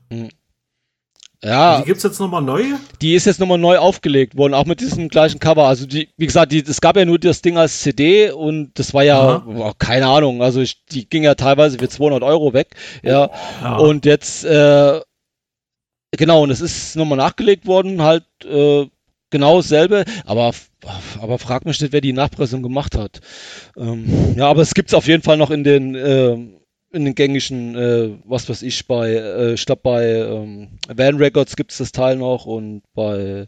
Ja. Die gibt es jetzt nochmal neu? Die ist jetzt nochmal neu aufgelegt worden, auch mit diesem gleichen Cover. Also die, wie gesagt, die, es gab ja nur das Ding als CD und das war ja, oh, keine Ahnung, also ich, die ging ja teilweise für 200 Euro weg. Ja. ja. Und jetzt, äh, genau, und es ist nochmal nachgelegt worden, halt äh, genau dasselbe, aber, aber frag mich nicht, wer die Nachpressung gemacht hat. Ähm, ja, aber es gibt es auf jeden Fall noch in den äh, in den gängigen, äh, was weiß ich, bei, äh, ich glaube bei ähm, Van Records gibt es das Teil noch und bei,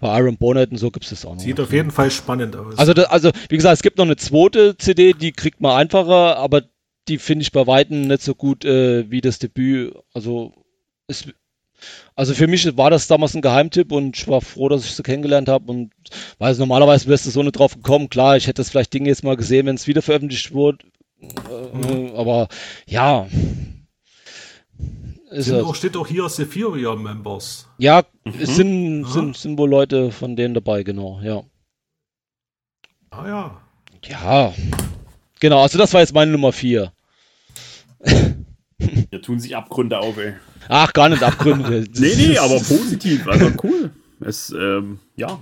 bei Iron Bonnet und so gibt es das auch noch. Sieht auf jeden Fall spannend aus. Also, das, also wie gesagt, es gibt noch eine zweite CD, die kriegt man einfacher, aber die finde ich bei Weitem nicht so gut äh, wie das Debüt. Also, es, also für mich war das damals ein Geheimtipp und ich war froh, dass ich sie kennengelernt habe und weiß normalerweise wärst du so nicht drauf gekommen. Klar, ich hätte das vielleicht Dinge jetzt mal gesehen, wenn es wieder veröffentlicht wurde, äh, aber ja. Sind auch, steht auch hier Sephiria Members. Ja, mhm. es sind, ja. sind, sind wohl Leute von denen dabei, genau, ja. Ah ja. Ja. Genau, also das war jetzt meine Nummer 4. Hier tun sich Abgründe auf, ey. Ach, gar nicht Abgründe. nee, nee, aber positiv. Also cool. Es, ähm, ja.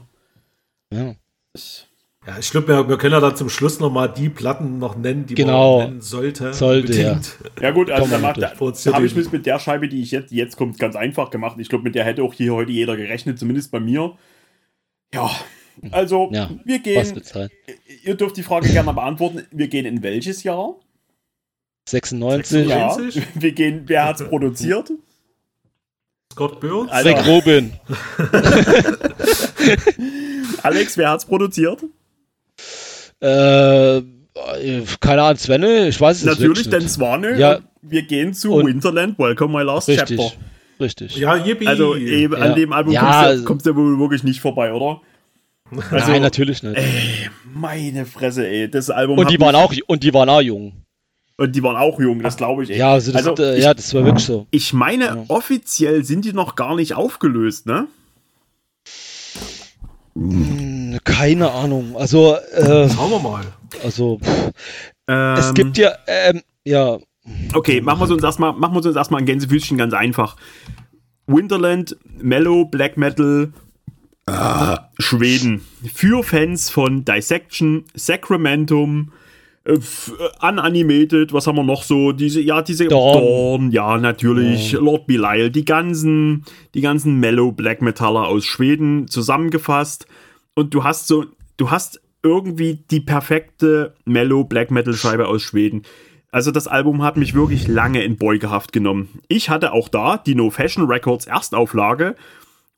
Ja. Es, ja, ich glaube, wir, wir, können ja dann zum Schluss nochmal die Platten noch nennen, die genau. man nennen sollte. Sollte, ja. ja. gut, also da, da, habe ich mit, mit der Scheibe, die ich jetzt, jetzt kommt, ganz einfach gemacht. Ich glaube, mit der hätte auch hier heute jeder gerechnet, zumindest bei mir. Ja, also ja, wir gehen, ihr dürft die Frage gerne beantworten, wir gehen in welches Jahr? 96. Ja, wir gehen, wer hat es produziert? Scott Burns? Also, Rick Rubin. Alex, wer hat es produziert? Äh, keine Ahnung, Svenne, ich weiß es nicht. Natürlich, denn Swane. Ja. Wir gehen zu Und Winterland, Welcome My Last richtig, Chapter. Richtig. Ja, yippie. Also eben, ja. an dem Album ja. kommst, du, wohl wirklich nicht vorbei, oder? Also, Nein, natürlich nicht. Ey, meine Fresse, ey. Das Album und die waren auch Und die waren auch jung. Und die waren auch jung, das glaube ich. Ey. Ja, also das, also, äh, ja, das war wirklich so. Ich meine, ja. offiziell sind die noch gar nicht aufgelöst, ne? Hm, keine Ahnung. Also, äh, schauen wir mal. Also, ähm, es gibt ja, ähm, ja. Okay, machen wir uns erstmal, machen wir uns erstmal ein Gänsefüßchen ganz einfach. Winterland, Mellow, Black Metal, äh, Schweden. Für Fans von Dissection, Sacramentum, äh, Unanimated, was haben wir noch so? Diese, ja, diese Dawn, Dawn ja, natürlich, ja. Lord Belial, die ganzen, die ganzen Mellow Black Metaller aus Schweden zusammengefasst. Und du hast so, du hast irgendwie die perfekte Mellow Black Metal Scheibe aus Schweden. Also das Album hat mich wirklich lange in Beugehaft genommen. Ich hatte auch da die No Fashion Records Erstauflage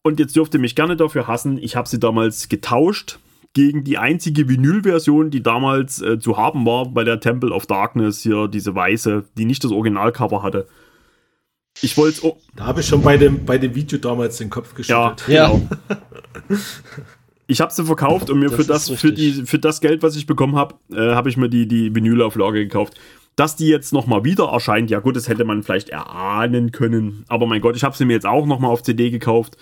und jetzt dürft ihr mich gerne dafür hassen. Ich habe sie damals getauscht gegen die einzige Vinyl-Version, die damals äh, zu haben war bei der Temple of Darkness, hier diese weiße, die nicht das Originalcover hatte. Ich wollte oh. Da habe ich schon bei dem, bei dem Video damals den Kopf geschüttelt. Ja, genau. ich habe sie verkauft und mir das für, das, für, die, für das Geld, was ich bekommen habe, äh, habe ich mir die, die Vinylauflage gekauft. Dass die jetzt nochmal wieder erscheint, ja gut, das hätte man vielleicht erahnen können. Aber mein Gott, ich habe sie mir jetzt auch nochmal auf CD gekauft.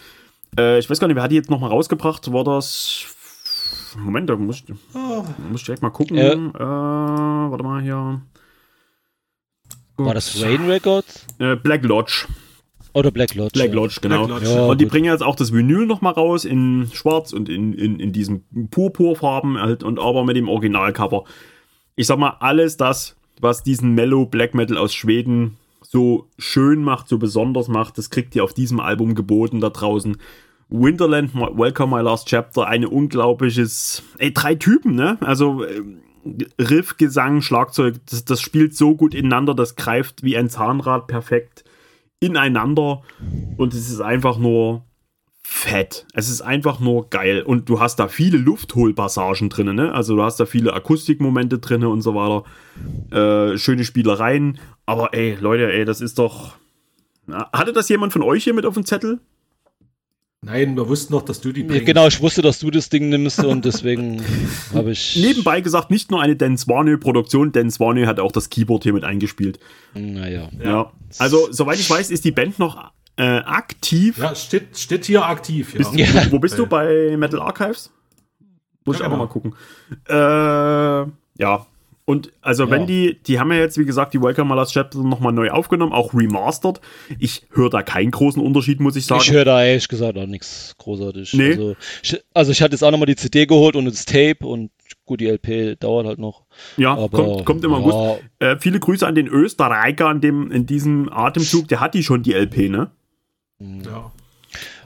Äh, ich weiß gar nicht, wer hat die jetzt nochmal rausgebracht? War das Moment, da muss ich, oh. muss ich direkt mal gucken. Äh, äh, warte mal hier. Gut. War das Rain Records? Äh, Black Lodge. Oder Black Lodge. Black Lodge, ja. genau. Black Lodge. Ja, und die gut. bringen jetzt auch das Vinyl nochmal raus in schwarz und in, in, in diesen Purpurfarben halt und aber mit dem Originalcover. Ich sag mal, alles das, was diesen Mellow Black Metal aus Schweden so schön macht, so besonders macht, das kriegt ihr auf diesem Album geboten da draußen. Winterland, Welcome My Last Chapter, ein unglaubliches, ey, drei Typen, ne? Also äh, Riff, Gesang, Schlagzeug, das, das spielt so gut ineinander, das greift wie ein Zahnrad perfekt ineinander und es ist einfach nur fett. Es ist einfach nur geil und du hast da viele Luftholpassagen drin, ne? Also du hast da viele Akustikmomente drin und so weiter. Äh, schöne Spielereien, aber ey, Leute, ey, das ist doch. Hatte das jemand von euch hier mit auf dem Zettel? Nein, wir wussten noch, dass du die bringst. Genau, ich wusste, dass du das Ding nimmst und deswegen habe ich. Nebenbei gesagt, nicht nur eine Dan Swanö-Produktion, Dan Swanö hat auch das Keyboard hier mit eingespielt. Naja. Ja. ja. Also, soweit ich weiß, ist die Band noch äh, aktiv. Ja, steht, steht hier aktiv, ja. Bist, ja. Wo bist du bei Metal Archives? Muss ja, ich einfach genau. mal gucken. Äh, ja, Und also Ja. wenn die, die haben ja jetzt, wie gesagt, die Welcome My Last Chapter nochmal neu aufgenommen, auch remastered. Ich höre da keinen großen Unterschied, muss ich sagen. Ich höre da ehrlich gesagt auch nichts großartig. Nee. Also, ich, also ich hatte jetzt auch nochmal die CD geholt und das Tape und gut, die LP dauert halt noch. ja, Aber, kommt, kommt im ja, August. Äh, viele Grüße an den Österreicher in, dem, in diesem Atemzug. Der hat die schon, die LP, ne? Ja.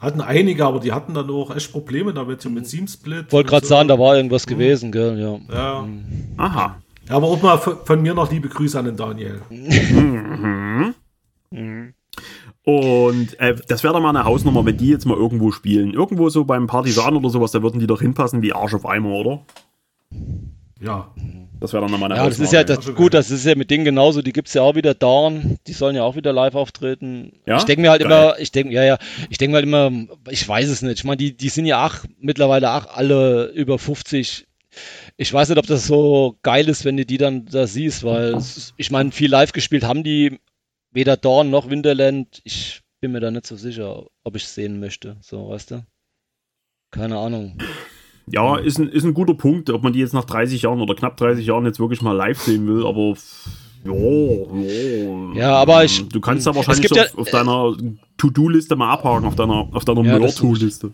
Hatten einige, aber die hatten dann auch echt Probleme damit, so mit Seamsplit. Wollte und gerade so. sagen, da war irgendwas gewesen, gell, ja. Ja. Aha. Aber auch mal von, von mir noch liebe Grüße an den Daniel. Und äh, das wäre doch mal eine Hausnummer, wenn die jetzt mal irgendwo spielen. Irgendwo so beim Partisan oder sowas, da würden die doch hinpassen wie Arsch auf Eimer, oder? Ja. Das wäre dann mal eine Ja, das Hausnummer. ist ja das, gut, das ist ja mit denen genauso, die gibt's ja auch wieder Dorn, die sollen ja auch wieder live auftreten. Ja? Ich denke mir halt Geil. immer, ich denke, ja, ja, ich denke mir halt immer, ich weiß es nicht. Ich meine, die, die sind ja auch mittlerweile auch alle über 50. Ich weiß nicht, ob das so geil ist, wenn du die dann da siehst, weil es ich meine, viel live gespielt haben die weder Dorn noch Winterland. Ich bin mir da nicht so sicher, ob ich sehen möchte. So, weißt du? Keine Ahnung. Ja, ist ein, ist ein guter Punkt, ob man die jetzt nach 30 Jahren oder knapp 30 Jahren jetzt wirklich mal live sehen will, aber ja, ja. Ja, aber ich- Du kannst da wahrscheinlich so ja- auf, auf deiner To-Do-Liste mal abhaken, auf deiner, auf deiner Ja, das More-To-Liste.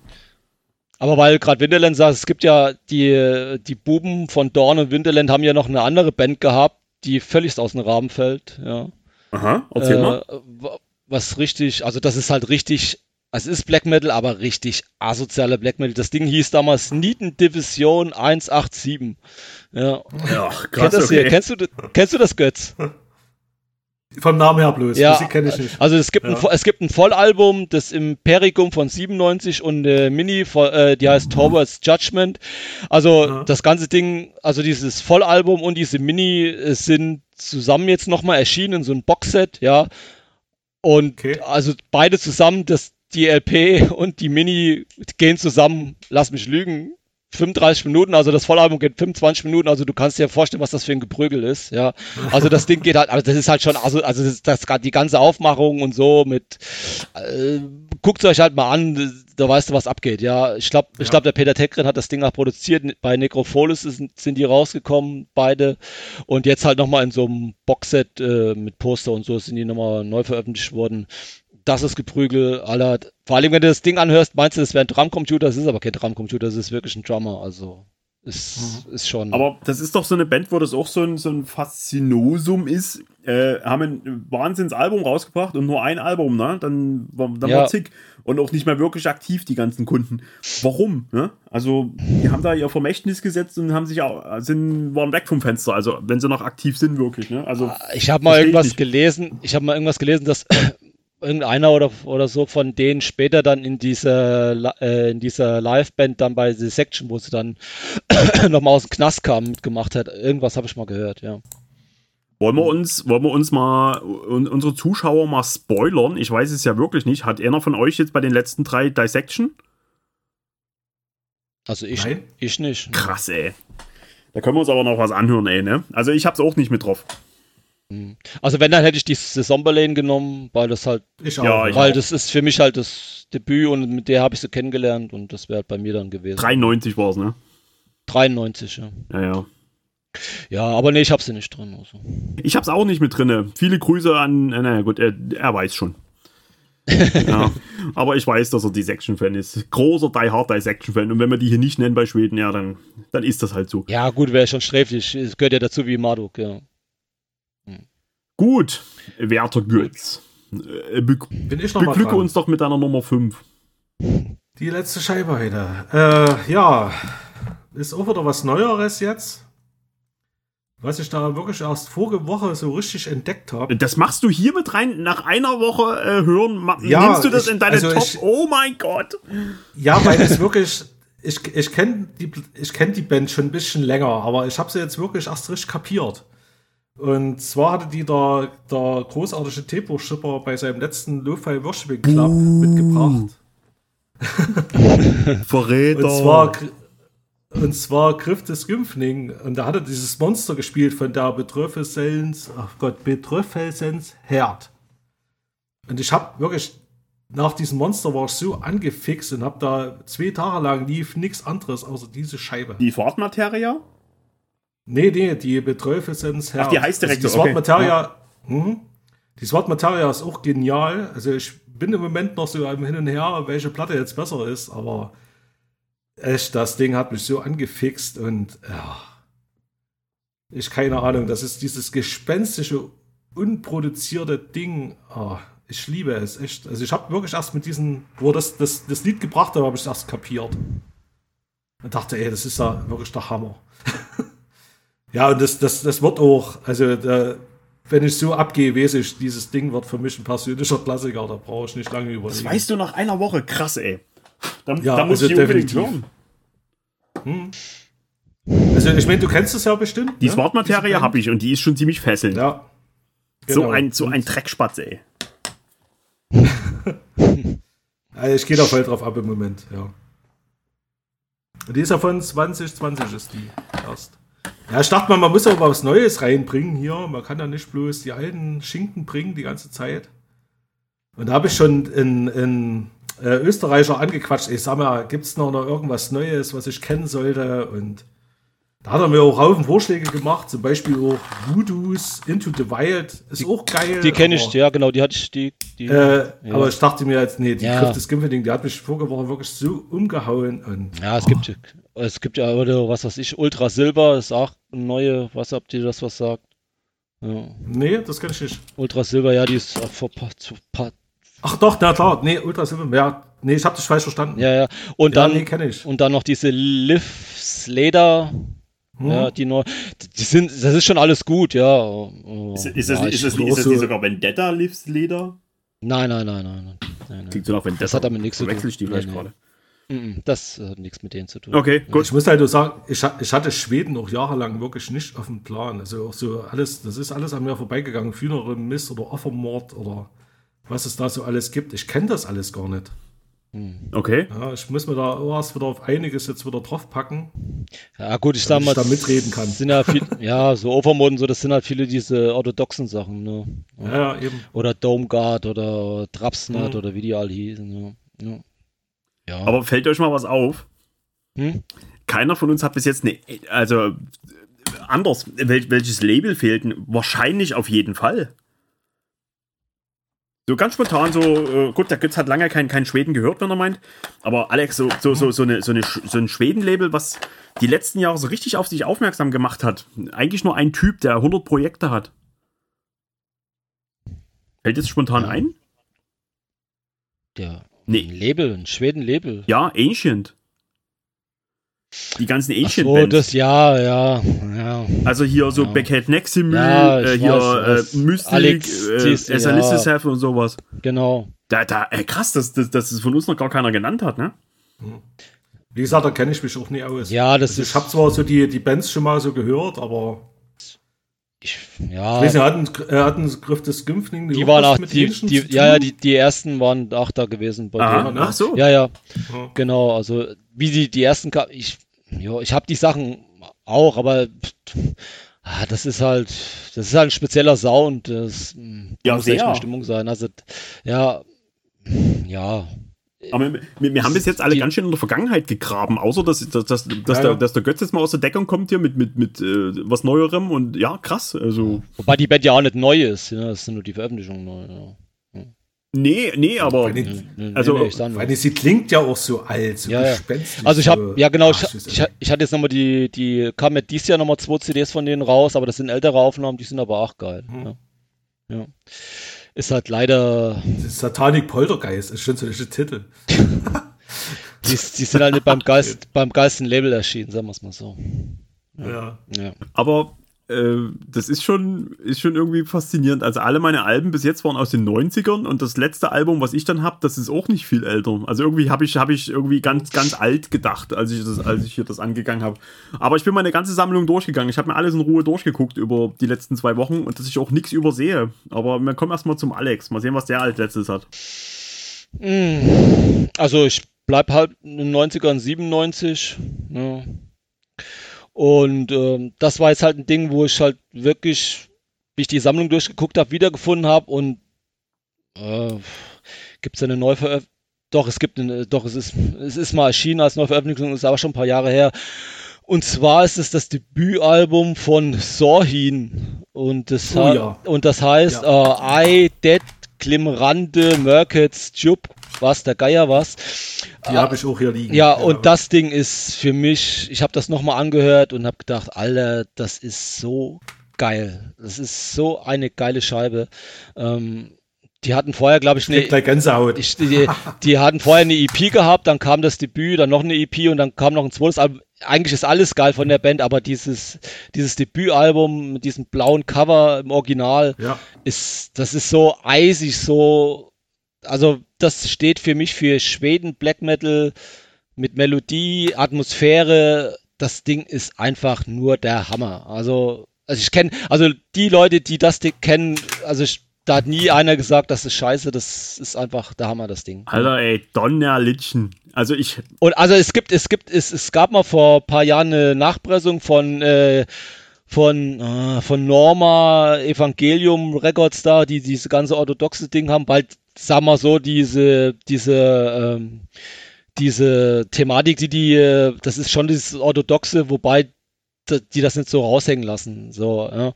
Aber weil gerade Winterland sagt, es gibt ja die, die Buben von Dorn und Winterland haben ja noch eine andere Band gehabt, die völlig aus dem Rahmen fällt. Ja. Aha, erzähl Äh, mal. wa- Was richtig, also das ist halt richtig, es ist Black Metal, aber richtig asozialer Black Metal. Das Ding hieß damals Nieten Division 187. Ja. Ja, Kennt das hier? Kennst, du, kennst du das, Götz? Vom Namen her bloß. Ja, Musik kenne ich nicht. Also es gibt, ein, Ja. es gibt ein Vollalbum, das Imperium von 97 und eine Mini, von- äh, die heißt Towards Judgment. Also Ja. das ganze Ding, also dieses Vollalbum und diese Mini äh, sind zusammen jetzt nochmal erschienen in so ein Boxset, ja. Und Okay. also beide zusammen, das, die LP und die Mini gehen zusammen, lass mich lügen, 35 Minuten, also das Vollalbum geht 25 Minuten, also du kannst dir vorstellen, was das für ein Geprügel ist, ja. Also das Ding geht halt, aber das ist halt schon, also, also das, das, die ganze Aufmachung und so mit, äh, guckt euch halt mal an, da weißt du, was abgeht, ja. Ich glaube, ich Ja. glaube, der Peter Tekren hat das Ding auch produziert, bei Necropholis sind, sind die rausgekommen, beide, und jetzt halt nochmal in so einem Boxset äh, mit Poster und so sind die nochmal neu veröffentlicht worden. Das ist Geprügel, aller. Vor allem, wenn du das Ding anhörst, meinst du, das wäre ein Drumcomputer, das ist aber kein Drumcomputer, das ist wirklich ein Drummer, also ist, ist schon. Aber das ist doch so eine Band, wo das auch so ein, so ein Faszinosum ist. Äh, haben ein Wahnsinnsalbum rausgebracht und nur ein Album, ne? Dann, war- dann Ja. war zick. Und auch nicht mehr wirklich aktiv, die ganzen Kunden. Warum? Ne? Also, die haben da ihr Vermächtnis gesetzt und haben sich auch, sind, waren weg vom Fenster. Also, wenn sie noch aktiv sind, wirklich, ne? Also, Ich habe mal irgendwas gelesen, ich habe mal irgendwas gelesen, dass irgendeiner oder, oder so von denen später dann in dieser, äh, in dieser Liveband dann bei The Section, wo sie dann nochmal aus dem Knast kam, mitgemacht hat. Irgendwas habe ich mal gehört, ja. wollen wir uns, wollen wir uns mal, un, unsere Zuschauer mal spoilern? Ich weiß es ja wirklich nicht. Hat einer von euch jetzt bei den letzten drei Dissection? Also ich, Nein. ich nicht. Krass, ey. Da können wir uns aber noch was anhören, ey, ne? Also, ich hab's auch nicht mit drauf. Also wenn, dann hätte ich die Somberlane genommen, weil das halt, Ich Ja, auch. ich weil auch. das ist für mich halt das Debüt und mit der habe ich sie kennengelernt und das wäre halt bei mir dann gewesen. 93 war's, ne? 93, ja. Ja, ja. Ja, aber nee, ich habe sie nicht drin. Also. Ich hab's auch nicht mit drinne. Viele Grüße an, äh, naja, gut, er, er weiß schon. ja, aber ich weiß, dass er Dissection-Fan ist. Großer Die Hard Dissection-Fan. Und wenn wir die hier nicht nennen bei Schweden, ja, dann, dann ist das halt so. Ja, gut, wäre schon sträflich. Es gehört ja dazu wie Marduk, ja. Gut, Werter Götz. Äh, be Bin ich noch beglücke uns doch mit deiner Nummer 5. Die letzte Scheibe heute. Äh, ja, ist auch wieder was Neueres jetzt. Was ich da wirklich erst vorige Woche so richtig entdeckt habe. Das machst du hier mit rein, nach einer Woche äh, hören, Ja, nimmst du das ich- in deine also Top? ich- oh mein Gott. Ja, weil es wirklich. Ich, ich kenne die, ich kenn die Band schon ein bisschen länger, aber ich habe sie jetzt wirklich erst richtig kapiert. Und zwar hatte die der, der großartige Tepo-Schipper bei seinem letzten Lo-Fi Worshiping Club mitgebracht. Verräter. Und zwar, und zwar Griff des Gympfling. Und da hat er dieses Monster gespielt von der Betröffelsens, ach Gott, Betröffelsens Herd. Und ich habe wirklich, nach diesem Monster war ich so angefixt und habe da zwei Tage lang lief nichts anderes außer diese Scheibe. die Fahrtmateria? Nee, nee, die Betreufe sind Ach, die heißt direkt also die so, okay. Materia, hm, die Sword Materia ist auch genial. Also ich bin im Moment noch so am Hin und Her, welche Platte jetzt besser ist, aber echt, das Ding hat mich so angefixt und ja, ich keine Ahnung, das ist dieses gespenstische, unproduzierte Ding. Ah, ich liebe es, echt. Also ich habe wirklich erst mit diesem, wo das, das, das Lied gebracht habe, habe ich es erst kapiert. Und dachte, ey, das ist ja wirklich der Hammer. ja, und das, das, das wird auch, also da, wenn ich so abgehe, weiß ich, dieses Ding wird für mich ein persönlicher Klassiker, da brauche ich nicht lange überlegen. Das weißt du nach einer Woche, krass, ey. Da, Ja, da muss also ich unbedingt definitiv. hören. Also ich meine, du kennst es ja bestimmt. Die ne? Smart Materie Diese habe ich und die ist schon ziemlich fesselnd. Ja. So Genau. ein, so ein Dreckspatz, ey. Also ich gehe da voll drauf ab im Moment, ja. Und die ist ja von 2020 ist die erst. Ja, ich dachte mal, man muss auch was Neues reinbringen hier. Man kann ja nicht bloß die alten Schinken bringen die ganze Zeit. Und da habe ich schon einen, einen äh, Österreicher angequatscht. Ich sag mal, gibt es noch, noch irgendwas Neues, was ich kennen sollte? Und da hat er mir auch Haufen Vorschläge gemacht. Zum Beispiel auch Voodoos Into the Wild. Ist auch geil. Die kenne ich, ja, genau, die hatte ich, die, die äh, Ja. Aber ich dachte mir jetzt, nee, die Ja. Griff des Gimpferding, die hat mich vorige Woche wirklich so umgehauen. Und Ja, es gibt, es gibt ja, oder was weiß ich, Ultra Silber ist auch eine neue, was habt ihr das was sagt? Ja. nee, das kann ich nicht. Ultra Silber, ja, die ist auch vor paar, zu paar, Ach doch, na klar, nee, Ultra Silver, ja, nee, ich habe dich falsch verstanden. ja, ja. Und Ja, dann, nee, kenne ich. und dann noch diese Livs Leder, Hm? ja, die neu, die sind, das ist schon alles gut, ja. Oh, Ist, ist, das, ja, ist, das, glaub ist das nicht sogar Vendetta Lives Leder? Nein, nein, nein, nein, nein, nein, nein. Klingt so nach Vendetta. Das hat damit nichts zu tun. Verwechsel ich die vielleicht Nee, nee. gerade. Mhm, Das hat nichts mit denen zu tun. Okay, gut. Ich muss halt nur sagen, ich, ha- ich hatte Schweden auch jahrelang wirklich nicht auf dem Plan. Also auch so alles, das ist alles an mir vorbeigegangen. Funeral Mist oder Offermord oder was es da so alles gibt. Ich kenne das alles gar nicht. Okay. Ja, ich muss mir da erst wieder auf einiges jetzt wieder draufpacken. Ja, gut, ich sag Damit mal, ich da mitreden kann. Sind ja, viel, ja, so Overmod und so, das sind halt viele diese orthodoxen Sachen, ne? Ja, ja eben. Oder Dome Guard oder Trapsnut Mhm. oder wie die alle hießen, ja. Ja, ja. Aber fällt euch mal was auf? hm? Keiner von uns hat bis jetzt eine. Also, anders. Wel, welches Label fehlt? Wahrscheinlich auf jeden Fall. So ganz spontan, so, äh, gut, der Götz hat lange keinen kein Schweden gehört, wenn er meint. Aber Alex, so, so, so, so, eine, so, eine, so ein Schweden-Label, was die letzten Jahre so richtig auf sich aufmerksam gemacht hat. Eigentlich nur ein Typ, der 100 Projekte hat. Fällt jetzt spontan Ja. ein? Der, Nee. ein Label, ein Schweden-Label. Ja, Ancient. Die ganzen Ach Ancient so, Bands. das, ja, ja, ja. Also hier so Ja. Beckhead Neximü, Ja, ich äh, hier weiß, äh. Mystic, Alex, äh, dies, ja. Und sowas. Genau. Da, da, äh, krass, dass das, das von uns noch gar keiner genannt hat, ne? Wie gesagt, da kenne ich mich auch nie aus. Ja, das Also ich ist, habe zwar so die, die Bands schon mal so gehört, aber ich, ich ja, weiß nicht, hatten, hatten Griff des Gimpfling die waren auch, mit die, die, ja, ja, die, die ersten waren auch da gewesen bei Ah, denen. ach so. Ja, ja, Ja. genau, also, wie die, die ersten, ich, ja, ich habe die Sachen auch, aber, pff, ah, das ist halt, das ist halt ein spezieller Sound, das, da Ja, muss echt sehr. eine Stimmung sein, also, ja, ja, Aber wir, wir, haben bis jetzt alle ganz schön in der Vergangenheit gegraben, außer dass, dass, dass, dass, Ja, der, ja. dass der Götz jetzt mal aus der Deckung kommt hier mit, mit, mit äh, was Neuerem und ja, krass. Also, wobei die Band ja auch nicht neu ist, ja, das sind nur die Veröffentlichungen neu, ja. nee, nee, aber Weil die- Nee, nee, Also, nee, nur. Weil die, sie klingt ja auch so alt, so Ja. Also ich habe, ja genau, ich, ach, ich, ich hatte jetzt nochmal die, die, kam mit dies Jahr nochmal zwei CDs von denen raus, aber das sind ältere Aufnahmen, die sind aber auch geil. Mhm. Ja. Ist halt leider, Satanic Poltergeist ist schon so der Titel. die, die sind halt nicht beim Geist, beim geilsten Label erschienen, sagen wir es mal so. Ja. Ja. Aber das ist schon, ist schon irgendwie faszinierend. Also alle meine Alben bis jetzt waren aus den 90ern und das letzte Album, was ich dann habe, das ist auch nicht viel älter. Also irgendwie habe ich, hab ich irgendwie ganz, ganz alt gedacht, als ich, das, als ich hier das angegangen habe. Aber ich bin meine ganze Sammlung durchgegangen. Ich habe mir alles in Ruhe durchgeguckt über die letzten zwei Wochen und dass ich auch nichts übersehe. Aber wir kommen erstmal zum Alex. Mal sehen, was der als letztes hat. Mm, Also ich bleib halt in den 90ern 97. Ja. Und ähm, das war jetzt halt ein Ding, wo ich halt wirklich, wie ich die Sammlung durchgeguckt habe, wiedergefunden habe und äh, gibt es eine Neuveröffentlichung? Doch, es gibt eine, doch, es ist, es ist mal erschienen als Neuveröffentlichung, ist aber schon ein paar Jahre her. Und zwar ist es das Debütalbum von Sorhin. Und das, Oh ja. und das heißt äh, I, Dead, Glimrande, Merkets, Jupp, was, der Geier was. Die habe ich auch hier liegen. Ja, und das Ding ist für mich, ich habe das nochmal angehört und habe gedacht, Alter, das ist so geil. Das ist so eine geile Scheibe. Ähm, die hatten vorher, glaube ich, eine, Gänsehaut. ich, die, die hatten vorher eine EP gehabt, dann kam das Debüt, dann noch eine EP und dann kam noch ein zweites Album. Eigentlich ist alles geil von der Band, aber dieses, dieses Debütalbum mit diesem blauen Cover im Original ja. ist, das ist so eisig, so, also das steht für mich für Schweden Black Metal mit Melodie, Atmosphäre. Das Ding ist einfach nur der Hammer. Also, also ich kenne, also die Leute, die das Ding kennen, also ich, da hat nie einer gesagt, das ist scheiße, das ist einfach der Hammer, das Ding. Alter, ey, Donnerlitschen. Also ich, Und also es gibt, es gibt, es, es gab mal vor ein paar Jahren eine Nachpressung von, äh, von, äh, von Norma Evangelium Records da, die diese ganze orthodoxe Ding haben, weil, sag mal so, diese, diese, ähm, diese Thematik, die die, äh, das ist schon dieses orthodoxe, wobei die das nicht so raushängen lassen, so, ja.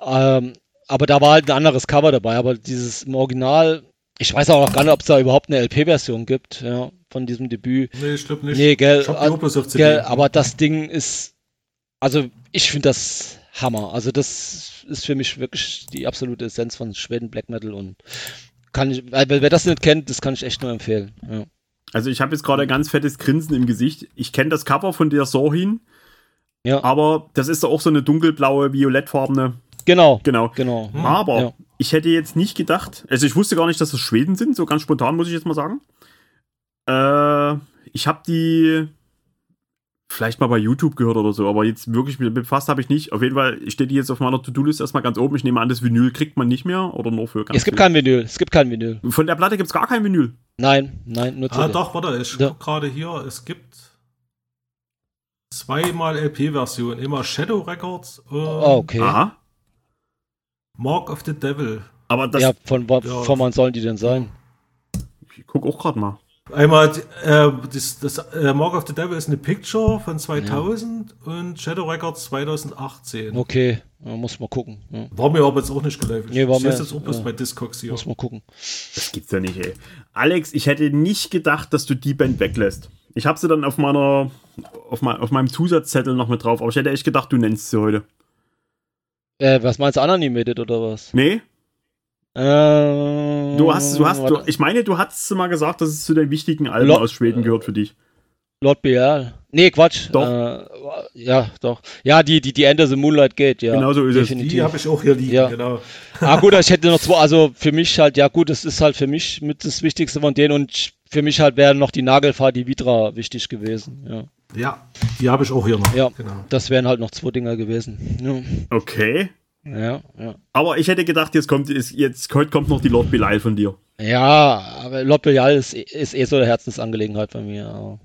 Ähm, aber da war halt ein anderes Cover dabei, aber dieses im Original, ich weiß auch noch gar nicht, ob es da überhaupt eine LP-Version gibt, ja, von diesem Debüt. Nee, ich glaube nicht. Nee, gell, Ich hab die auch bloß auf CD. gell, aber das Ding ist, also ich finde das Hammer. Also das ist für mich wirklich die absolute Essenz von Schweden Black Metal und kann ich, weil, wer das nicht kennt, das kann ich echt nur empfehlen. Ja. also ich habe jetzt gerade ein ganz fettes Grinsen im Gesicht. Ich kenne das Cover von der Sorhin, Ja, aber das ist doch auch so eine dunkelblaue, violettfarbene. genau, Genau. genau. Aber Ja. ich hätte jetzt nicht gedacht, also ich wusste gar nicht, dass das Schweden sind, so ganz spontan muss ich jetzt mal sagen. Äh, ich habe die vielleicht mal bei YouTube gehört oder so, aber jetzt wirklich mit befasst habe ich nicht. Auf jeden Fall steht die jetzt auf meiner To-Do-List erstmal ganz oben. Ich nehme an, das Vinyl kriegt man nicht mehr oder nur für ganz Es gibt viel? kein Vinyl, es gibt kein Vinyl. Von der Platte gibt es gar kein Vinyl. Nein, nein, nur Ah, CD. doch, warte, ich Ja. guck gerade hier, es gibt zweimal LP-Versionen. Immer Shadow Records und Oh, okay. Aha. Mark of the Devil. Aber das, ja, von, Ja. von wann sollen die denn sein? ich guck auch gerade mal. Einmal, äh, das, das äh, Mark of the Devil ist eine Picture von 2000 und Shadow Records 2018. Okay, ja, muss mal gucken. Ja, War mir aber jetzt auch nicht geläufig. Nee, war ich mir- jetzt auch bloß ja. bei Discogs hier. muss mal gucken. Das gibt's ja nicht, ey. Alex, ich hätte nicht gedacht, dass du die Band weglässt. Ich habe sie dann auf meiner, auf, mein, auf meinem Zusatzzettel noch mit drauf, aber ich hätte echt gedacht, du nennst sie heute. Äh, was meinst du, Unanimated oder was? Nee? Äh, Du hast, du hast, du, ich meine, du hattest mal gesagt, dass es zu den wichtigen Alben Lo- aus Schweden gehört für dich. Lord BR. Nee, Quatsch. Doch. Äh, ja, doch. Ja, die, die, die Ende the Moonlight Gate, ja. Genau so ist es. Die habe ich auch hier liegen, Ja. genau. Ah, gut, ich hätte noch zwei, also für mich halt, ja gut, das ist halt für mich mit das Wichtigste von denen und für mich halt wären noch die Nagelfahrt, die Vitra wichtig gewesen, ja. Ja, die habe ich auch hier noch. Ja. Genau. Das wären halt noch zwei Dinger gewesen. Okay. Ja, ja. Aber ich hätte gedacht, jetzt kommt, ist, jetzt heute kommt noch die Lord Belial von dir. Ja, aber Lord Belial ist, ist eh so eine Herzensangelegenheit bei mir. aber-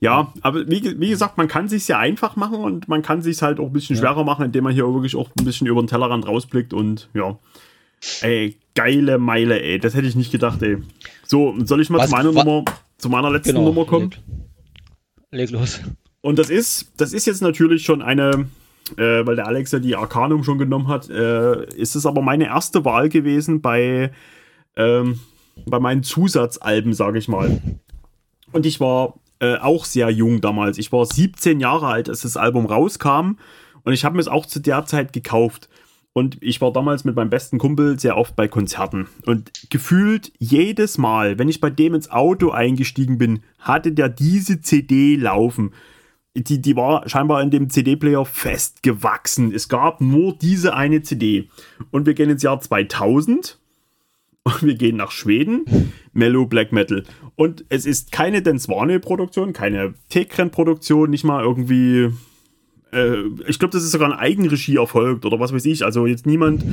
Ja, aber wie, wie gesagt, man kann sich ja einfach machen und man kann sich halt auch ein bisschen Ja. schwerer machen, indem man hier wirklich auch ein bisschen über den Tellerrand rausblickt und ja. Ey, geile Meile, ey. Das hätte ich nicht gedacht, ey. So, soll ich mal Was- zu meiner wa- Nummer, zu meiner letzten Genau. Nummer kommen? Leg, leg los. Und das ist, das ist jetzt natürlich schon eine, äh, weil der Alex ja die Arcanum schon genommen hat, äh, ist es aber meine erste Wahl gewesen bei, ähm, bei meinen Zusatzalben, sage ich mal. Und ich war äh, auch sehr jung damals. Ich war 17 Jahre alt, als das Album rauskam. Und ich habe mir es auch zu der Zeit gekauft. Und ich war damals mit meinem besten Kumpel sehr oft bei Konzerten. Und gefühlt jedes Mal, wenn ich bei dem ins Auto eingestiegen bin, hatte der diese CD laufen. Die, die war scheinbar in dem CD-Player festgewachsen. Es gab nur diese eine CD. Und wir gehen ins Jahr 2000 und wir gehen nach Schweden. Mellow Black Metal. Und es ist keine Denswane-Produktion, keine Tekren-Produktion, nicht mal irgendwie. Äh, ich glaube, das ist sogar ein Eigenregie erfolgt oder was weiß ich. Also jetzt niemand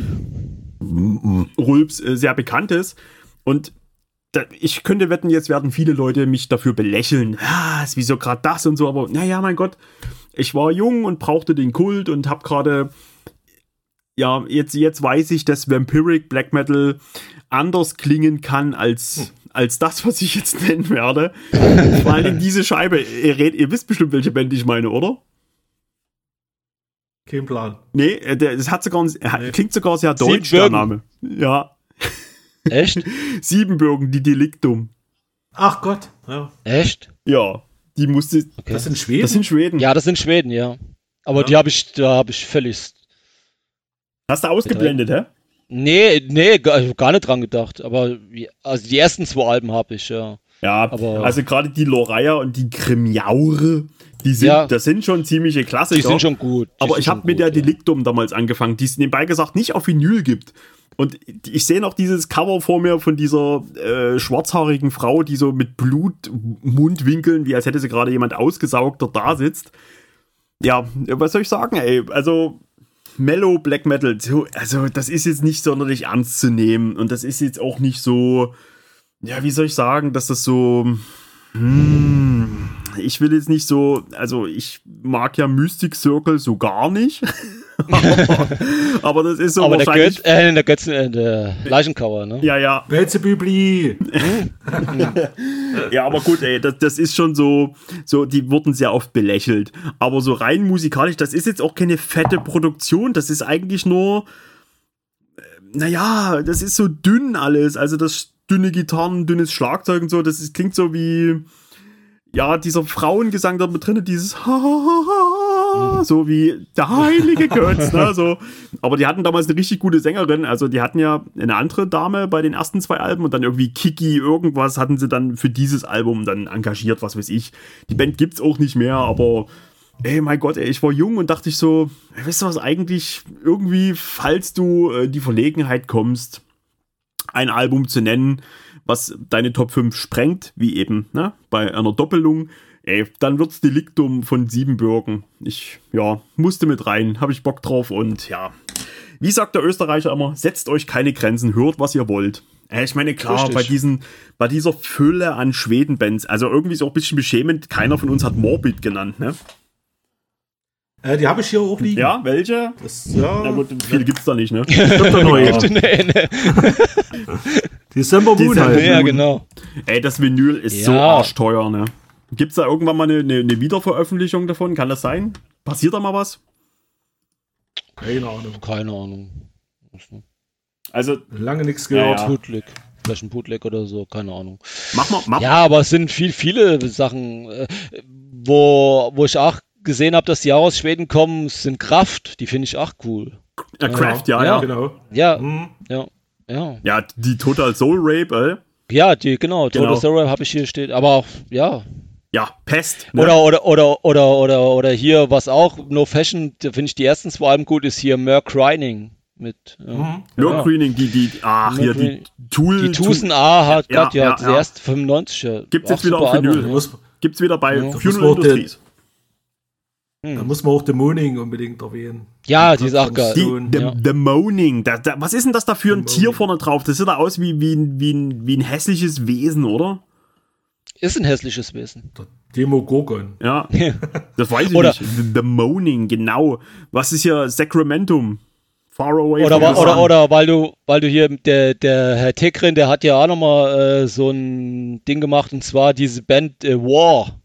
Rulps äh, sehr bekanntes. Und ich könnte wetten, jetzt werden viele Leute mich dafür belächeln. Ah, ist wieso gerade das und so. Aber naja, mein Gott, ich war jung und brauchte den Kult und habe gerade ja, jetzt, jetzt weiß ich, dass Vampiric Black Metal anders klingen kann als, als das, was ich jetzt nennen werde. Vor allem diese Scheibe. Ihr, red, ihr wisst bestimmt, welche Band ich meine, oder? Kein Plan. Nee, äh, das hat sogar, hat- Nee. klingt sogar sehr deutsch, der. Name. Ja, Echt? Siebenbürgen, die Deliktum. Ach Gott. Ja. Echt? Ja, die musste, Okay. Das sind Schweden. das sind Schweden. ja, das sind Schweden, ja. Aber Ja. die habe ich, da habe ich völlig. Hast du ausgeblendet, hä? Nee, nee, gar, gar nicht dran gedacht. Aber wie- also die ersten zwei Alben habe ich, ja. Ja, Aber- also gerade die Loraya und die Grimjaure, die sind, Ja. das sind schon ziemliche Klassiker. Die sind schon gut. Die aber ich habe mit der ja. Deliktum damals angefangen, die es nebenbei gesagt nicht auf Vinyl gibt. Und ich sehe noch dieses Cover vor mir von dieser äh, schwarzhaarigen Frau, die so mit Blutmundwinkeln, wie als hätte sie gerade jemand ausgesaugter da sitzt. Ja, was soll ich sagen, ey? Also, Mellow Black Metal, so, also das ist jetzt nicht sonderlich ernst zu nehmen. Und das ist jetzt auch nicht so, ja, wie soll ich sagen, dass das so. Hm, ich will jetzt nicht so, also ich mag ja Mystic Circle so gar nicht. aber, das ist so Aber der wahrscheinlich. Götz, äh, der Götz, äh, der Leichenkauer, ne? ja, ja, Belzebübli. ja, aber gut, ey, das, das ist schon so, so, die wurden sehr oft belächelt. Aber so rein musikalisch, das ist jetzt auch keine fette Produktion, das ist eigentlich nur, äh, naja, das ist so dünn alles. Also das dünne Gitarren, dünnes Schlagzeug und so, das ist, klingt so wie, ja, dieser Frauengesang da mit drin, dieses so wie der heilige Götz, ne, so. Aber die hatten damals eine richtig gute Sängerin, also die hatten ja eine andere Dame bei den ersten zwei Alben und dann irgendwie Kiki irgendwas hatten sie dann für dieses Album dann engagiert, was weiß ich. Die Band gibt's auch nicht mehr, aber ey, mein Gott, ey, ich war jung und dachte ich so, ey, weißt du was, eigentlich irgendwie, falls du äh, die Verlegenheit kommst, ein Album zu nennen, was deine Top 5 sprengt, wie eben ne, bei einer Doppelung, ey, dann wird's Deliktum von Siebenbürgen. Ich, ja, musste mit rein, habe ich Bock drauf und ja. Wie sagt der Österreicher immer, setzt euch keine Grenzen, hört, was ihr wollt. Äh, Ich meine, klar, Richtig. bei, diesen, bei dieser Fülle an Schweden-Bands, also irgendwie ist auch ein bisschen beschämend, keiner von uns hat Morbid genannt, ne? Äh, die habe ich hier auch liegen. Ja, welche? Das, ja. Na gut, viele gibt's da nicht, ne? Stimmt doch noch, ja. nee, nee. December Moon December halt. ja, genau. Ey, das Vinyl ist so Ja. arschteuer, ne? Gibt's da irgendwann mal eine, eine, eine Wiederveröffentlichung davon? Kann das sein? Passiert da mal was? Keine Ahnung. Keine Ahnung. Also, Lange nichts Ja, gehört. ja. Bootleg. Vielleicht ein Bootleg oder so, keine Ahnung. mach mal, mach Ja, aber es sind viel, viele Sachen, äh, wo, wo ich auch gesehen habe, dass die auch aus Schweden kommen, sind Kraft, die finde ich auch cool. äh, Craft, ja, ja. Ja. Genau. Ja, Hm. ja, ja. Ja, die Total Soul Rape, äh? Ja, die, genau, Genau. Total Sorrow habe ich hier steht, aber auch, ja. Ja, Pest. Ne? Oder, oder, oder, oder, oder, oder hier, was auch, No Fashion, da finde ich die ersten zwei Alben gut, ist hier Merc Rining mit. Ja. Mhm. Nur ja. Greening, die, die, ach, hier, die Tool. Die Tusen A hat Ja, Gott, ja, ja, die ja. erste 95er. Gibt's Auch jetzt wieder auf Vinyl. Album, Da ja. muss, Gibt's wieder bei Ja. Funeral Industries. da Hm. muss man auch The Moaning unbedingt erwähnen. Ja, die ist auch geil. Die, the, ja. the Moaning. Da, da, was ist denn das da für ein The Tier Moaning. vorne drauf? Das sieht da aus wie, wie, ein- wie, ein, wie ein hässliches Wesen, oder? Ist ein hässliches Wesen. Der Demogorgon. Ja, das weiß ich Oder- nicht. The, the Moaning, genau. Was ist hier Sacramentum? Far away Oder, from wa- the oder, sun. oder weil du, weil du hier, der, der Herr Tekrin, der hat ja auch nochmal äh, so ein Ding gemacht und zwar diese Band äh, War.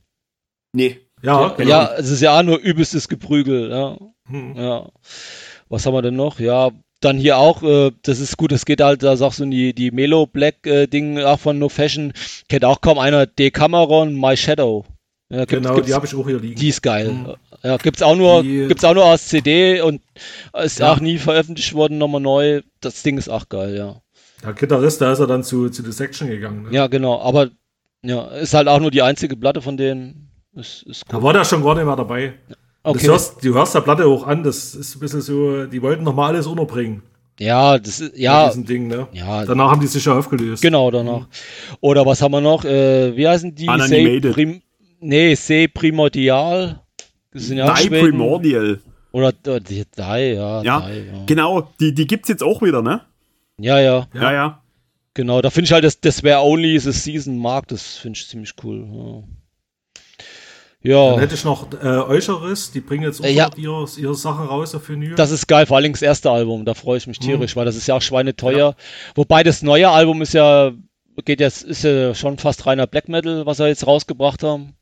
Nee. Ja, Ja, genau. Ja, es ist ja auch nur übelstes Geprügel. Ja. Hm. ja. Was haben wir denn noch? Ja, dann hier auch, äh, das ist gut, das geht halt, da sagst du die, die Melo Black äh, Ding auch von No Fashion, kennt auch kaum einer, Decameron, My Shadow. Ja, gibt, Genau, die habe ich auch hier liegen. die ist geil. Mhm. Ja, gibt's auch nur, Die- gibt's auch nur als CD und ist Ja. auch nie veröffentlicht worden, nochmal neu. Das Ding ist auch geil, ja. Der Gitarrist, da ist er dann zu, zu The Section gegangen. Ne? Ja, genau, aber ja, ist halt auch nur die einzige Platte von denen. Ist, ist Da war der schon gar nicht mehr dabei. Okay. Das hörst, du hörst der Platte auch an, das ist ein bisschen so, die wollten noch mal alles unterbringen. Ja, das ist, Bei ja, diesem Ding, ne? ja, Danach haben die sich ja aufgelöst. genau danach. Oder was haben wir noch? Äh, wie heißen die? Unanimated. Se Prim nee, Se Primordial. Das sind ja auch Die. Primordial. Oder äh, die, die, ja, Ja, die, ja. Genau, die, die gibt's jetzt auch wieder, ne? ja, ja, Ja. Ja, ja. genau. Da finde ich halt, das, das wäre Only the Season Mark, das finde ich ziemlich cool. Ja, Dann ja hätte ich noch äh, Eucheris, die bringen jetzt auch Äh, ja. ihre, ihre Sachen raus auf Vinyl. das ist geil, vor allem das erste Album, da freue ich mich Mhm. tierisch, weil das ist ja auch schweineteuer. Wobei das neue Album ist ja, geht jetzt, ist ja schon fast reiner Black Metal, was sie jetzt rausgebracht haben.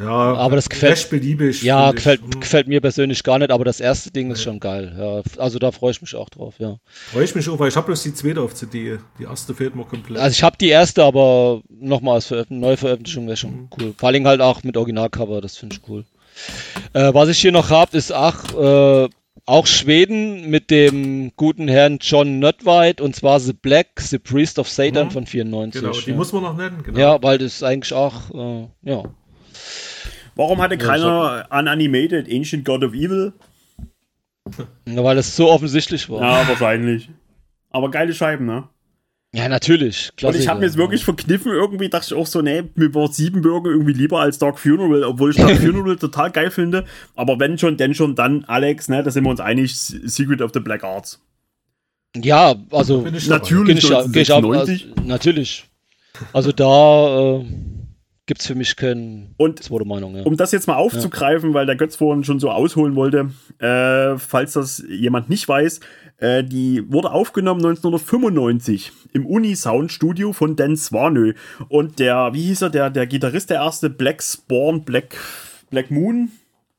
Ja, Aber das gefällt- beliebig. Ja, gefällt, Hm. gefällt mir persönlich gar nicht, aber das erste Ding ist schon geil. Ja, also da freue ich mich auch drauf, ja. Freue ich mich auch, weil ich habe bloß die zweite auf CD. Die erste fehlt mir komplett. Also ich habe die erste, aber nochmal als Veröf Neuveröffentlichung wäre schon cool. Vor allem halt auch mit Originalcover, das finde ich cool. Äh, was ich hier noch habe, ist ach, äh, auch Schweden mit dem guten Herrn John Nödweit und zwar The Black, The Priest of Satan Mhm. von 94. genau, die ja. muss man noch nennen. Genau. ja, weil das eigentlich auch, äh, ja. Warum hatte keiner Unanimated Ancient God of Evil? ja, weil das so offensichtlich war. Ja, wahrscheinlich. Aber geile Scheiben, ne? Ja, natürlich. Und ich habe Klassiker. mir jetzt wirklich verkniffen, irgendwie dachte ich auch so, nee, mir war Siebenbürger irgendwie lieber als Dark Funeral, obwohl ich Dark Funeral total geil finde. Aber wenn schon, denn schon, dann Alex, ne, da sind wir uns einig, Secret of the Black Arts. Ja, also Bin ich dabei. Natürlich. Geh ich, geh ich ab, 1996. also, natürlich. Also da äh, gibt es für mich keine Und zweite Meinung. Ja. um das jetzt mal aufzugreifen, weil der Götz vorhin schon so ausholen wollte, äh, falls das jemand nicht weiß, äh, die wurde aufgenommen 1995 im Uni-Sound Studio von Dan Swanö. Und der, wie hieß er, der, der Gitarrist, der erste Black Spawn, Black, Black Moon,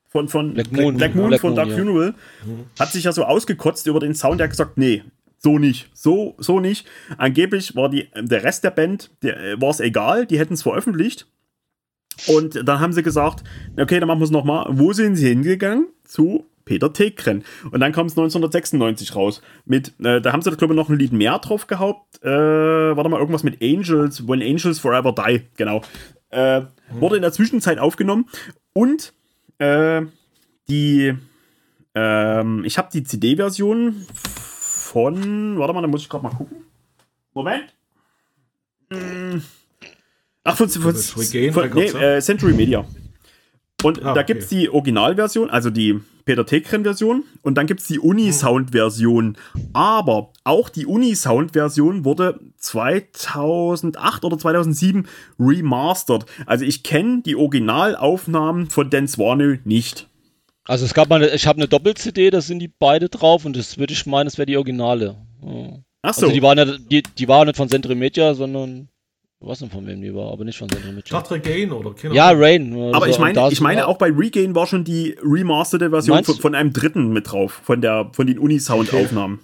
von, von Black Moon, Black Moon Black von Moon, Dark ja. Funeral, hat sich ja so ausgekotzt über den Sound, der hat gesagt, nee, so nicht, so, so nicht. Angeblich war die, der Rest der Band, der, war es egal, die hätten es veröffentlicht. Und dann haben sie gesagt, okay, dann machen wir es nochmal. Wo sind sie hingegangen? Zu Peter Tegren. Und dann kam es 1996 raus. Mit, äh, da haben sie, glaube ich, noch ein Lied mehr drauf gehabt. Äh, warte mal, irgendwas mit Angels, When Angels Forever Die, genau. Äh, wurde in der Zwischenzeit aufgenommen. Und äh, die, ähm, ich habe die CD-Version von, warte mal, da muss ich gerade mal gucken. Moment. Hm. Ach, von, von, von nee, äh, Century Media. Und Ah, da gibt es die Originalversion, also die Peter Tegren-Version, und dann gibt es die Uni-Sound-Version. Aber auch die Uni-Sound-Version wurde 2008 oder 2007 remastered. Also ich kenne die Originalaufnahmen von Dan Swanö nicht. Also es gab mal, eine, ich habe eine Doppel-CD, da sind die beide drauf und das würde ich meinen, das wäre die Originale. Ja. Ach so. Also die waren ja, die, die waren nicht von Centro Media, sondern ich weiß nicht von wem die war, aber nicht von Ich Media. dachte Regain oder keine Ja. Rain. Aber also, ich meine, ich meine auch bei Regain war schon die remasterte Version von, von einem dritten mit drauf, von der von den Uni-Sound-Aufnahmen.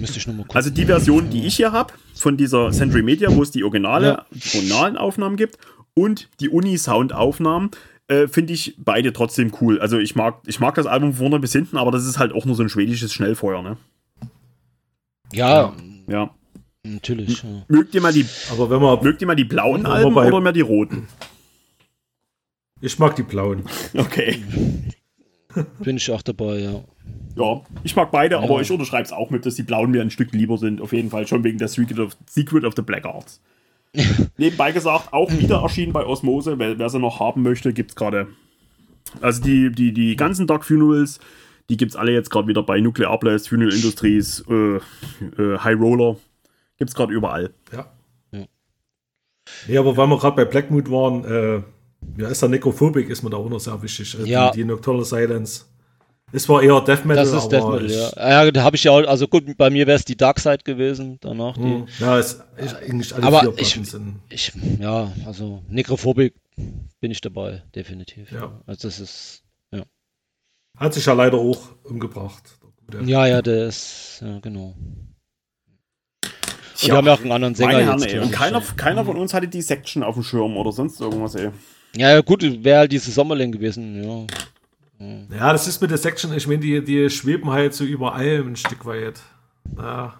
Müsste ich nochmal gucken. Also die Version, die ich hier habe, von dieser Century Media, wo es die originale, Ja. die originalen Aufnahmen gibt und die Uni-Sound-Aufnahmen, äh, finde ich beide trotzdem cool. Also ich mag, ich mag das Album von vorne bis hinten, aber das ist halt auch nur so ein schwedisches Schnellfeuer, ne? ja, Ja. natürlich. Ja. Mögt ihr mal die, Aber wenn man. mögt ihr mal die blauen Aber Alben bei- oder mehr die roten? Ich mag die blauen. Okay. Bin ich auch dabei, ja. Ja, ich mag beide, Ja. aber ich unterschreibe es auch mit, dass die blauen mir ein Stück lieber sind. Auf jeden Fall schon wegen der Secret of, Secret of the Black Arts. Nebenbei gesagt, auch wieder erschienen bei Osmose. Wer, wer sie noch haben möchte, gibt es gerade. Also die, die, die ganzen Dark Funerals, die gibt es alle jetzt gerade wieder bei Nuclear Blast, Funeral Industries, äh, äh, High Roller. Gibt es gerade überall. Ja. Ja. Nee, aber weil wir gerade bei Blackmood waren, äh, ja, ist der Necrophobic, ist mir da auch noch sehr wichtig. Äh, Ja. Die, die Nocturnal Silence. Es war eher Death Metal, Das ist Death aber Metal, ich, ja. Ja, da habe ich ja auch, also gut, bei mir wäre es die Dark Side gewesen, danach die. Hm, ja, es ist eigentlich alle Aber vier ich- sind. Ich, ja, also Nekrophobik bin ich dabei, definitiv. Ja. Also das ist, Hat sich ja leider auch umgebracht. Ja, ja, der ist, ja, genau. Und wir haben ja auch einen anderen Sänger Meine Herren, jetzt. glaub Und keiner, ja. keiner von uns hatte die Section auf dem Schirm oder sonst irgendwas, ey. Ja, ja, gut, wäre halt diese Sommerling gewesen, ja. Ja, das ist mit der Section, ich meine, die, die schweben halt so über allem ein Stück weit. Ja,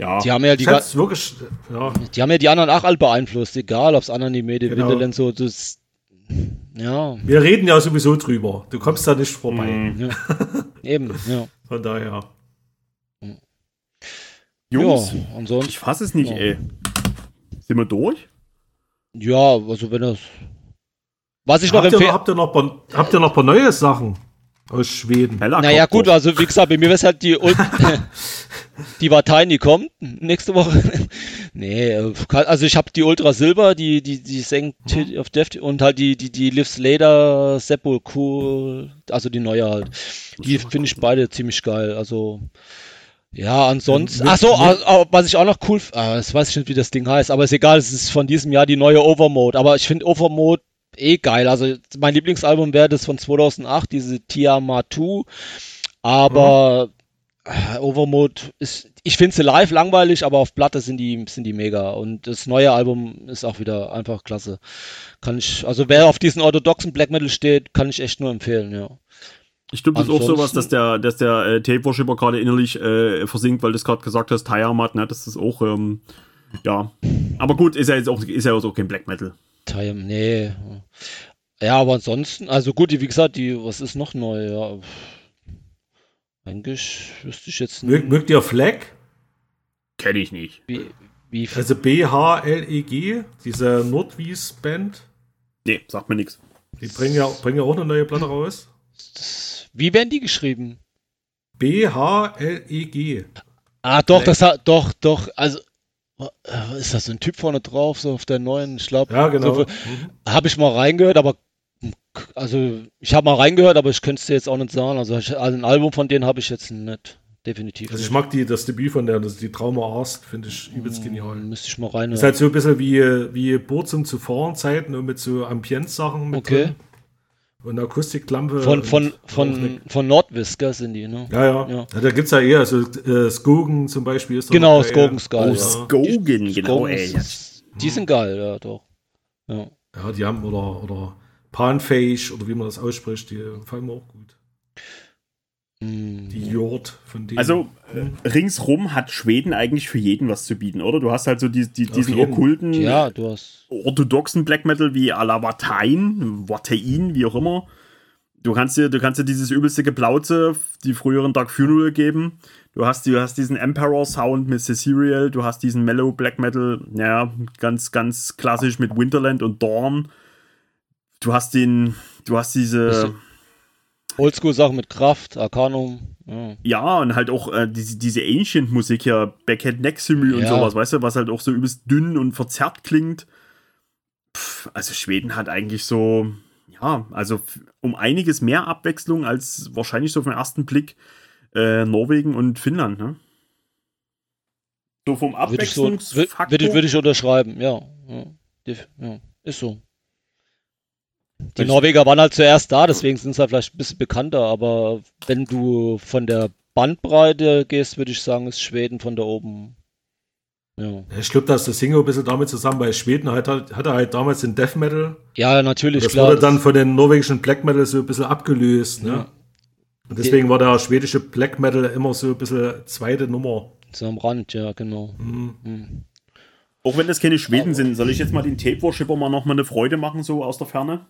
Ja. Die haben ja die, wirklich, ja, die haben ja die anderen auch alle beeinflusst, egal ob es Anonymede, Genau. Winterland, so, das, ja, wir reden ja sowieso drüber. Du kommst da nicht vorbei. Mhm. ja. eben, ja. Von daher. Jungs, ja, und sonst, ich fasse es nicht, Ja. ey. Sind wir durch? ja, also wenn das, was ich Habt empfehle, noch, habt, ihr noch, habt ihr noch ein paar neue Sachen aus Schweden? Heller Naja, gut, also wie gesagt, bei mir wäre es halt die, die Partei, die kommt nächste Woche. nee, äh, also ich habe die Ultra Silber, die, die, die senkt Mhm. auf Deft und halt die, die, die Lives Later Sepulchre, also die neue halt. Die finde ich beide ziemlich geil. Also, ja, ansonsten. Ach so, ah, ah, was ich auch noch cool, ah, das weiß ich nicht, wie das Ding heißt, aber ist egal, es ist von diesem Jahr die neue Overmode. Aber ich finde Overmode eh geil. Also mein Lieblingsalbum wäre das von 2008, diese Tiamat 2. Aber mhm. Overmode ist, ich finde sie live langweilig, aber auf Platte sind die, sind die mega. Und das neue Album ist auch wieder einfach klasse. Kann ich, also wer auf diesen orthodoxen Black Metal steht, kann ich echt nur empfehlen, ja. Ich glaube, das ist auch sowas, dass der, dass der äh, Tape-Worshipper gerade innerlich äh, versinkt, weil du es gerade gesagt hast, Tiamat, ne, das ist auch, ähm, ja. Aber gut, ist ja jetzt auch, ist ja auch kein Black Metal. Time, nee. Ja, aber ansonsten, also gut, wie gesagt, die, was ist noch neu? Ja. Eigentlich wüsste ich jetzt nicht. Mögt ihr Flag? Kenne ich nicht. Wie, wie also B-H-L-E-G, diese Nordwies-Band. Nee, sagt mir nichts. Die bringen ja, bringen ja auch eine neue Platte raus. Wie werden die geschrieben? B-H-L-E-G. Ah, doch, das hat, doch, doch, also, ist das ein Typ vorne drauf, so auf der neuen, ich glaube. Ja, genau. So, mhm. Habe ich mal reingehört, aber, also, ich habe mal reingehört, aber ich könnte es dir jetzt auch nicht sagen. Also, ich, also ein Album von denen habe ich jetzt nicht. Definitiv. Also ich mag die, das Debüt von der, das die Trauma Arst, finde ich übelst genial. Müsste ich mal rein. Ist halt so ein bisschen wie, wie Burzum zu Fahren-Zeiten und mit so Ambience-Sachen Okay. Drin. Und Akustiklampe. Von, von, von, von Nordwisker sind die, ne? Ja, ja. ja. ja da gibt es ja eher, also äh, Skogen zum Beispiel ist Genau, Skogen ist geil. Oh, ja. Skogen, genau, ey. Die sind geil, ja, doch. Ja, ja die haben, oder, oder Panfage, oder wie man das ausspricht, die fallen mir auch gut. Die Jord von denen. Also äh, ringsrum hat Schweden eigentlich für jeden was zu bieten, oder? Du hast halt so die, die, diesen okkulten, ja, du hast orthodoxen Black Metal wie Alavatain, Watein, wie auch immer. Du kannst dir, du kannst dir dieses übelste Geplauze, die früheren Dark Funeral geben. Du hast, du hast diesen Emperor Sound mit Cecerial, du hast diesen Mellow Black Metal, ja, ganz, ganz klassisch mit Winterland und Dawn. Du hast den, du hast diese. Oldschool-Sachen mit Kraft, Arcanum. Ja. ja, und halt auch äh, diese, diese Ancient-Musik hier, Backhead Neximy und ja. sowas, weißt du, was halt auch so übelst dünn und verzerrt klingt. Pff, also Schweden hat eigentlich so, ja, also um einiges mehr Abwechslung als wahrscheinlich so auf den ersten Blick äh, Norwegen und Finnland, ne? So vom Abwechslungsfaktor. Würde ich, so, würd, würd ich unterschreiben, ja. ja. ja. Ist so. Die Norweger waren halt zuerst da, deswegen sind sie halt vielleicht ein bisschen bekannter, aber wenn du von der Bandbreite gehst, würde ich sagen, ist Schweden von da oben. Ja. Ich glaube, dass das Single ein bisschen damit zusammen, weil Schweden hat, hat er halt damals den Death Metal. Ja, natürlich. Das klar, wurde dann von den norwegischen Black Metal so ein bisschen abgelöst. Ne? Ja. Und deswegen war der schwedische Black Metal immer so ein bisschen zweite Nummer. So am Rand, ja, genau. Mhm. Mhm. Auch wenn das keine Schweden sind, soll ich jetzt mal den Tape Worshipper mal noch mal eine Freude machen, so aus der Ferne?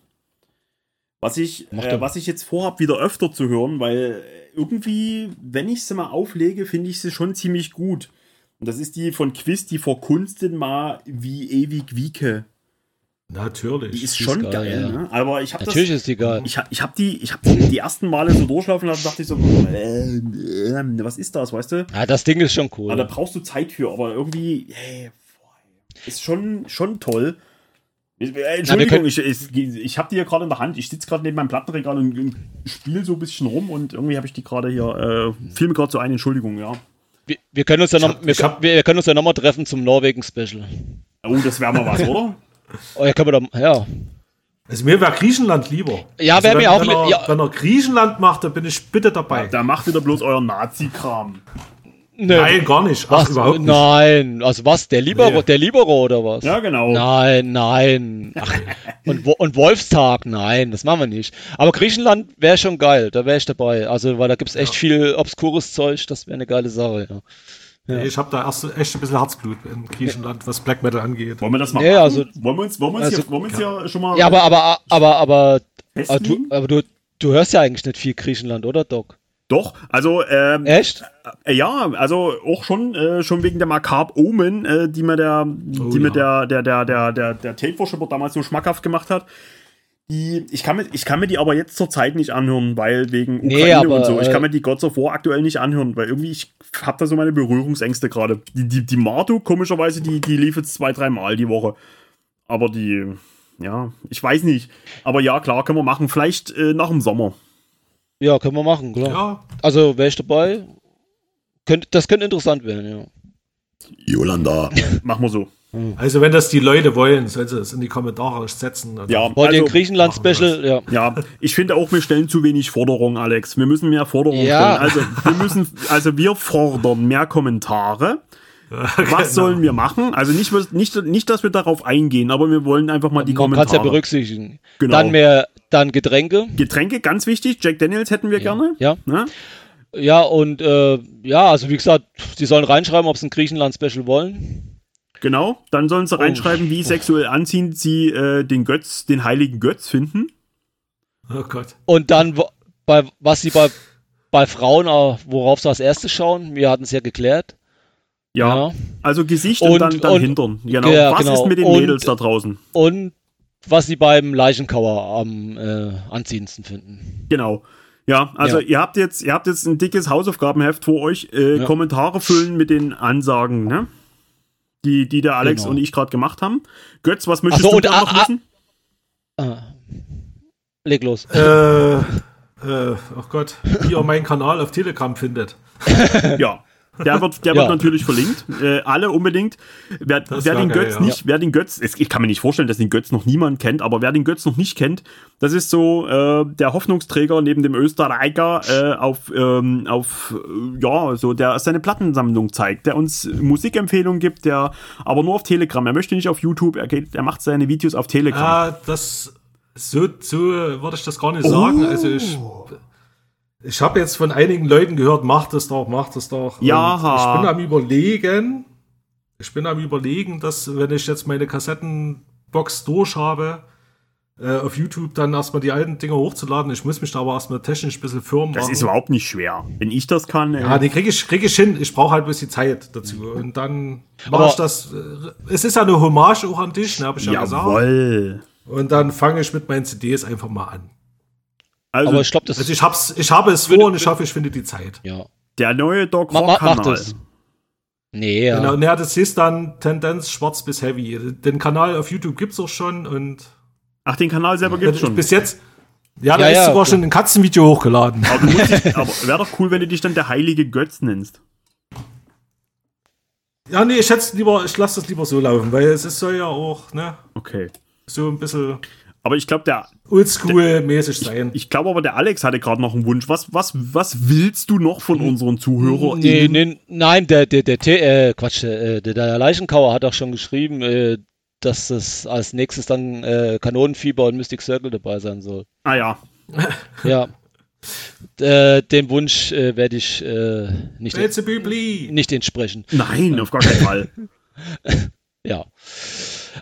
Was ich, äh, was ich jetzt vorhabe, wieder öfter zu hören, weil irgendwie, wenn ich sie mal auflege, finde ich sie schon ziemlich gut. Und das ist die von Quiz, die verkunstet mal wie ewig Wieke. Natürlich. Die ist die schon ist geil, geil ja. ne? Aber ich habe Natürlich das, ist die geil. Ich, ich habe die, ich habe die, die ersten Male so durchlaufen lassen, dachte ich so, äh, äh, was ist das, weißt du? Ja, das Ding ist schon cool. Aber da brauchst du Zeit für, aber irgendwie, hey, ist schon, schon toll. Entschuldigung, ich, ich, ich habe die ja gerade in der Hand. Ich sitze gerade neben meinem Plattenregal und, und spiele so ein bisschen rum und irgendwie habe ich die gerade hier. Äh, fiel mir gerade so ein, Entschuldigung, ja. Wir, wir können uns ja noch, hab, wir, hab, wir, können uns ja nochmal treffen zum Norwegen-Special. Oh, das wäre mal was, oder? oh, ja, können wir da, ja. Also mir wäre Griechenland lieber. Ja, also wäre mir auch lieber. Ja. Wenn er Griechenland macht, dann bin ich bitte dabei. Ja, da macht wieder bloß euer Nazi-Kram. Nee, Nein, gar nicht. Ach, was? überhaupt nicht. Nein, also was? Der Libero, nee. der Libero oder was? Ja, genau. Nein, nein. Ach, und, und Wolfstag, nein, das machen wir nicht. Aber Griechenland wäre schon geil, da wäre ich dabei. Also, weil da gibt es echt ja. viel obskures Zeug, das wäre eine geile Sache, ja. Ja. Ich habe da erst echt ein bisschen Herzblut in Griechenland, was Black Metal angeht. Wollen wir das mal ja, also, wollen wir uns, wollen wir uns, also, hier, wollen wir uns ja. schon mal. Ja, aber, aber, aber, aber, aber, du, aber du, du hörst ja eigentlich nicht viel Griechenland, oder, Doc? Doch, also ähm, echt? Äh, ja, also auch schon äh, schon wegen der Macabre Omen, äh, die mir der oh, die ja. mir der der der der der der Tape damals so schmackhaft gemacht hat. Die, ich, kann mir, ich kann mir die aber jetzt zur Zeit nicht anhören, weil wegen Ukraine nee, aber, und so. Ich kann äh, mir die Gods of War aktuell nicht anhören, weil irgendwie ich habe da so meine Berührungsängste gerade. Die, die, die Martu, komischerweise, die, die lief jetzt zwei, dreimal die Woche. Aber die, ja, ich weiß nicht. Aber ja, klar, können wir machen. Vielleicht äh, nach dem Sommer. Ja, können wir machen, klar. Ja. Also wäre ich dabei. Könnt, das könnte interessant werden, ja. Jolanda. Machen wir so. Also wenn das die Leute wollen, sollen sie es in die Kommentare setzen. Ja, ihr also, ein Griechenland-Special? Ja. ja, ich finde auch, wir stellen zu wenig Forderungen, Alex. Wir müssen mehr Forderungen Ja. stellen. Also wir müssen, also wir fordern mehr Kommentare. Was sollen wir machen? Also nicht, nicht, nicht, dass wir darauf eingehen, aber wir wollen einfach mal die Man kann es ja Kommentare. berücksichtigen. Genau. Dann mehr, dann Getränke. Getränke, ganz wichtig. Jack Daniels hätten wir gerne. Ja. Ne? Ja, und äh, ja, also wie gesagt, sie sollen reinschreiben, ob sie ein Griechenland-Special wollen. Genau. Dann sollen sie reinschreiben, wie sexuell anziehend sie äh, den Götz, den heiligen Götz finden. Oh Gott. Und dann, bei, was sie bei, bei Frauen, äh, worauf sie als erstes schauen, wir hatten es ja geklärt. Ja. Ja. Also Gesicht und, Und- dann, dann und- Hintern. Genau. Ja, Was genau. ist mit den Und- Mädels da draußen? Und was sie beim Leichenkauer am äh, anziehendsten finden. Genau. Ja, also Ja. ihr habt jetzt, ihr habt jetzt ein dickes Hausaufgabenheft vor euch. Äh, Ja. Kommentare füllen mit den Ansagen, ne? Die, die der Alex Genau. und ich gerade gemacht haben. Götz, was möchtest so, du und da noch wissen? Ah. Leg los. Äh, äh, oh Gott, wie ihr meinen Kanal auf Telegram findet. Ja. Der wird, der Ja. wird natürlich verlinkt. Äh, alle unbedingt. Wer, wer den geil, Götz ja. nicht, wer den Götz, es- ich kann mir nicht vorstellen, dass den Götz noch niemand kennt, aber wer den Götz noch nicht kennt, das ist so äh, der Hoffnungsträger neben dem Österreicher äh, auf, ähm, auf äh, ja, so der seine Plattensammlung zeigt, der uns Musikempfehlungen gibt, der aber nur auf Telegram. Er möchte nicht auf YouTube, er, geht, er macht seine Videos auf Telegram. Ah, das so, so würde ich das gar nicht sagen. Also ich, ich habe jetzt von einigen Leuten gehört, macht es doch, macht es doch. Ja. Ich bin am überlegen, ich bin am überlegen, dass wenn ich jetzt meine Kassettenbox durch habe, äh, auf YouTube dann erstmal die alten Dinger hochzuladen. Ich muss mich da aber erstmal technisch ein bisschen firm das ist überhaupt nicht schwer. Wenn ich das kann, äh, Ja, die kriege ich, krieg ich hin. Ich brauche halt ein bisschen Zeit dazu. Und dann mache ich das. äh, Es ist ja eine Hommage auch an dich, ne, habe ich ja gesagt. jawoll. Und dann fange ich mit meinen CDs einfach mal an. Also Aber ich glaube, das Also ich, hab's, ich habe es vor und ich hoffe, ich finde die Zeit. ja. der neue Doc Ma, ma, mach Rock-Kanal. das. Nee, ja. Genau, ja, das ist dann Tendenz schwarz bis heavy. Den Kanal auf YouTube gibt's auch schon und Ach, den Kanal selber gibt's schon. bis jetzt. Ja, da Ja, ist ja, sogar okay. schon ein Katzenvideo hochgeladen. Aber, aber wäre doch cool, wenn du dich dann der heilige Götz nennst. Ja, nee, ich schätze lieber, ich lasse das lieber so laufen, weil es ist, soll ja auch, ne, Okay. so ein bisschen Aber ich glaube, der, oldschool-mäßig sein. ich glaube aber, der Alex hatte gerade noch einen Wunsch. Was, was, was willst du noch von unseren Zuhörern? Nee, nee, nein, der, der, der, T- äh, Quatsch, äh, der, der Leichenkauer hat auch schon geschrieben, äh, dass es als nächstes dann äh, Kanonenfieber und Mystic Circle dabei sein soll. Ah ja. Ja. äh, dem Wunsch äh, werde ich äh, nicht, nicht entsprechen. Nein, auf gar keinen Fall. Ja.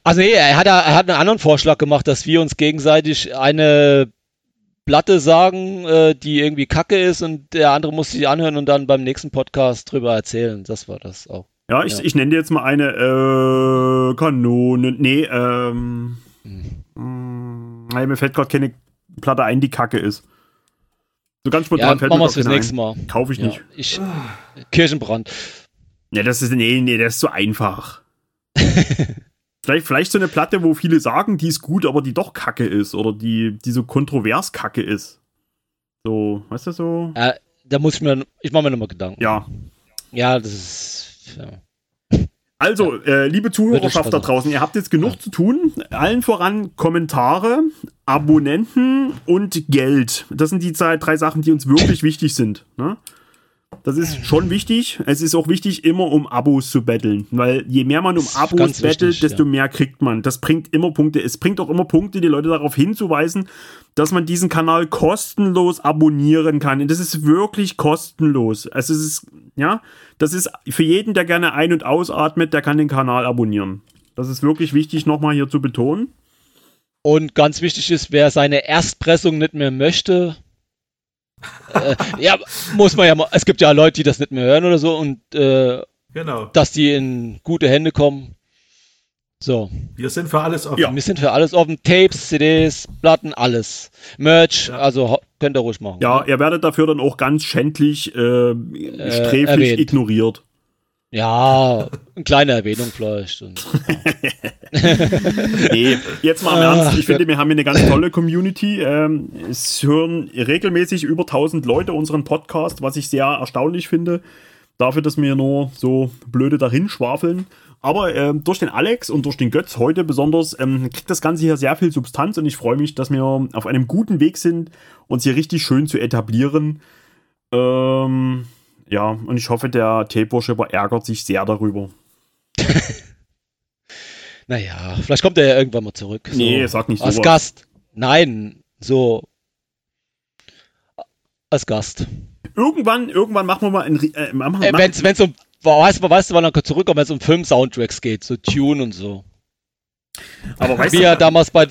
Also nee, er hat, er hat einen anderen Vorschlag gemacht, dass wir uns gegenseitig eine Platte sagen, äh, die irgendwie kacke ist und der andere muss sie anhören und dann beim nächsten Podcast drüber erzählen. Das war das auch. Ja, ich, Ja. ich nenne dir jetzt mal eine äh, Kanone. Nee, ähm. Hm. mh, nee, mir fällt gerade keine Platte ein, die kacke ist. So ganz Ja, spontan fällt machen mir fürs nächste ein. Mal. Kaufe ich Ja, nicht. ich, Kirchenbrand. Nee, das ist. Nee, nee, das ist zu einfach. vielleicht, vielleicht so eine Platte, wo viele sagen, die ist gut, aber die doch kacke ist. Oder die, die so kontrovers kacke ist. So, weißt du so? Äh, da muss ich mir, ich mache mir nochmal Gedanken. Ja. Ja, das ist, ja. Also, äh, liebe Zuhörerschaft da draußen, ihr habt jetzt genug zu tun. Allen voran Kommentare, Abonnenten und Geld. Das sind die drei Sachen, die uns wirklich wichtig sind. Ne? Das ist schon wichtig. Es ist auch wichtig, immer um Abos zu betteln. Weil je mehr man um Abos bettelt, wichtig, desto ja. mehr kriegt man. Das bringt immer Punkte. Es bringt auch immer Punkte, die Leute darauf hinzuweisen, dass man diesen Kanal kostenlos abonnieren kann. Und das ist wirklich kostenlos. Also es ist, ja, das ist für jeden, der gerne ein- und ausatmet, der kann den Kanal abonnieren. Das ist wirklich wichtig, nochmal hier zu betonen. Und ganz wichtig ist, wer seine Erstpressung nicht mehr möchte, äh, ja, muss man ja mal, es gibt ja Leute, die das nicht mehr hören oder so und äh, Genau. dass die in gute Hände kommen. So, Wir sind für alles offen. Ja. wir sind für alles offen. Tapes, CDs, Platten, alles. Merch, Ja. also könnt ihr ruhig machen. Ja, ihr werdet dafür dann auch ganz schändlich, äh, sträflich erwähnt. ignoriert. Ja, eine kleine Erwähnung vielleicht. Und, Nee, jetzt mal im Ach Ernst. Ich finde, wir haben hier eine ganz tolle Community. Ähm, es hören regelmäßig über 1000 Leute unseren Podcast, was ich sehr erstaunlich finde. Dafür, dass wir nur so blöde dahin schwafeln. Aber ähm, durch den Alex und durch den Götz heute besonders ähm, kriegt das Ganze hier sehr viel Substanz und ich freue mich, dass wir auf einem guten Weg sind, uns hier richtig schön zu etablieren. Ähm, ja, und ich hoffe, der Tape-Worshipper ärgert sich sehr darüber. naja, vielleicht kommt er ja irgendwann mal zurück. So. Nee, sag nicht so. Als Gast. Nein, so. Als Gast. Irgendwann, irgendwann machen wir mal ein. Äh, machen, äh, wenn's, wenn's um, weißt, weißt du, wann er zurückkommt, wenn es um Film-Soundtracks geht, so Tune und so. Aber weißt Wie du, er damals bei.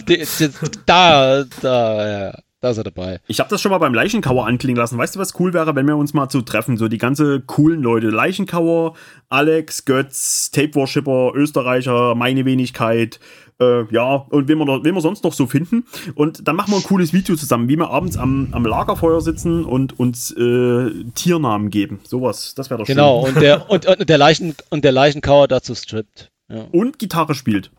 Da, da, ja. Da ist er dabei. Ich habe das schon mal beim Leichenkauer anklingen lassen. Weißt du, was cool wäre, wenn wir uns mal zu treffen? So die ganze coolen Leute. Leichenkauer, Alex, Götz, Tape Worshipper, Österreicher, meine Wenigkeit. Äh, ja, und wen wir, wen wir sonst noch so finden. Und dann machen wir ein cooles Video zusammen, wie wir abends am, am Lagerfeuer sitzen und uns äh, Tiernamen geben. Sowas, das wäre doch genau, schön. Genau, und der, und, und, der Leichen, und der Leichenkauer dazu strippt. Ja. Und Gitarre spielt.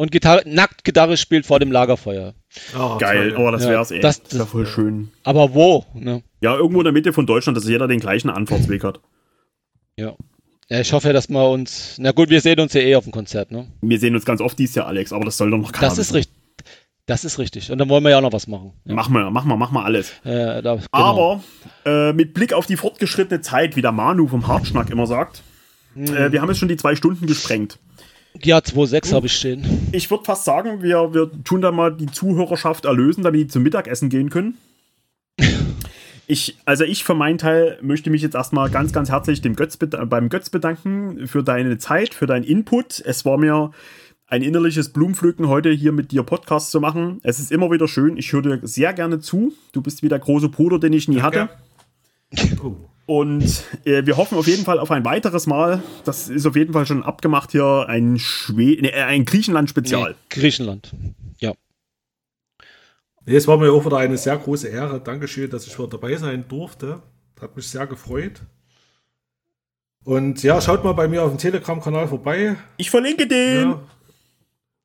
Und Gitarre, nackt Gitarre spielt vor dem Lagerfeuer. Oh, Geil, aber oh, das wär's, ey. Das, das wäre voll schön. Aber wo? Ne? Ja, irgendwo in der Mitte von Deutschland, dass jeder den gleichen Anfahrtsweg hat. Ja. ja. Ich hoffe, dass wir uns. Na gut, wir sehen uns ja eh auf dem Konzert, ne? Wir sehen uns ganz oft dieses Jahr, Alex, aber das soll doch noch keiner Das ist richtig. Das ist richtig. Und dann wollen wir ja auch noch was machen. Ja. Machen wir, machen wir, machen wir alles. Äh, da, genau. Aber äh, mit Blick auf die fortgeschrittene Zeit, wie der Manu vom Hartschnack immer sagt, mhm. äh, wir haben jetzt schon die zwei Stunden gesprengt. Ja, 2,6 habe ich stehen. Ich würde fast sagen, wir, wir tun da mal die Zuhörerschaft erlösen, damit die zum Mittagessen gehen können. Ich, also ich für meinen Teil möchte mich jetzt erstmal ganz, ganz herzlich dem Götz beim Götz bedanken für deine Zeit, für deinen Input. Es war mir ein innerliches Blumenpflücken, heute hier mit dir Podcast zu machen. Es ist immer wieder schön. Ich höre dir sehr gerne zu. Du bist wie der große Bruder, den ich nie Danke. hatte. Oh. Und äh, wir hoffen auf jeden Fall auf ein weiteres Mal. Das ist auf jeden Fall schon abgemacht hier ein, Schwe nee, äh, ein Griechenland-Spezial. Nee, Griechenland, ja. Nee, es war mir auch wieder eine sehr große Ehre. Dankeschön, dass ich wieder dabei sein durfte. Hat mich sehr gefreut. Und ja, schaut mal bei mir auf dem Telegram-Kanal vorbei. Ich verlinke den. Ja.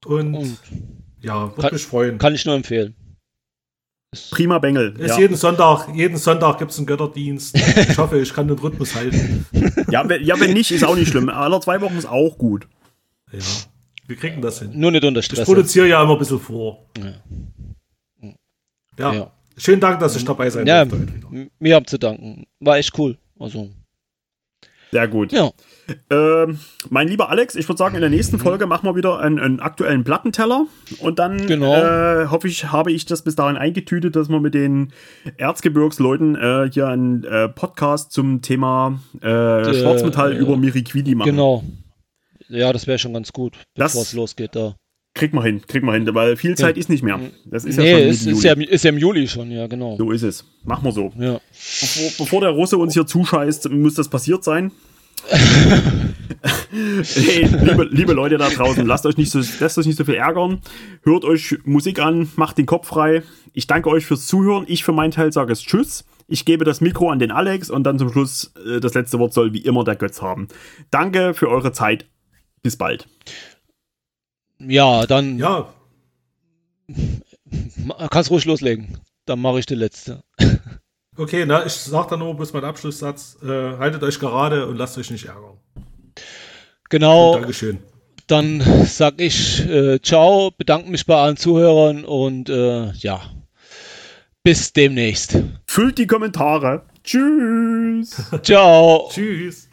Und, Und, ja, würde mich freuen. Kann ich nur empfehlen. Prima Bengel. Ist ja. jeden Sonntag, jeden Sonntag gibt es einen Götterdienst. Ich hoffe, ich kann den Rhythmus halten. Ja, wenn, ja, wenn nicht, ist auch nicht schlimm. Alle zwei Wochen ist auch gut. Ja, wir kriegen das hin. Nur nicht unter Stress. Ich produziere ja immer ein bisschen vor. Ja. ja. ja. Schönen Dank, dass ich dabei sein ja, durfte. Mir haben zu danken. War echt cool. Also. Sehr gut. Ja. Ähm, mein lieber Alex, ich würde sagen, in der nächsten Folge machen wir wieder einen, einen aktuellen Plattenteller. Und dann genau. äh, hoffe ich, habe ich das bis dahin eingetütet, dass wir mit den Erzgebirgsleuten äh, hier einen äh, Podcast zum Thema äh, Schwarzmetall über Miriquidi machen. Genau. Ja, das wäre schon ganz gut, bevor es losgeht da. Kriegt man hin, kriegt man hin, weil viel Zeit ja. ist nicht mehr. Das ist nee, ja schon ist, ist, ja, ist ja im Juli schon, ja, genau. So ist es. Machen wir so. Ja. Bevor, bevor der Russe uns hier zuscheißt, muss das passiert sein. hey, liebe, liebe, Leute da draußen, lasst euch, nicht so, lasst euch nicht so viel ärgern. Hört euch Musik an, macht den Kopf frei. Ich danke euch fürs Zuhören. Ich für meinen Teil sage es Tschüss. Ich gebe das Mikro an den Alex und dann zum Schluss äh, das letzte Wort soll wie immer der Götz haben. Danke für eure Zeit. Bis bald. Ja, dann. Ja. Kannst ruhig loslegen. Dann mache ich die letzte. Okay, na, ich sag dann nur bis mein Abschlusssatz. Äh, haltet euch gerade und lasst euch nicht ärgern. Genau. Und Dankeschön. Dann sag ich äh, ciao, bedanke mich bei allen Zuhörern und äh, ja, bis demnächst. Füllt die Kommentare. Tschüss. ciao. Tschüss.